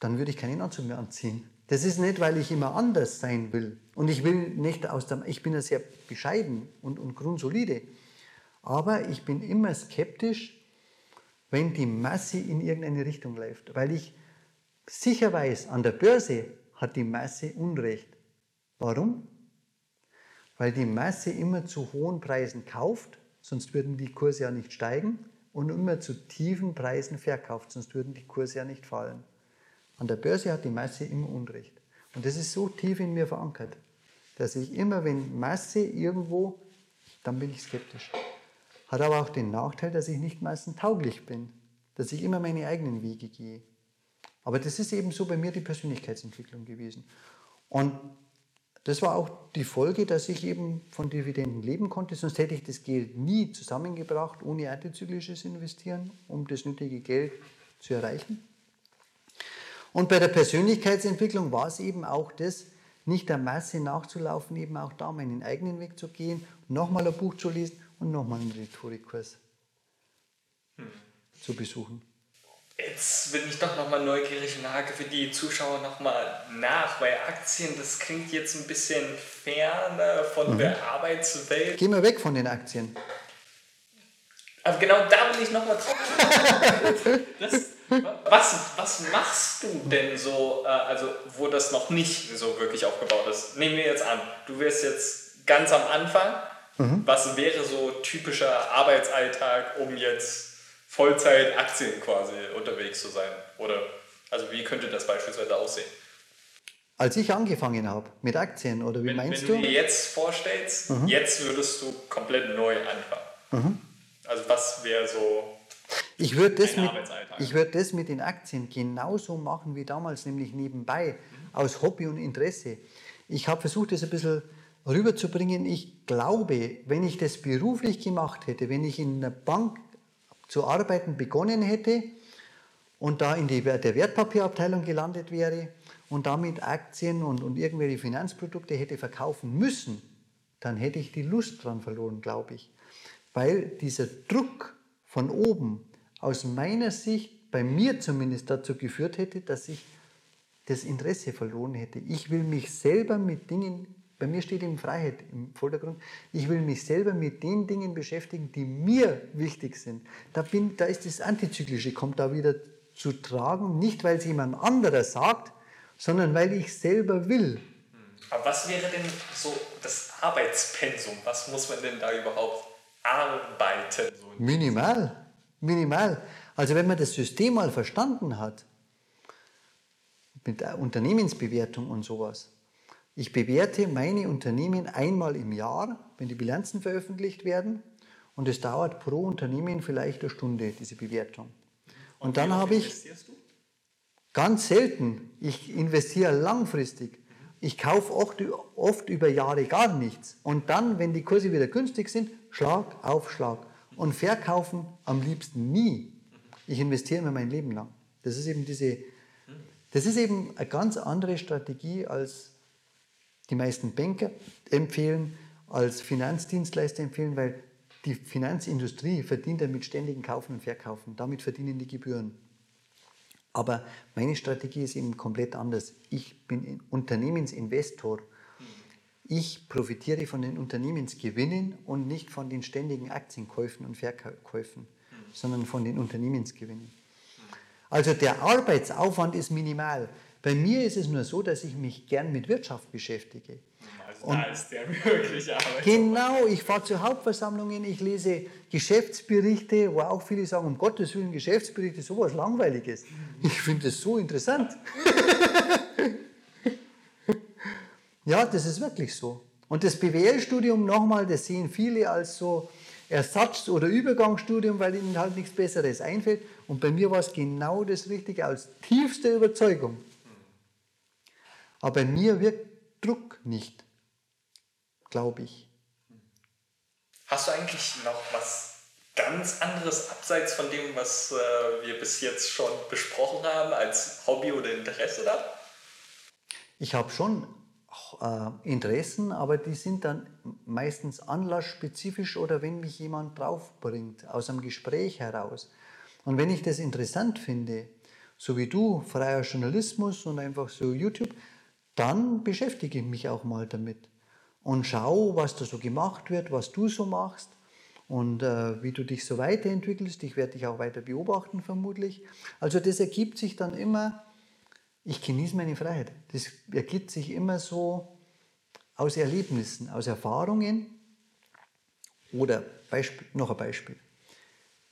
dann würde ich keinen Anzug mehr anziehen. Das ist nicht, weil ich immer anders sein will. Und ich will nicht aus dem, ich bin ja sehr bescheiden und, und grundsolide. Aber ich bin immer skeptisch, wenn die Masse in irgendeine Richtung läuft. Weil ich sicher weiß, an der Börse hat die Masse Unrecht. Warum? Weil die Masse immer zu hohen Preisen kauft, sonst würden die Kurse ja nicht steigen, und immer zu tiefen Preisen verkauft, sonst würden die Kurse ja nicht fallen. An der Börse hat die Masse immer Unrecht. Und das ist so tief in mir verankert, dass ich immer, wenn Masse irgendwo, dann bin ich skeptisch. Hat aber auch den Nachteil, dass ich nicht massentauglich bin, dass ich immer meine eigenen Wege gehe. Aber das ist eben so bei mir die Persönlichkeitsentwicklung gewesen. Und das war auch die Folge, dass ich eben von Dividenden leben konnte, sonst hätte ich das Geld nie zusammengebracht, ohne antizyklisches Investieren, um das nötige Geld zu erreichen. Und bei der Persönlichkeitsentwicklung war es eben auch das, nicht der Masse nachzulaufen, eben auch da meinen eigenen Weg zu gehen, nochmal ein Buch zu lesen und nochmal einen Rhetorikkurs hm. zu besuchen. Jetzt bin ich doch nochmal neugierig und hake für die Zuschauer nochmal nach. Bei Aktien, das klingt jetzt ein bisschen ferne von mhm. der Arbeitswelt. Gehen wir weg von den Aktien. Aber genau da will ich nochmal drauf. das, was, was machst du denn so, äh, also wo das noch nicht so wirklich aufgebaut ist? Nehmen wir jetzt an, du wirst jetzt ganz am Anfang. Mhm. Was wäre so typischer Arbeitsalltag, um jetzt Vollzeit Aktien quasi unterwegs zu sein? Oder also wie könnte das beispielsweise aussehen? Als ich angefangen habe mit Aktien, oder wie wenn, meinst wenn du? Wenn du dir jetzt vorstellst, mhm. jetzt würdest du komplett neu anfangen. Mhm. Also was wäre so ich würde das, mit, würd das mit den Aktien genauso machen wie damals, nämlich nebenbei, aus Hobby und Interesse. Ich habe versucht, das ein bisschen rüberzubringen. Ich glaube, wenn ich das beruflich gemacht hätte, wenn ich in einer Bank zu arbeiten begonnen hätte und da in die, der Wertpapierabteilung gelandet wäre und damit Aktien und, und irgendwelche Finanzprodukte hätte verkaufen müssen, dann hätte ich die Lust dran verloren, glaube ich. Weil dieser Druck von oben aus meiner Sicht, bei mir zumindest dazu geführt hätte, dass ich das Interesse verloren hätte. Ich will mich selber mit Dingen, bei mir steht eben Freiheit im Vordergrund, ich will mich selber mit den Dingen beschäftigen, die mir wichtig sind. Da, bin, da ist das Antizyklische, kommt da wieder zu tragen, nicht weil es jemand anderer sagt, sondern weil ich selber will. Aber was wäre denn so das Arbeitspensum? Was muss man denn da überhaupt arbeiten? Minimal, minimal. Also wenn man das System mal verstanden hat, mit Unternehmensbewertung und sowas. Ich bewerte meine Unternehmen einmal im Jahr, wenn die Bilanzen veröffentlicht werden. Und es dauert pro Unternehmen vielleicht eine Stunde, diese Bewertung. Und, und dann habe ich ganz selten, ich investiere langfristig. Ich kaufe oft, oft über Jahre gar nichts. Und dann, wenn die Kurse wieder günstig sind, Schlag auf Schlag. Und verkaufen am liebsten nie. Ich investiere immer mein Leben lang. Das ist eben diese, das ist eben eine ganz andere Strategie, als die meisten Banker empfehlen, als Finanzdienstleister empfehlen, weil die Finanzindustrie verdient damit ständigen Kaufen und Verkaufen. Damit verdienen die Gebühren. Aber meine Strategie ist eben komplett anders. Ich bin Unternehmensinvestor. Ich profitiere von den Unternehmensgewinnen und nicht von den ständigen Aktienkäufen und Verkäufen, sondern von den Unternehmensgewinnen. Also der Arbeitsaufwand ist minimal. Bei mir ist es nur so, dass ich mich gern mit Wirtschaft beschäftige. Also da ist der wirkliche Arbeit. Genau, ich fahre zu Hauptversammlungen, ich lese Geschäftsberichte, wo auch viele sagen, um Gottes Willen, Geschäftsberichte, sowas Langweiliges. Ich finde das so interessant. ja, das ist wirklich so. Und das BWL-Studium nochmal, das sehen viele als so Ersatz- oder Übergangsstudium, weil ihnen halt nichts Besseres einfällt. Und bei mir war es genau das Richtige, aus tiefster Überzeugung. Aber mir wirkt Druck nicht glaube ich. Hast du eigentlich noch was ganz anderes abseits von dem, was äh, wir bis jetzt schon besprochen haben, als Hobby oder Interesse da? Ich habe schon äh, Interessen, aber die sind dann meistens anlassspezifisch oder wenn mich jemand draufbringt, aus einem Gespräch heraus. Und wenn ich das interessant finde, so wie du, freier Journalismus und einfach so YouTube, dann beschäftige ich mich auch mal damit und schau, was da so gemacht wird, was du so machst und äh, wie du dich so weiterentwickelst. Ich werde dich auch weiter beobachten vermutlich. Also das ergibt sich dann immer, ich genieße meine Freiheit. Das ergibt sich immer so aus Erlebnissen, aus Erfahrungen. Oder Beispiel, noch ein Beispiel.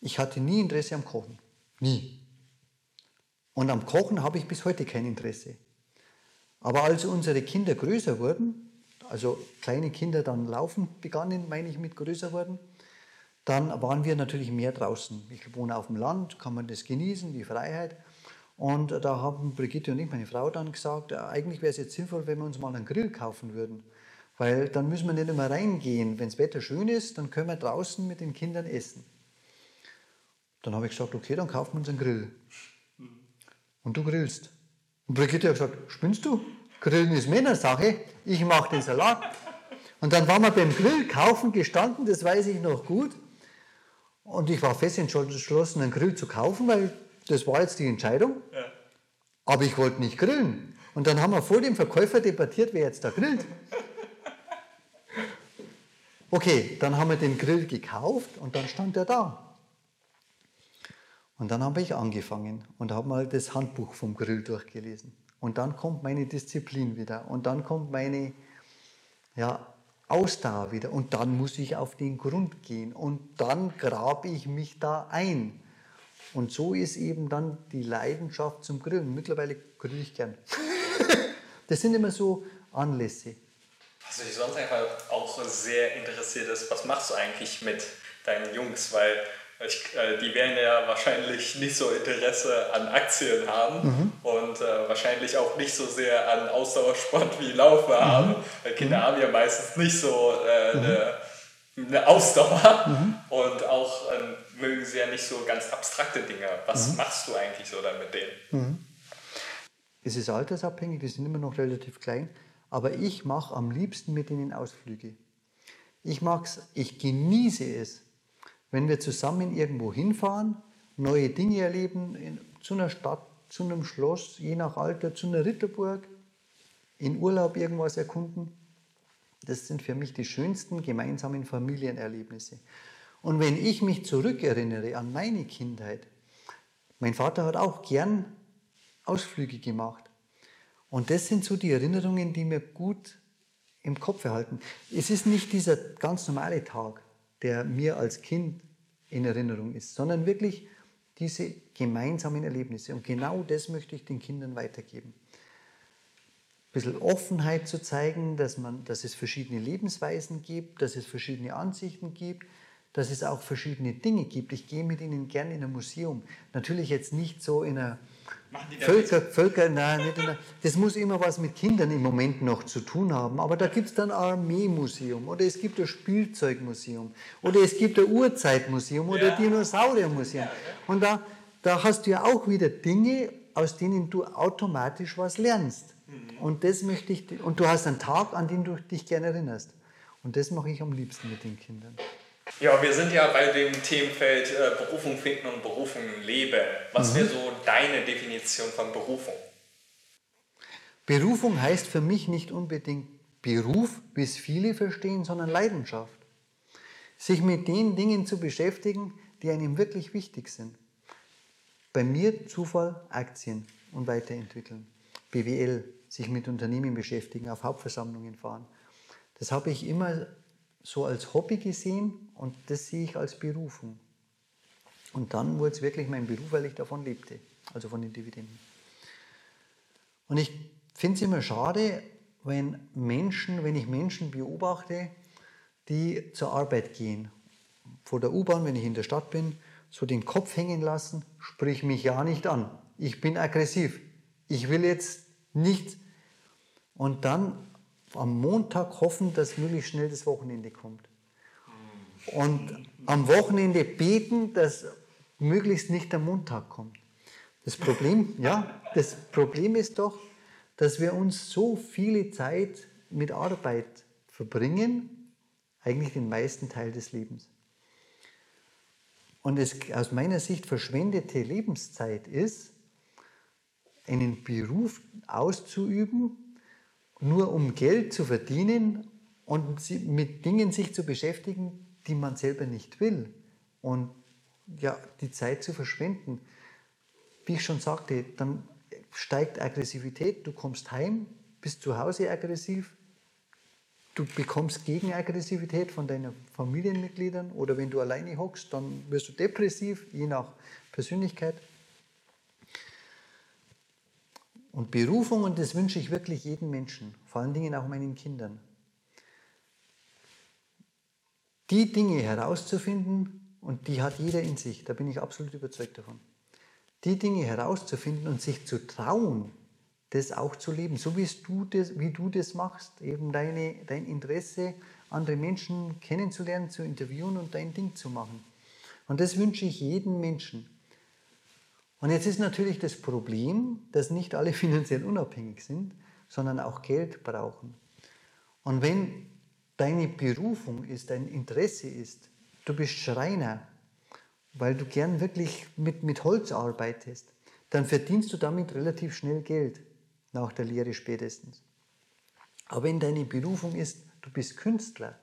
Ich hatte nie Interesse am Kochen. Nie. Und am Kochen habe ich bis heute kein Interesse. Aber als unsere Kinder größer wurden, also kleine Kinder dann laufen begannen, meine ich, mit größer wurden, dann waren wir natürlich mehr draußen. Ich wohne auf dem Land, kann man das genießen, die Freiheit. Und da haben Brigitte und ich, meine Frau, dann gesagt, eigentlich wäre es jetzt sinnvoll, wenn wir uns mal einen Grill kaufen würden. Weil dann müssen wir nicht immer reingehen. Wenn das Wetter schön ist, dann können wir draußen mit den Kindern essen. Dann habe ich gesagt, okay, dann kaufen wir uns einen Grill. Und du grillst. Und Brigitte hat gesagt, spinnst du? Grillen ist Männersache, ich mache den Salat. Und dann waren wir beim Grill kaufen gestanden, das weiß ich noch gut. Und ich war fest entschlossen, einen Grill zu kaufen, weil das war jetzt die Entscheidung. Ja. Aber ich wollte nicht grillen. Und dann haben wir vor dem Verkäufer debattiert, wer jetzt da grillt. Okay, dann haben wir den Grill gekauft und dann stand er da. Und dann habe ich angefangen und habe mal das Handbuch vom Grill durchgelesen. Und dann kommt meine Disziplin wieder. Und dann kommt meine ja, Ausdauer wieder. Und dann muss ich auf den Grund gehen. Und dann grabe ich mich da ein. Und so ist eben dann die Leidenschaft zum Grillen. Mittlerweile grill ich gern. das sind immer so Anlässe. Was mich sonst einfach auch sehr interessiert ist, was machst du eigentlich mit deinen Jungs? Weil ich, äh, die werden ja wahrscheinlich nicht so Interesse an Aktien haben mhm. und äh, wahrscheinlich auch nicht so sehr an Ausdauersport wie Laufen mhm. haben. Weil Kinder mhm. haben ja meistens nicht so äh, mhm. eine, eine, Ausdauer mhm. und auch ähm, mögen sie ja nicht so ganz abstrakte Dinge. Was mhm. machst du eigentlich so dann mit denen? Es ist altersabhängig, die sind immer noch relativ klein, aber ich mache am liebsten mit ihnen Ausflüge. Ich mag's, ich genieße es, wenn wir zusammen irgendwo hinfahren, neue Dinge erleben, in, zu einer Stadt, zu einem Schloss, je nach Alter, zu einer Ritterburg, in Urlaub irgendwas erkunden, das sind für mich die schönsten gemeinsamen Familienerlebnisse. Und wenn ich mich zurückerinnere an meine Kindheit, mein Vater hat auch gern Ausflüge gemacht. Und das sind so die Erinnerungen, die mir gut im Kopf erhalten. Es ist nicht dieser ganz normale Tag, der mir als Kind in Erinnerung ist, sondern wirklich diese gemeinsamen Erlebnisse. Und genau das möchte ich den Kindern weitergeben. Ein bisschen Offenheit zu zeigen, dass, man, dass es verschiedene Lebensweisen gibt, dass es verschiedene Ansichten gibt, dass es auch verschiedene Dinge gibt. Ich gehe mit ihnen gerne in ein Museum. Natürlich jetzt nicht so in einer Völker, Völker, nein, nicht einer, das muss immer was mit Kindern im Moment noch zu tun haben. Aber da gibt es dann ein Armeemuseum oder es gibt ein Spielzeugmuseum oder es gibt ein Urzeitmuseum oder ja. ein Dinosauriermuseum. Und da, da hast du ja auch wieder Dinge, aus denen du automatisch was lernst. Mhm. Und das möchte ich, und du hast einen Tag, an den du dich gerne erinnerst. Und das mache ich am liebsten mit den Kindern. Ja, wir sind ja bei dem Themenfeld äh, Berufung finden und Berufung leben. Was mhm. wäre so deine Definition von Berufung? Berufung heißt für mich nicht unbedingt Beruf, wie es viele verstehen, sondern Leidenschaft. Sich mit den Dingen zu beschäftigen, die einem wirklich wichtig sind. Bei mir Zufall, Aktien und weiterentwickeln. BWL, sich mit Unternehmen beschäftigen, auf Hauptversammlungen fahren. Das habe ich immer so als Hobby gesehen und das sehe ich als Berufung. Und dann wurde es wirklich mein Beruf, weil ich davon lebte, also von den Dividenden. Und ich finde es immer schade, wenn Menschen, wenn ich Menschen beobachte, die zur Arbeit gehen, vor der U-Bahn, wenn ich in der Stadt bin, so den Kopf hängen lassen, sprich mich ja nicht an. Ich bin aggressiv. Ich will jetzt nicht. Und dann am Montag hoffen, dass möglichst schnell das Wochenende kommt. Und am Wochenende beten, dass möglichst nicht der Montag kommt. Das Problem, ja, das Problem ist doch, dass wir uns so viele Zeit mit Arbeit verbringen, eigentlich den meisten Teil des Lebens. Und es aus meiner Sicht verschwendete Lebenszeit ist, einen Beruf auszuüben, nur um Geld zu verdienen und mit Dingen sich zu beschäftigen, die man selber nicht will. Und ja, die Zeit zu verschwenden. Wie ich schon sagte, dann steigt Aggressivität, du kommst heim, bist zu Hause aggressiv, du bekommst Gegenaggressivität von deinen Familienmitgliedern oder wenn du alleine hockst, dann wirst du depressiv, je nach Persönlichkeit. Und Berufung, und das wünsche ich wirklich jedem Menschen, vor allen Dingen auch meinen Kindern, die Dinge herauszufinden, und die hat jeder in sich, da bin ich absolut überzeugt davon, die Dinge herauszufinden und sich zu trauen, das auch zu leben, so wie du das, wie du das machst, eben deine, dein Interesse, andere Menschen kennenzulernen, zu interviewen und dein Ding zu machen. Und das wünsche ich jedem Menschen. Und jetzt ist natürlich das Problem, dass nicht alle finanziell unabhängig sind, sondern auch Geld brauchen. Und wenn deine Berufung ist, dein Interesse ist, du bist Schreiner, weil du gern wirklich mit, mit Holz arbeitest, dann verdienst du damit relativ schnell Geld, nach der Lehre spätestens. Aber wenn deine Berufung ist, du bist Künstler,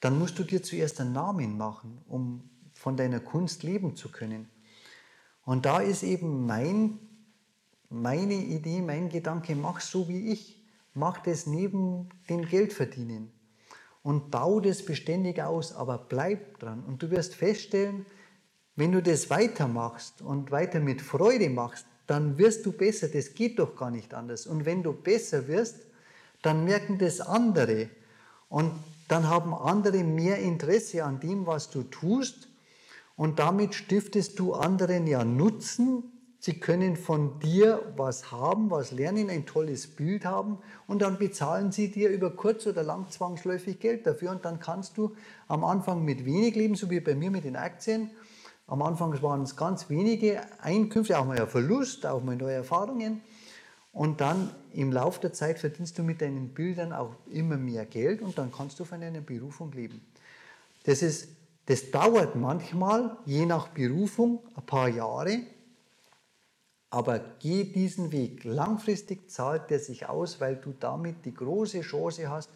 dann musst du dir zuerst einen Namen machen, um von deiner Kunst leben zu können. Und da ist eben mein, meine Idee, mein Gedanke, mach so wie ich. Mach das neben dem Geldverdienen und bau das beständig aus, aber bleib dran. Und du wirst feststellen, wenn du das weitermachst und weiter mit Freude machst, dann wirst du besser. Das geht doch gar nicht anders. Und wenn du besser wirst, dann merken das andere. Und dann haben andere mehr Interesse an dem, was du tust und damit stiftest du anderen ja Nutzen. Sie können von dir was haben, was lernen, ein tolles Bild haben und dann bezahlen sie dir über kurz oder lang zwangsläufig Geld dafür und dann kannst du am Anfang mit wenig leben, so wie bei mir mit den Aktien. Am Anfang waren es ganz wenige Einkünfte, auch mal ein Verlust, auch mal neue Erfahrungen. Und dann im Laufe der Zeit verdienst du mit deinen Bildern auch immer mehr Geld und dann kannst du von deiner Berufung leben. Das ist das dauert manchmal, je nach Berufung, ein paar Jahre, aber geh diesen Weg. Langfristig zahlt der sich aus, weil du damit die große Chance hast,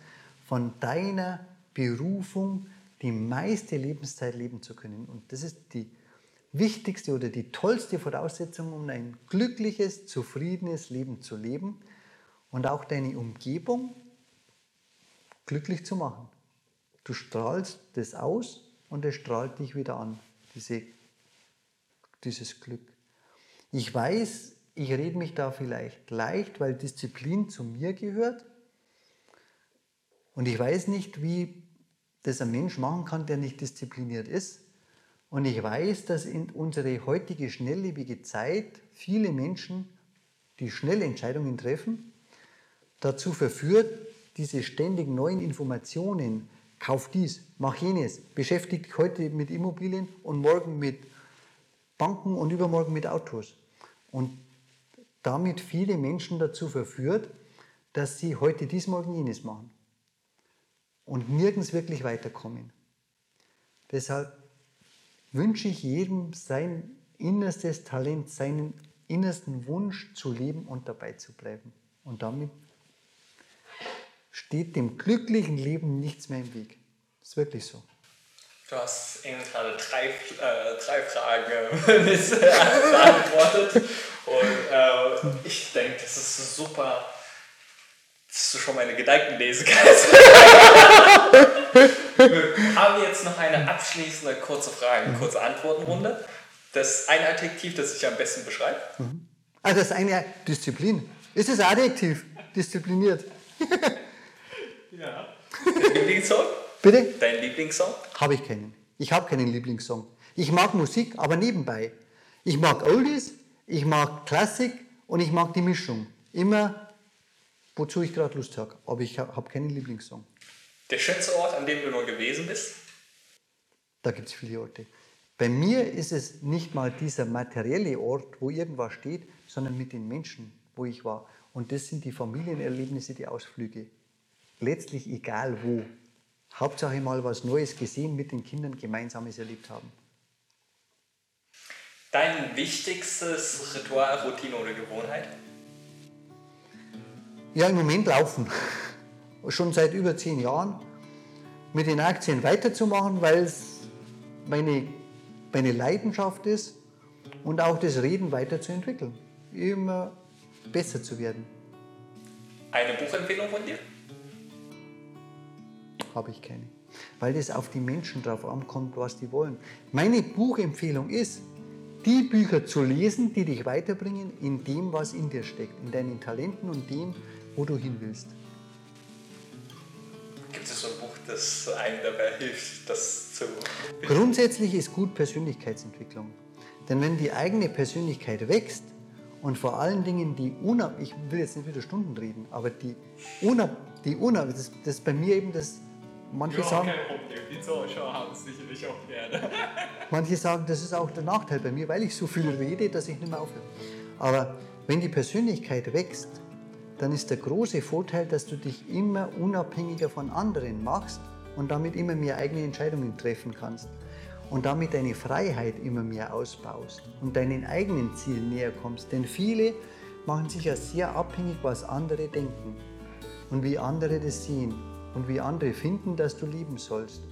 von deiner Berufung die meiste Lebenszeit leben zu können. Und das ist die wichtigste oder die tollste Voraussetzung, um ein glückliches, zufriedenes Leben zu leben, und auch deine Umgebung glücklich zu machen. Du strahlst das aus und es strahlt dich wieder an, diese, dieses Glück. Ich weiß, ich rede mich da vielleicht leicht, weil Disziplin zu mir gehört. Und ich weiß nicht, wie das ein Mensch machen kann, der nicht diszipliniert ist. Und ich weiß, dass in unsere heutige schnelllebige Zeit viele Menschen, die schnelle Entscheidungen treffen, dazu verführt, diese ständig neuen Informationen, kauf dies, mach jenes, beschäftige dich heute mit Immobilien und morgen mit Banken und übermorgen mit Autos. Und damit viele Menschen dazu verführt, dass sie heute dies, morgen jenes machen und nirgends wirklich weiterkommen. Deshalb wünsche ich jedem sein innerstes Talent, seinen innersten Wunsch zu leben und dabei zu bleiben. Und damit steht dem glücklichen Leben nichts mehr im Weg. Das ist wirklich so. Du hast eben gerade drei, äh, drei Fragen mit äh, beantwortet. Und äh, ich denke, das ist super, dass du schon meine Gedanken lesen kannst. Wir haben jetzt noch eine abschließende kurze Frage, eine kurze Antwortenrunde. Das eine Adjektiv, das sich am besten beschreibt. Mhm. Also das eine Disziplin. Ist es Adjektiv? Diszipliniert. ja. Dein Lieblingssong? Bitte? Dein Lieblingssong? Habe ich keinen. Ich habe keinen Lieblingssong. Ich mag Musik, aber nebenbei. Ich mag Oldies, ich mag Klassik und ich mag die Mischung. Immer, wozu ich gerade Lust habe. Aber ich habe keinen Lieblingssong. Der schönste Ort, an dem du nur gewesen bist? Da gibt es viele Orte. Bei mir ist es nicht mal dieser materielle Ort, wo irgendwas steht, sondern mit den Menschen, wo ich war. Und das sind die Familienerlebnisse, die Ausflüge. Letztlich egal wo. Hauptsache mal was Neues gesehen, mit den Kindern Gemeinsames erlebt haben. Dein wichtigstes Ritual, Routine oder Gewohnheit? Ja, im Moment laufen. Schon seit über zehn Jahren. Mit den Aktien weiterzumachen, weil es meine, meine Leidenschaft ist und auch das Reden weiterzuentwickeln. Immer besser zu werden. Eine Buchempfehlung von dir? Habe ich keine. Weil das auf die Menschen drauf ankommt, was die wollen. Meine Buchempfehlung ist, die Bücher zu lesen, die dich weiterbringen in dem, was in dir steckt, in deinen Talenten und dem, wo du hin willst. Gibt es so ein Buch, das einem dabei hilft, das zu. Grundsätzlich ist gut Persönlichkeitsentwicklung. Denn wenn die eigene Persönlichkeit wächst und vor allen Dingen die Unab, ich will jetzt nicht wieder Stunden reden, aber die Unab, die Unab, das, das ist bei mir eben das Manche sagen, die Zuschauer haben es sicherlich auch gerne. manche sagen, das ist auch der Nachteil bei mir, weil ich so viel rede, dass ich nicht mehr aufhöre. Aber wenn die Persönlichkeit wächst, dann ist der große Vorteil, dass du dich immer unabhängiger von anderen machst und damit immer mehr eigene Entscheidungen treffen kannst und damit deine Freiheit immer mehr ausbaust und deinen eigenen Zielen näher kommst. Denn viele machen sich ja sehr abhängig, was andere denken und wie andere das sehen und wie andere finden, dass du lieben sollst.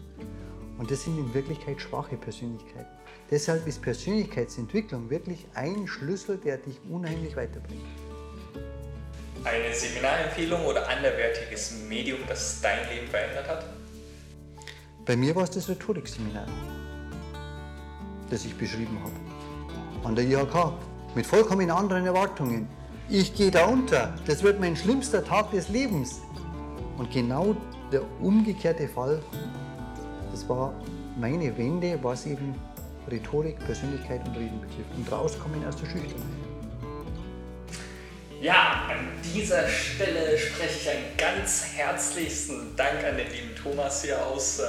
Und das sind in Wirklichkeit schwache Persönlichkeiten. Deshalb ist Persönlichkeitsentwicklung wirklich ein Schlüssel, der dich unheimlich weiterbringt. Eine Seminarempfehlung oder anderwertiges Medium, das dein Leben verändert hat? Bei mir war es das Rhetorikseminar, das ich beschrieben habe. An der IHK. Mit vollkommen anderen Erwartungen. Ich gehe da unter. Das wird mein schlimmster Tag des Lebens. Und genau der umgekehrte Fall, das war meine Wende, was eben Rhetorik, Persönlichkeit und Reden betrifft. Und rauskommen aus der Schüchternheit. Ja, an dieser Stelle spreche ich einen ganz herzlichsten Dank an den lieben Thomas hier aus. Äh,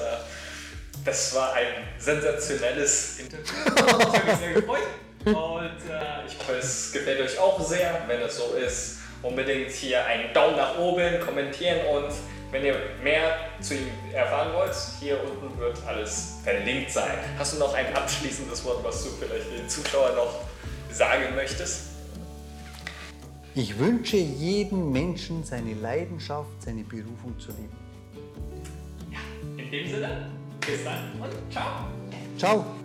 das war ein sensationelles Interview. Ich habe mich sehr gefreut. Und äh, ich hoffe, es gefällt euch auch sehr. Wenn es so ist, unbedingt hier einen Daumen nach oben, kommentieren und wenn ihr mehr zu ihm erfahren wollt, hier unten wird alles verlinkt sein. Hast du noch ein abschließendes Wort, was du vielleicht den Zuschauern noch sagen möchtest? Ich wünsche jedem Menschen seine Leidenschaft, seine Berufung zu leben. Ja, in dem Sinne, bis dann und ciao. Ciao.